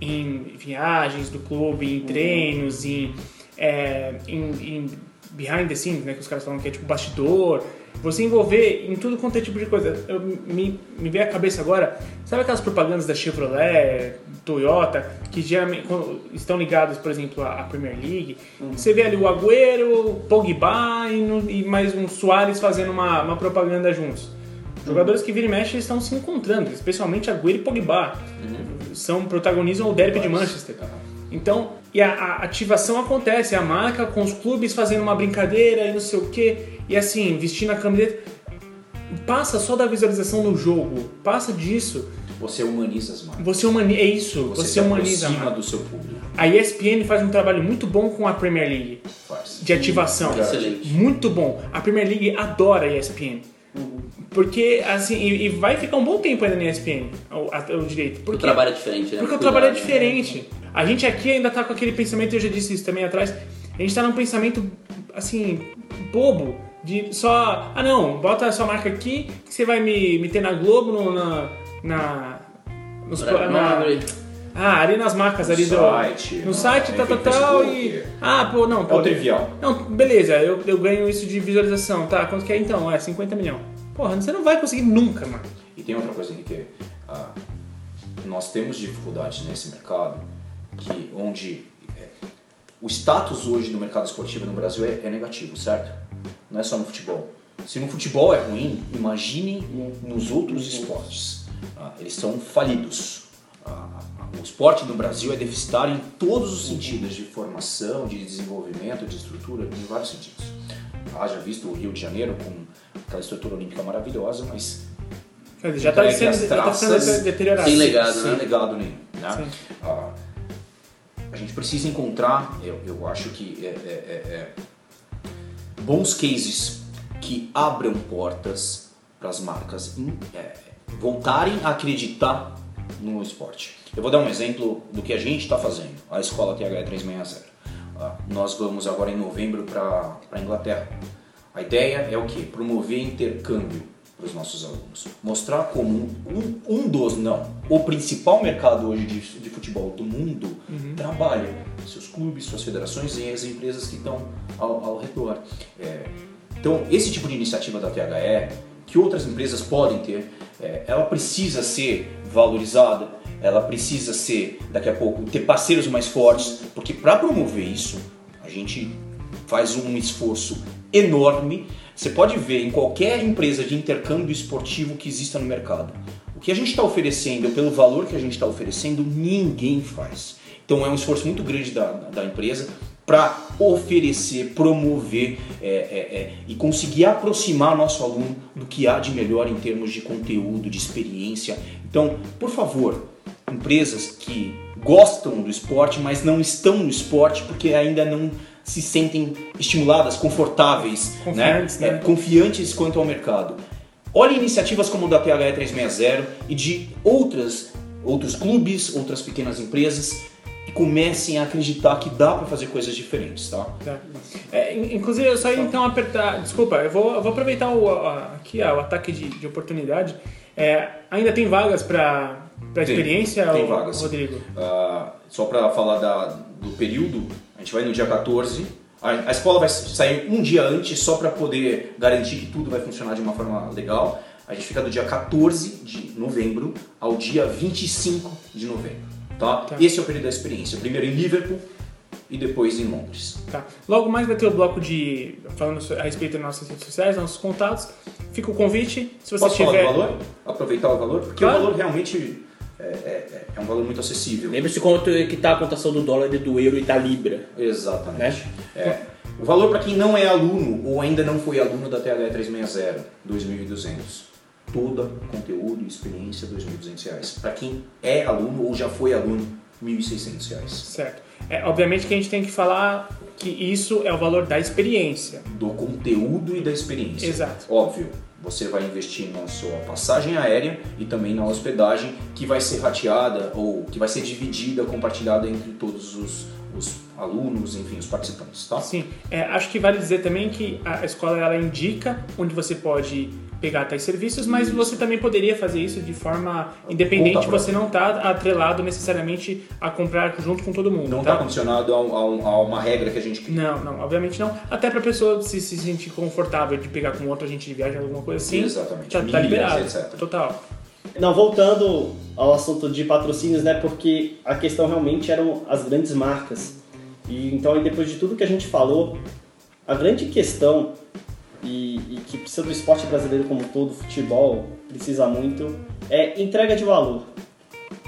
em viagens do clube, em treinos, em, é, em, em behind the scenes, né, que os caras falam que é tipo bastidor. Você envolver em tudo quanto é tipo de coisa. Eu, me, me veio à cabeça agora, sabe aquelas propagandas da Chevrolet, Toyota, que geralmente estão ligadas, por exemplo, à Premier League? Você vê ali o Agüero, Pogba e, no- e mais um Soares fazendo uma, uma propaganda juntos. Jogadores que vira e mexe estão se encontrando, especialmente Agüero e Pogba. São, protagonizam o derby de Manchester. Então, e a, a ativação acontece, a marca com os clubes fazendo uma brincadeira e não sei o que, e assim, vestindo a camiseta. Passa só da visualização no jogo, passa disso. Você humaniza as marcas. Você humaniza. É isso, Você, você, se humaniza a aproxima marca. do seu público. A ESPN faz um trabalho muito bom com a Premier League Faz. de ativação. Excelente. Muito bom. A Premier League adora a ESPN. Porque, assim, e, e vai ficar um bom tempo ainda na ESPN, o, a- o direito. O Porque, trabalho é diferente, né? porque o trabalho é né? diferente. A gente aqui ainda tá com aquele pensamento, eu já disse isso também atrás, a gente tá num pensamento, assim, bobo. De só, ah não, bota a sua marca aqui, que você vai me, me ter na Globo, no, na... na nos, na- nobre. Ah, ali nas marcas No ali site, do. No no- site, tal, tal, tal, e. Ah, pô, não, É pô. o trivial. Não, beleza, eu, eu ganho isso de visualização, tá? Quanto que é então? É 50 milhões. Porra, você não vai conseguir nunca, mano. E tem outra coisa, Henrique. Ah, nós temos dificuldades nesse mercado que onde é, o status hoje do mercado esportivo no Brasil é, é negativo, certo? Não é só no futebol. Se no futebol é ruim, imagine nos outros esportes. Ah, eles são falidos. Ah, o esporte no Brasil é deficitário em todos os sentidos, de formação, de desenvolvimento, de estrutura, em vários sentidos. Haja visto o Rio de Janeiro com aquela estrutura olímpica maravilhosa, mas dizer, já tá Entregue sendo, tá sendo traças deteriorado. Sem legado, sem né? legado nenhum. Né? Sim. Ah, a gente precisa encontrar, eu, eu acho que é, é- é- é bons cases que abram portas para as marcas em- é, voltarem a acreditar no esporte. Eu vou dar um exemplo do que a gente está fazendo, a escola TH 360. Ah, nós vamos agora em novembro para a Inglaterra. A ideia é o que? Promover intercâmbio para os nossos alunos. Mostrar como um, um dos, não, o principal mercado hoje de, de futebol do mundo trabalha. Seus clubes, suas federações e as empresas que estão ao, ao redor. É, então, esse tipo de iniciativa da THE, que outras empresas podem ter, é, ela precisa ser valorizada, ela precisa ser, daqui a pouco, ter parceiros mais fortes, porque para promover isso, a gente faz um esforço enorme. Você pode ver em qualquer empresa de intercâmbio esportivo que exista no mercado. O que a gente está oferecendo, pelo valor que a gente está oferecendo, ninguém faz. Então é um esforço muito grande da, da empresa para oferecer, promover é, é, é, e conseguir aproximar nosso aluno do que há de melhor em termos de conteúdo, de experiência. Então, por favor, empresas que gostam do esporte, mas não estão no esporte porque ainda não se sentem estimuladas, confortáveis, Confiantes, né? né? Confiantes quanto ao mercado. Olhe iniciativas como o da THE 360 e de outras, outros clubes, outras pequenas empresas e comecem a acreditar que dá para fazer coisas diferentes, tá? Tá. É, in- inclusive, eu só ia então apertar. Desculpa, eu vou, eu vou aproveitar o, a- aqui ó, o ataque de, de oportunidade. É, ainda tem vagas para Tem, experiência, tem ô- vagas. Rodrigo? Ah, só para falar da- do período, a gente vai no dia 14. A, a escola vai sair um dia antes só para poder garantir que tudo vai funcionar de uma forma legal. A gente fica do dia 14 de novembro ao dia 25 de novembro. Tá? Tá. Esse é o período da experiência. Primeiro em Liverpool e depois em Londres. Tá. Logo mais vai ter o bloco de. falando a respeito das nossas redes sociais, nossos contatos. Fica o convite. Se você Posso tiver. falar do valor? Aproveitar o valor? Porque Claro. o valor realmente é, é- é um valor muito acessível. Lembre-se quanto é que tá a cotação do dólar e do euro e da libra. Exatamente. É. O valor para quem não é aluno ou ainda não foi aluno da TH 360, 2.200. Toda conteúdo e experiência, 2.200 reais. Para quem é aluno ou já foi aluno, 1.600 reais. Certo. É, obviamente que a gente tem que falar que isso é o valor da experiência. Do conteúdo e da experiência. Exato. Óbvio, você vai investir na sua passagem aérea e também na hospedagem que vai ser rateada ou que vai ser dividida, compartilhada entre todos os, os alunos, enfim, os participantes, tá? Sim. É, acho que vale dizer também que a escola ela indica onde você pode pegar tais serviços, mas você também poderia fazer isso de forma independente. Você não está atrelado necessariamente a comprar junto com todo mundo. Não tá? está condicionado a, um- a um- a uma regra que a gente cria. Não, não, obviamente não. Até pra pessoa se, se sentir confortável de pegar com outro agente de viagem, alguma coisa assim. Exatamente. Tá, tá Milhas, liberado. etc. Total. Não, voltando ao assunto de patrocínios, né? Porque a questão realmente eram as grandes marcas. E então, depois de tudo que a gente falou, a grande questão e, e que precisa do esporte brasileiro como todo, futebol precisa muito, é entrega de valor.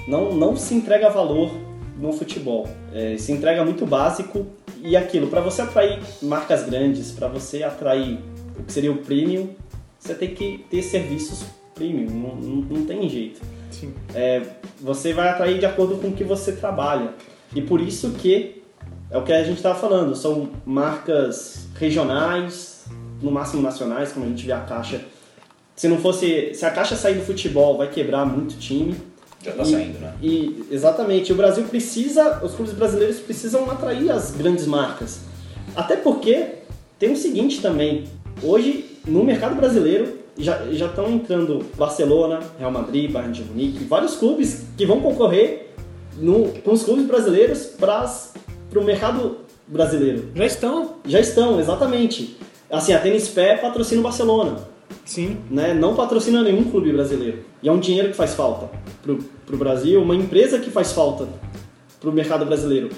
Não, não se entrega valor no futebol. É, se entrega muito básico e aquilo, para você atrair marcas grandes, para você atrair o que seria o premium, você tem que ter serviços premium, não, não, não tem jeito. Sim. É, você vai atrair de acordo com o que você trabalha. E por isso que é o que a gente estava falando, são marcas regionais, no máximo nacionais, como a gente vê a Caixa. Se não fosse, se a Caixa sair do futebol, vai quebrar muito time. Já tá E- saindo, né? E exatamente, o Brasil precisa, os clubes brasileiros precisam atrair as grandes marcas. Até porque tem o seguinte também, hoje no mercado brasileiro já já estão entrando Barcelona, Real Madrid, Bayern de Munique, vários clubes que vão concorrer no, com os clubes brasileiros para o mercado brasileiro. Já estão? Já estão, exatamente. Assim, a Tênis Pé patrocina o Barcelona Sim. né, não patrocina nenhum clube brasileiro. E é um dinheiro que faz falta pro, pro Brasil, uma empresa que faz falta pro mercado brasileiro.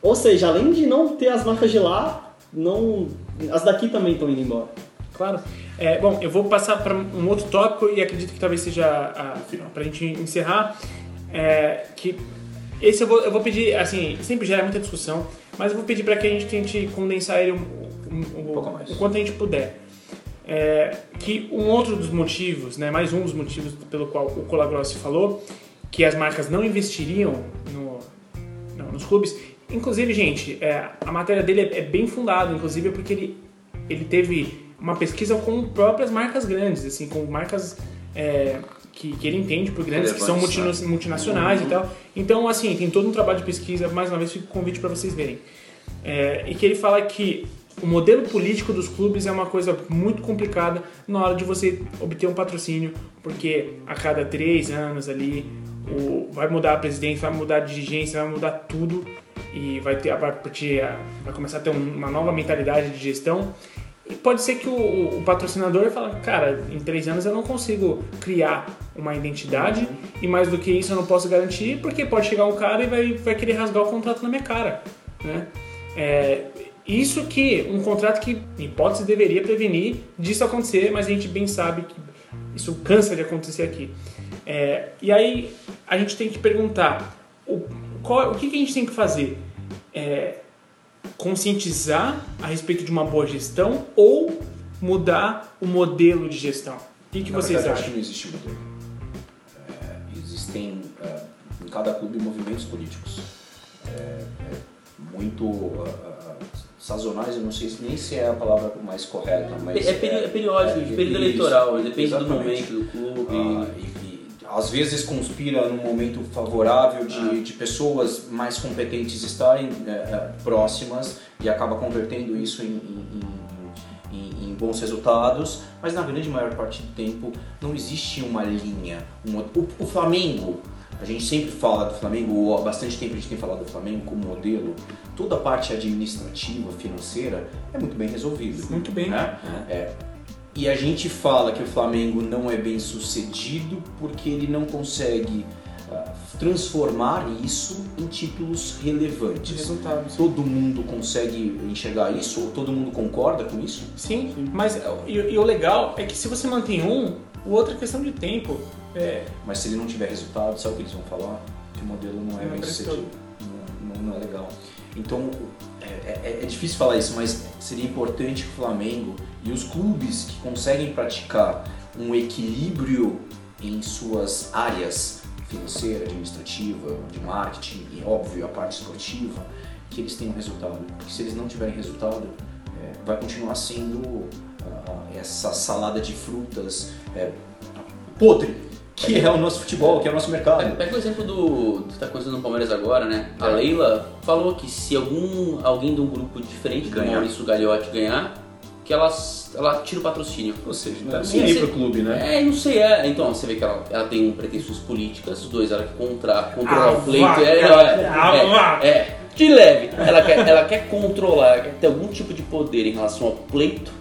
Ou seja, além de não ter as marcas de lá, não, as daqui também estão indo embora. Claro. É, bom, eu vou passar para um outro tópico e acredito que talvez seja a, para a gente encerrar. É, que esse eu vou, eu vou pedir, assim, sempre gera muita discussão, mas eu vou pedir para que a gente tente condensar ele um, um, um- pouco mais. o quanto a gente puder. É, que um outro dos motivos, né, mais um dos motivos pelo qual o Colagrossi falou, que as marcas não investiriam no, não, nos clubes. Inclusive, gente, é, a matéria dele é, é bem fundada, inclusive porque ele, ele teve uma pesquisa com próprias marcas grandes, assim, com marcas é, que, que ele entende por grandes, que são multino- multinacionais e tal. Então, assim, tem todo um trabalho de pesquisa, mais uma vez fica o convite para vocês verem. É, e que ele fala que o modelo político dos clubes é uma coisa muito complicada na hora de você obter um patrocínio, porque a cada três anos ali o, vai mudar a presidência, vai mudar a dirigência, vai mudar tudo e vai ter vai, vai começar a ter um- uma nova mentalidade de gestão. E pode ser que o, o patrocinador fale, cara, em três anos eu não consigo criar uma identidade e mais do que isso eu não posso garantir, porque pode chegar um cara e vai, vai querer rasgar o contrato na minha cara, né? É, isso que um contrato que, em hipótese, deveria prevenir disso acontecer, mas a gente bem sabe que isso cansa de acontecer aqui. É, e aí a gente tem que perguntar o, qual- o que, que a gente tem que fazer? É, conscientizar a respeito de uma boa gestão ou mudar o modelo de gestão? O que, que vocês verdade, eu acho que acham? não existe modelo. É, existem é, em cada clube movimentos políticos. É, é muito sazonais, eu não sei se nem se é a palavra mais correta, mas É, peri- é periódico, de período isso, eleitoral, depende do exatamente. momento do clube. Ah, e, às vezes conspira num momento favorável de, Ah. de pessoas mais competentes estarem é, é, próximas e acaba convertendo isso em, em- em- em- em bons resultados, mas na grande maior parte do tempo não existe uma linha. uma- o, o Flamengo, a gente sempre fala do Flamengo, ou há bastante tempo a gente tem falado do Flamengo como modelo, toda a parte administrativa, financeira é muito bem resolvida. Muito bem. né? É, e a gente fala que o Flamengo não é bem sucedido porque ele não consegue ah, transformar isso em títulos relevantes. Resultados. Todo mundo consegue enxergar isso? Ou todo mundo concorda com isso? Sim, mas e, e o legal é que se você mantém um, o outro é questão de tempo. É, Mas se ele não tiver resultado, sabe o que eles vão falar? Que o modelo não é Não bem sucedido. Não, não- não é legal. Então, é, é- é difícil falar isso, mas seria importante que o Flamengo e os clubes que conseguem praticar um equilíbrio em suas áreas financeira, administrativa, de marketing e, óbvio, a parte esportiva, que eles tenham resultado. Porque se eles não tiverem resultado, é, vai continuar sendo essa salada de frutas é, podre, que é o nosso futebol, que é o nosso mercado. pega o exemplo do, do que tá acontecendo no Palmeiras agora, né? A Leila falou que se algum alguém de um grupo diferente do Ganhar. Maurício Gagliotti ganhar, que ela, ela tira o patrocínio. Ou seja, não Tá é nem aí você- pro clube, né? É, não sei, é. Então, você vê que ela, ela tem pretensões políticas, os dois, ela quer contra, controlar Ah, o pleito. é, é, ah, é, é, de leve. Ela quer, ela quer controlar, ela quer ter algum tipo de poder em relação ao pleito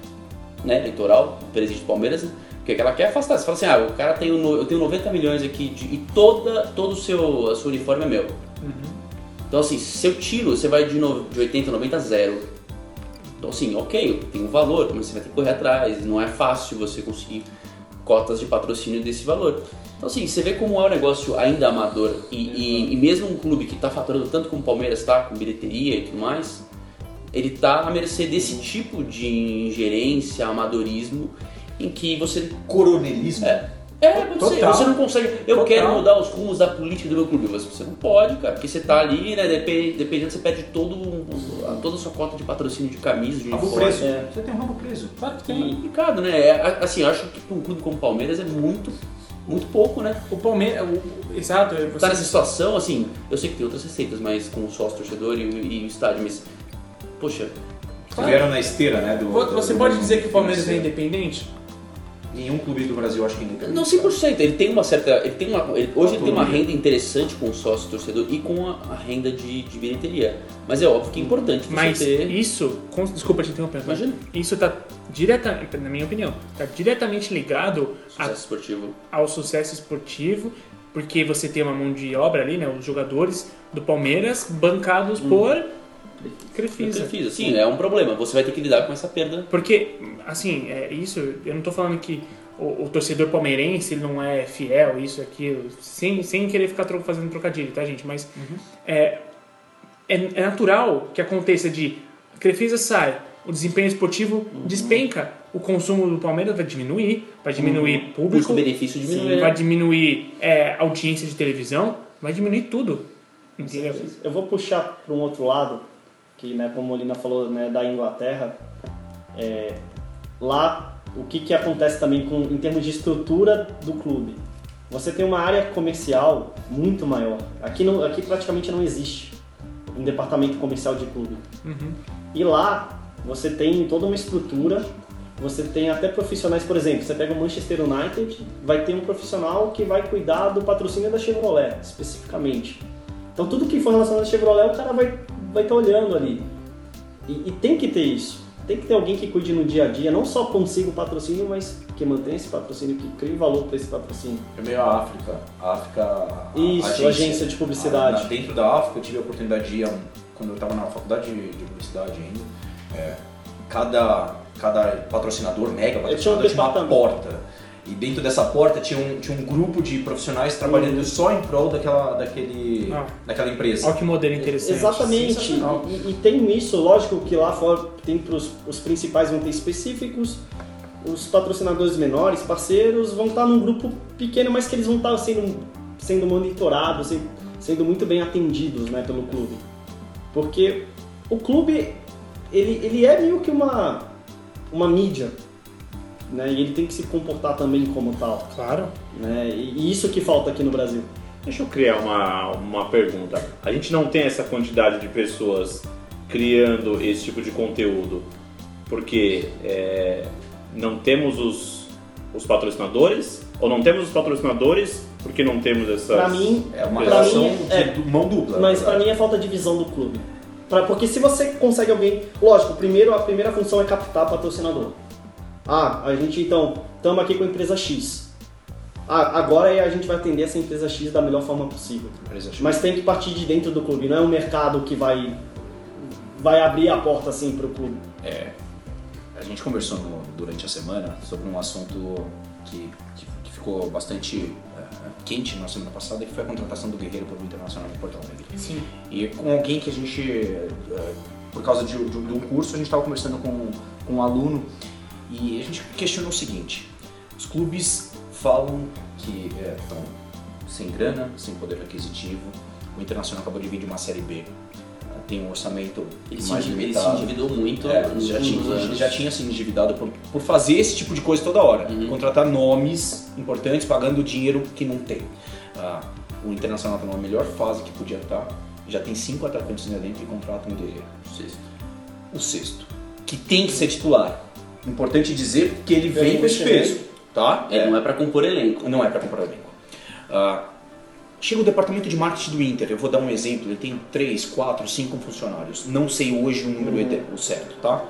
né, eleitoral, presidente do Palmeiras, né? Porque que ela quer afastar. Você fala assim, ah, o cara tem, um eu tenho 90 milhões aqui de- e toda, todo o seu, a seu uniforme é meu. Então assim, se eu tiro, você vai de, no, de 80, 90 a zero. Então assim, ok, tem um valor, mas você vai ter que correr atrás, não é fácil você conseguir cotas de patrocínio desse valor. Então assim, você vê como é um negócio ainda amador e, e- e mesmo um clube que está faturando tanto como o Palmeiras está, com bilheteria e tudo mais, ele está à mercê desse tipo de ingerência, amadorismo, em que você Coronelismo. é, pode. Total. Você não consegue. Eu Total. quero mudar os rumos da política do meu clube. Você você não pode, cara, porque você tá ali, né? Depende, dependendo, você perde todo, toda a sua cota de patrocínio de camisa, de uniforme. preso. É. Você tem um rabo preso. claro que É tem. complicado, né? É, assim, eu acho que pra um clube como o Palmeiras é muito, muito pouco, né? O Palmeiras, exato, é, Tá você, nessa situação, assim, eu sei que tem outras receitas, mas com o sócio torcedor e, e o estádio, mas, poxa, Vieram na esteira, né? Do, Vo- do- você do- pode dizer que o Palmeiras é independente? Nenhum clube do Brasil acho que é independente. Não, 100%. Ele tem uma certa. Ele tem uma, ele- hoje ele tem uma renda interessante com o sócio torcedor e com a, a renda de, de bilheteria. Mas é óbvio que é importante você Mas ter. isso, com- desculpa te interromper, Imagina. isso está diretamente, na minha opinião, está diretamente ligado a- Sucesso esportivo. ao sucesso esportivo, porque você tem uma mão de obra ali, né, os jogadores do Palmeiras bancados por Crefisa. Crefisa. Sim, é um problema. Você vai ter que lidar com essa perda. Porque, assim, é isso, eu não tô falando que o, o torcedor palmeirense ele não é fiel, isso, aquilo, sem, sem querer ficar tro- fazendo trocadilho, tá, gente? Mas é, é, é natural que aconteça de Crefisa sai, o desempenho esportivo despenca, o consumo do Palmeiras vai diminuir, vai diminuir público, Custo-benefício diminui. vai diminuir é, audiência de televisão, vai diminuir tudo. Entendeu? Eu vou puxar para um outro lado, que, né, como a Molina falou, né, da Inglaterra. É, lá o que, que acontece também com, em termos de estrutura do clube. Você tem uma área comercial muito maior. Aqui, não, aqui praticamente não existe um departamento comercial de clube. E lá você tem toda uma estrutura, você tem até profissionais, por exemplo, você pega o Manchester United, vai ter um profissional que vai cuidar do patrocínio da Chevrolet, especificamente. Então tudo que for relacionado à Chevrolet, o cara vai vai estar olhando ali. E, e tem que ter isso. Tem que ter alguém que cuide no dia a dia, não só consiga o patrocínio, mas que mantenha esse patrocínio, que crie valor para esse patrocínio. Primeiro a África. A África. a- Isso, agência de publicidade. Ah, na- dentro da África eu tive a oportunidade de ir, a quando eu estava na faculdade de, de publicidade ainda. é, cada, cada patrocinador, mega um patrocinador, tinha uma porta. E dentro dessa porta tinha um, tinha um grupo de profissionais trabalhando só em prol daquela, daquele, Ah. daquela empresa. Olha que modelo interessante. Exatamente. E, e tem isso, lógico que lá fora tem pros, os principais vão ter específicos, os patrocinadores menores, parceiros, vão estar num grupo pequeno, mas que eles vão estar sendo, sendo monitorados, sendo, sendo muito bem atendidos né, pelo clube. Porque o clube, ele, ele é meio que uma, uma mídia, né, e ele tem que se comportar também como tal. Claro. Né, e isso que falta aqui no Brasil. Deixa eu criar uma, uma pergunta. A gente não tem essa quantidade de pessoas criando esse tipo de conteúdo porque é, não temos os, os patrocinadores? Ou não temos os patrocinadores porque não temos essas... Pra mim, É uma relação mim, de é. du- mão dupla. Mas verdade. mim é falta de visão do clube. Pra- porque se você consegue alguém. Lógico, primeiro a primeira função é captar patrocinador. Ah, a gente então, estamos aqui com a empresa X. Ah, agora é a gente vai atender essa empresa X da melhor forma possível. Mas tem que partir de dentro do clube, não é um mercado que vai vai abrir a porta assim pro clube. A gente conversou no- durante a semana sobre um assunto que, que, que ficou bastante eh, quente na semana passada, que foi a contratação do Guerreiro pelo Internacional em Porto Alegre. Sim. E com alguém que a gente, eh, por causa de, de- de um curso, a gente estava conversando com, com um aluno e a gente questionou o seguinte: os clubes falam que estão sem grana, sem poder aquisitivo. O Internacional acabou de vir de uma Série B, eh, tem um orçamento Ele se, mais endiv- ele se limitado. endividou muito É, nos já, tinha, anos. já tinha se endividado por, por fazer esse tipo de coisa toda hora. Uhum. Contratar nomes importantes pagando dinheiro que não tem. Ah, o Internacional está numa melhor fase que podia estar. Já tem cinco atacantes elenco e contrata um guerreiro. Sexto. O sexto, que tem que ser titular. Importante dizer que ele vem com esse peso. Tá? É, não é pra compor elenco. Não é para comprar elenco. Ah, chega o departamento de marketing do Inter, eu vou dar um exemplo, ele tem 3, 4, 5 funcionários. Não sei hoje o número o certo, tá?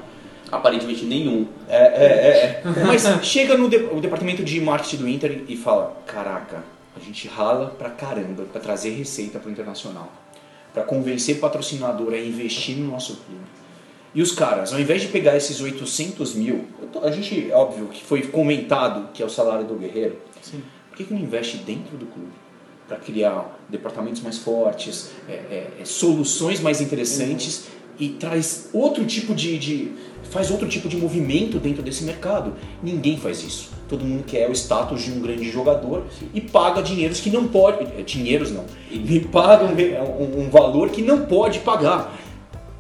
Aparentemente nenhum. É, é, é, é. <laughs> Mas chega no de- o departamento de marketing do Inter e fala: Caraca, a gente rala pra caramba pra trazer receita pro internacional, Pra convencer patrocinador a investir no nosso clube. E os caras, ao invés de pegar esses 800 mil, a gente, óbvio, que foi comentado que é o salário do Guerreiro, Sim. por que, que não investe dentro do clube? Para criar departamentos mais fortes, é, é, é, soluções mais interessantes e traz outro tipo de, de- faz outro tipo de movimento dentro desse mercado. Ninguém faz isso. Todo mundo quer o status de um grande jogador e paga dinheiros que não pode, é, dinheiros não, e paga um- um valor que não pode pagar.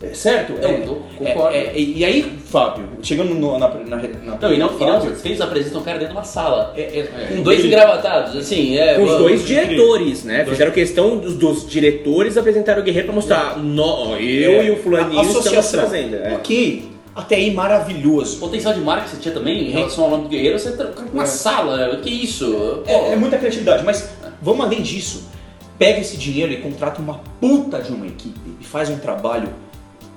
É certo? Não, É, eu concordo. é, é, e aí, Fábio, chegando no- na, na, na, Não, e não, e não Fábio, eles apresentam o cara dentro de uma sala. é- é- Com dois engravatados, assim, é. Com os dois diretores, né? Fizeram questão dos, dos diretores apresentar o Guerreiro pra mostrar, nó, eu É, e o fulaninho a estamos fazendo. é. Ok, até aí O maravilhoso. potencial de marketing que você tinha também em relação ao nome do guerreiro, você tá com uma sala, que isso? É, é muita criatividade, mas vamos além disso. Pega esse dinheiro e contrata uma puta de uma equipe e faz um trabalho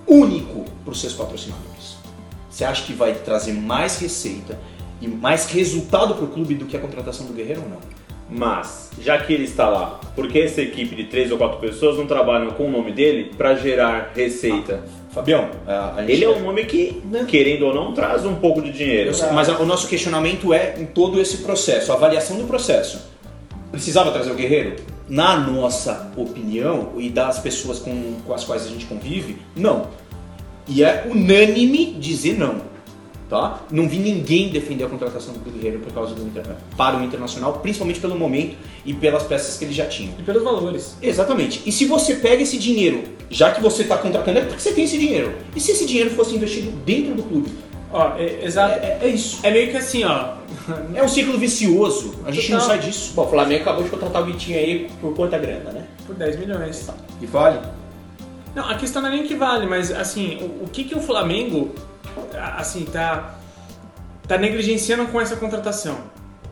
único para os seus patrocinadores. Você acha que vai trazer mais receita e mais resultado para o clube do que a contratação do Guerreiro ou não? Mas, já que ele está lá, por que essa equipe de três ou quatro pessoas não trabalham com o nome dele para gerar receita? Fabião, a, a gente- Ele é um nome que, querendo ou não, traz um pouco de dinheiro. Mas o nosso questionamento é em todo esse processo, a avaliação do processo. Precisava trazer o guerreiro? Na nossa opinião e das pessoas com, com as quais a gente convive, não. E é unânime dizer não. Tá? Não vi ninguém defender a contratação do guerreiro por causa do Inter- para o internacional, principalmente pelo momento e pelas peças que ele já tinha. E pelos valores. Exatamente. E se você pega esse dinheiro, já que você está contratando, é porque você tem esse dinheiro. E se esse dinheiro fosse investido dentro do clube? Ó, é, exato. É, é isso. É meio que assim, ó. <laughs> É um ciclo vicioso. A gente não Total. sai disso. Bom, o Flamengo acabou de contratar o Vitinho aí por quanta grana, né? Por 10 milhões. E vale. Não, a questão não é nem que vale, mas assim, o, o que que o Flamengo, assim, tá, tá negligenciando com essa contratação?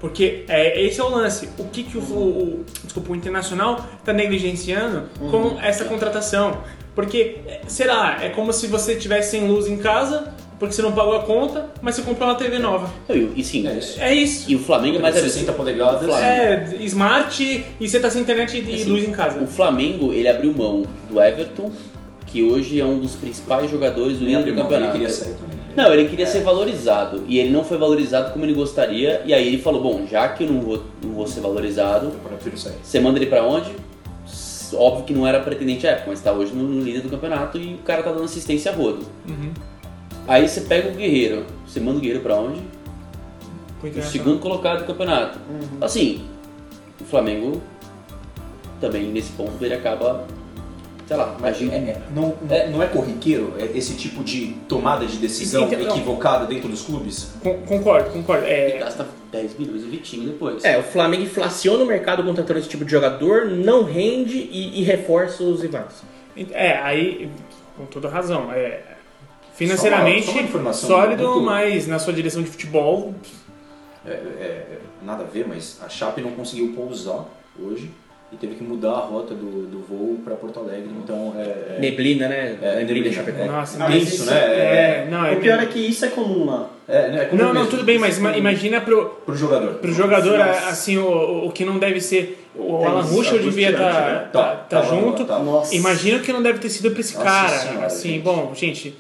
Porque é, esse é o lance. O que que o, o, o- desculpa, o Internacional tá negligenciando com essa contratação? Porque, é, sei lá, é como se você tivesse sem luz em casa, porque você não pagou a conta, mas você comprou uma TV nova. E, e sim, É isso. É isso. e o Flamengo é mais 60 polegadas. É, smart e você tá sem internet e Assim, luz em casa. O Flamengo, ele abriu mão do Everton, que hoje é um dos principais jogadores do líder do ele campeonato. queria sair também. Não, ele queria ser valorizado e ele não foi valorizado como ele gostaria. E aí ele falou: Bom, já que eu não vou, não vou ser valorizado, você manda ele pra onde? Óbvio que não era pretendente à época, mas tá hoje no, no líder do campeonato e o cara tá dando assistência a rodo. Uhum. Aí você pega o Guerreiro, você manda o Guerreiro pra onde? O segundo colocado do campeonato. Assim, o Flamengo também nesse ponto ele acaba, sei lá, Mas agindo. é- é- não, não- não é corriqueiro é esse tipo de tomada de decisão Então, não. equivocada dentro dos clubes? Con- Concordo, concordo. E É, gasta 10 milhões o Vitinho depois. É, o Flamengo inflaciona o mercado contratando esse tipo de jogador, não rende e, e reforça os rivais. É, aí, com toda razão. É, financeiramente, Só uma- só uma sólido, muito- mas na sua direção de futebol. É, é, é, nada a ver, mas a Chape não conseguiu pousar hoje e teve que mudar a rota do, do voo para Porto Alegre. Então é. é- Neblina, né? É, neblina, neblina, Chapecó. é. Nossa, Ah, isso, isso né? É, não, é O pior é que isso é comum lá. é, né, como Não, não, mesmo, tudo bem, mas isso ima- é imagina pro, pro jogador. pro jogador, Nossa. assim, o, o- que não deve ser. O Alan Ruschel devia estar angustiante, né? tá, Tá, tá tá, junto. tá. Imagina o que não deve ter sido pra esse Nossa cara. Senhora, assim, gente. bom, gente,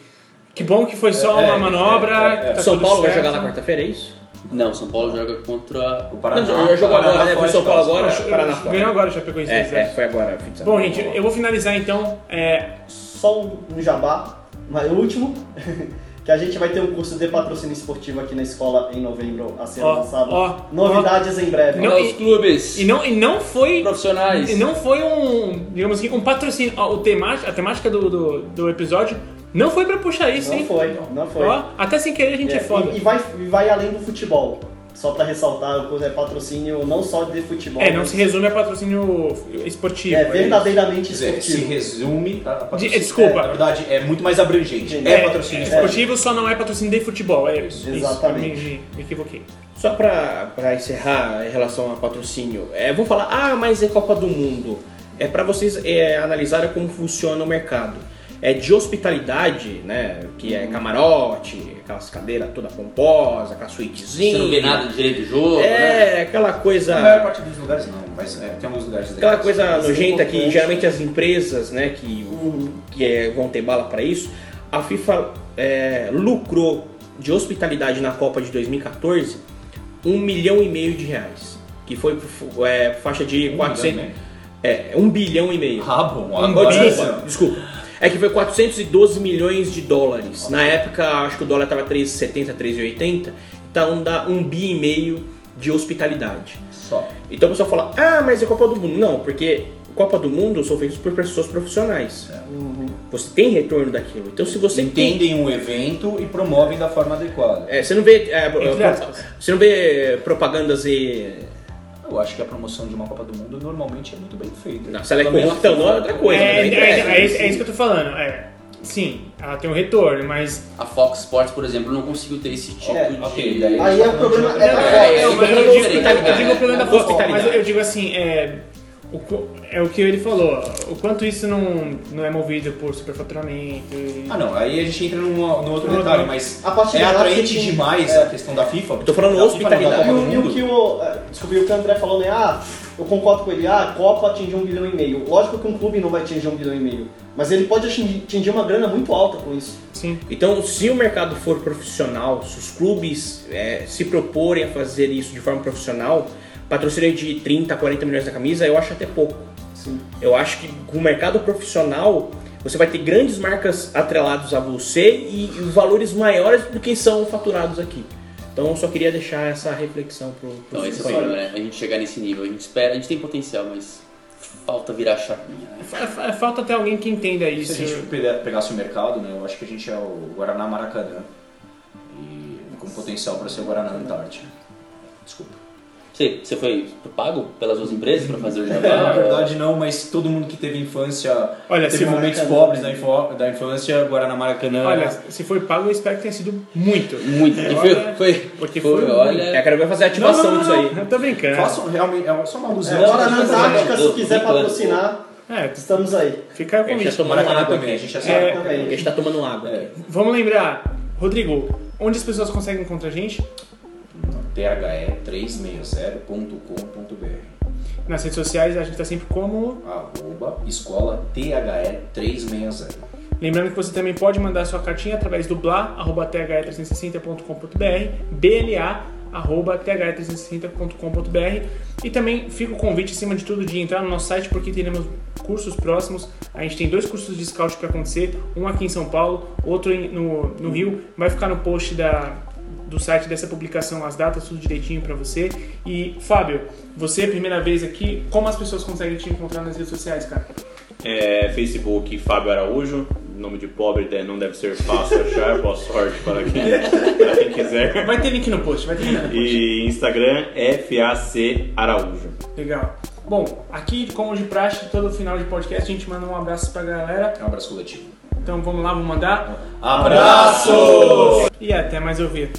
que bom que foi só É, uma é, manobra. é, é. tá São tudo Paulo vai certo. jogar na quarta-feira, é isso? Não, São Paulo joga contra. O Paraná, Não, já jogou Paraná agora, né? Foi São Paulo agora, Paraná fora. Ganhou agora, já pegou isso. É, é, foi agora. fim de semana. Bom, gente, eu vou finalizar então. É, Só um um jabá, mas o último, <laughs> que a gente vai ter um curso de patrocínio esportivo aqui na escola em novembro a ser lançado. ó, Novidades em breve. Não, e- os clubes e, não, e não foi. profissionais. E não foi um, digamos assim, um patrocínio. Ó, o temática, a temática do, do, do episódio não foi pra puxar isso, Não hein? foi, não foi. Ó, até sem querer a gente é, É, foda. E, e vai, e vai além do futebol. Só pra ressaltar, é patrocínio não só de futebol. É, não mas se resume a patrocínio esportivo. É verdadeiramente Quer dizer, se esportivo. resume a, a patrocínio. desculpa. É, na verdade, é muito mais abrangente. É, É, patrocínio. É, esportivo só não é patrocínio de futebol. É isso. Exatamente. Isso, me, equivoquei. Só pra, pra encerrar em relação a patrocínio, é, vou falar, ah, mas é Copa do Mundo. É pra vocês é, analisarem como funciona o mercado. É de hospitalidade, né? Que é camarote, aquelas cadeiras toda pomposa, aquela suítezinha. Você não vê nada de direito do jogo, né? É, aquela coisa. A maior parte dos lugares não, mas é, tem alguns lugares Aquela coisa nojenta que geralmente as empresas, né, que, Uhum. que é, vão ter bala para isso, a FIFA é, lucrou de hospitalidade na Copa de 2014 um milhão e meio de reais, que foi é, faixa de Um 400, milhão meio. é, um bilhão e meio. Ah, bom. Oh, Agora, desculpa, desculpa. É que foi 412 milhões de dólares. Na época, acho que o dólar estava 3,70, 3,80. Então dá um bi e meio de hospitalidade. Só. Então o pessoal fala, ah, mas é Copa do Mundo. Não, porque Copa do Mundo são feitos por pessoas profissionais. Você tem retorno daquilo. Então se você tem- Entendem um evento e promovem da forma adequada. é, você não vê é, você não vê propagandas e Eu acho que a promoção de uma Copa do Mundo normalmente é muito bem feita. não, se ela é corrupta ou não é a outra coisa. É, né? é, é, é isso que eu tô falando. É, sim, ela tem um retorno, mas. A Fox Sports, por exemplo, não conseguiu ter esse tipo É, de. ok, daí- Aí é o problema é é, é, eu, mas eu, é digo, diferente, eu digo o problema da Fox, mas eu digo assim, é, o, é o que ele falou, o quanto isso não, não é movido por superfaturamento. E... Ah, não, aí a gente entra num, num outro detalhe, mas é atraente tem- demais é. a questão da FIFA. tô falando Da hospitalidade. Copa E o, que o. é, Desculpa, o que o André falou, né? Ah, eu concordo com ele, ah, a Copa atingiu um bilhão e meio. Lógico que um clube não vai atingir um bilhão e meio. Mas ele pode atingir, atingir uma grana muito alta com isso. Sim. Então, se o mercado for profissional, se os clubes é, se proporem a fazer isso de forma profissional, patrocínio de 30, 40 milhões na camisa, eu acho até pouco. Sim. Eu acho que com o mercado profissional, você vai ter grandes marcas atreladas a você e, e valores maiores do que são faturados aqui. Então, eu só queria deixar essa reflexão pro, pro Então, esse é o problema, né? A gente chegar nesse nível. A gente espera, a gente tem potencial, mas falta virar chapinha, né? Fa- fa- Falta até alguém que entenda Se isso. a gente pega- pegasse o mercado, né, eu acho que a gente é o Guaraná Maracanã. E com potencial para ser o Guaraná Antártica. Desculpa. Você, você foi pago pelas duas empresas pra fazer o Na jabá? verdade não, mas todo mundo que teve infância, Olha, teve momentos Maracanã, pobres da, info- da infância, Guaraná Maracanã. Olha, se foi pago, eu espero que tenha sido muito. Muito. E foi, foi, porque foi, foi olha... É, cara, vai fazer a Não, ativação não, não, disso aí. não, eu tô brincando. façam realmente, é só uma alusão. É, Guaraná Antártica, se quiser patrocinar, É, estamos aí. fica aí o A gente tá convite. tomando água também, a gente já sabe. É, A gente tá tomando água. Vamos lembrar, Rodrigo, onde as pessoas conseguem encontrar a gente? the360.com.br Nas redes sociais, a gente tá sempre como. arroba escola THE360. Lembrando que você também pode mandar sua cartinha através do bla.the360.com.br, bla.the360.com.br e também fica o convite, acima de tudo, de entrar no nosso site porque teremos cursos próximos. A gente tem dois cursos de scout para acontecer, um aqui em São Paulo, outro no, no Rio. Vai ficar no post da, do site dessa publicação, as datas, tudo direitinho para você. E, Fábio, você, primeira vez aqui, como as pessoas conseguem te encontrar nas redes sociais, cara? É, Facebook Fábio Araújo, nome de pobre né, não deve ser fácil achar, boa sorte para quem, <laughs> para quem quiser. Vai ter link no post, vai ter link no post. E Instagram FAC Araújo. Legal. Bom, aqui, como de praxe, todo final de podcast a gente manda um abraço pra galera. É um abraço coletivo. Então vamos lá, vamos mandar. Abraço! E até mais ouvir.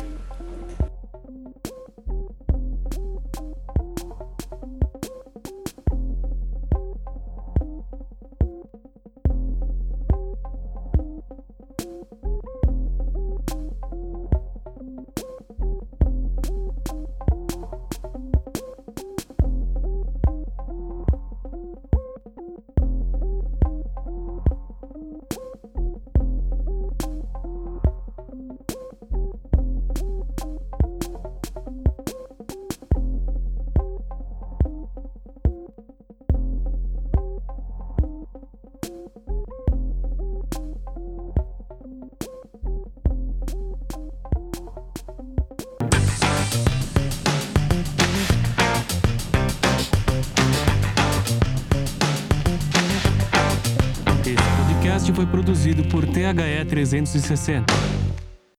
THE 360.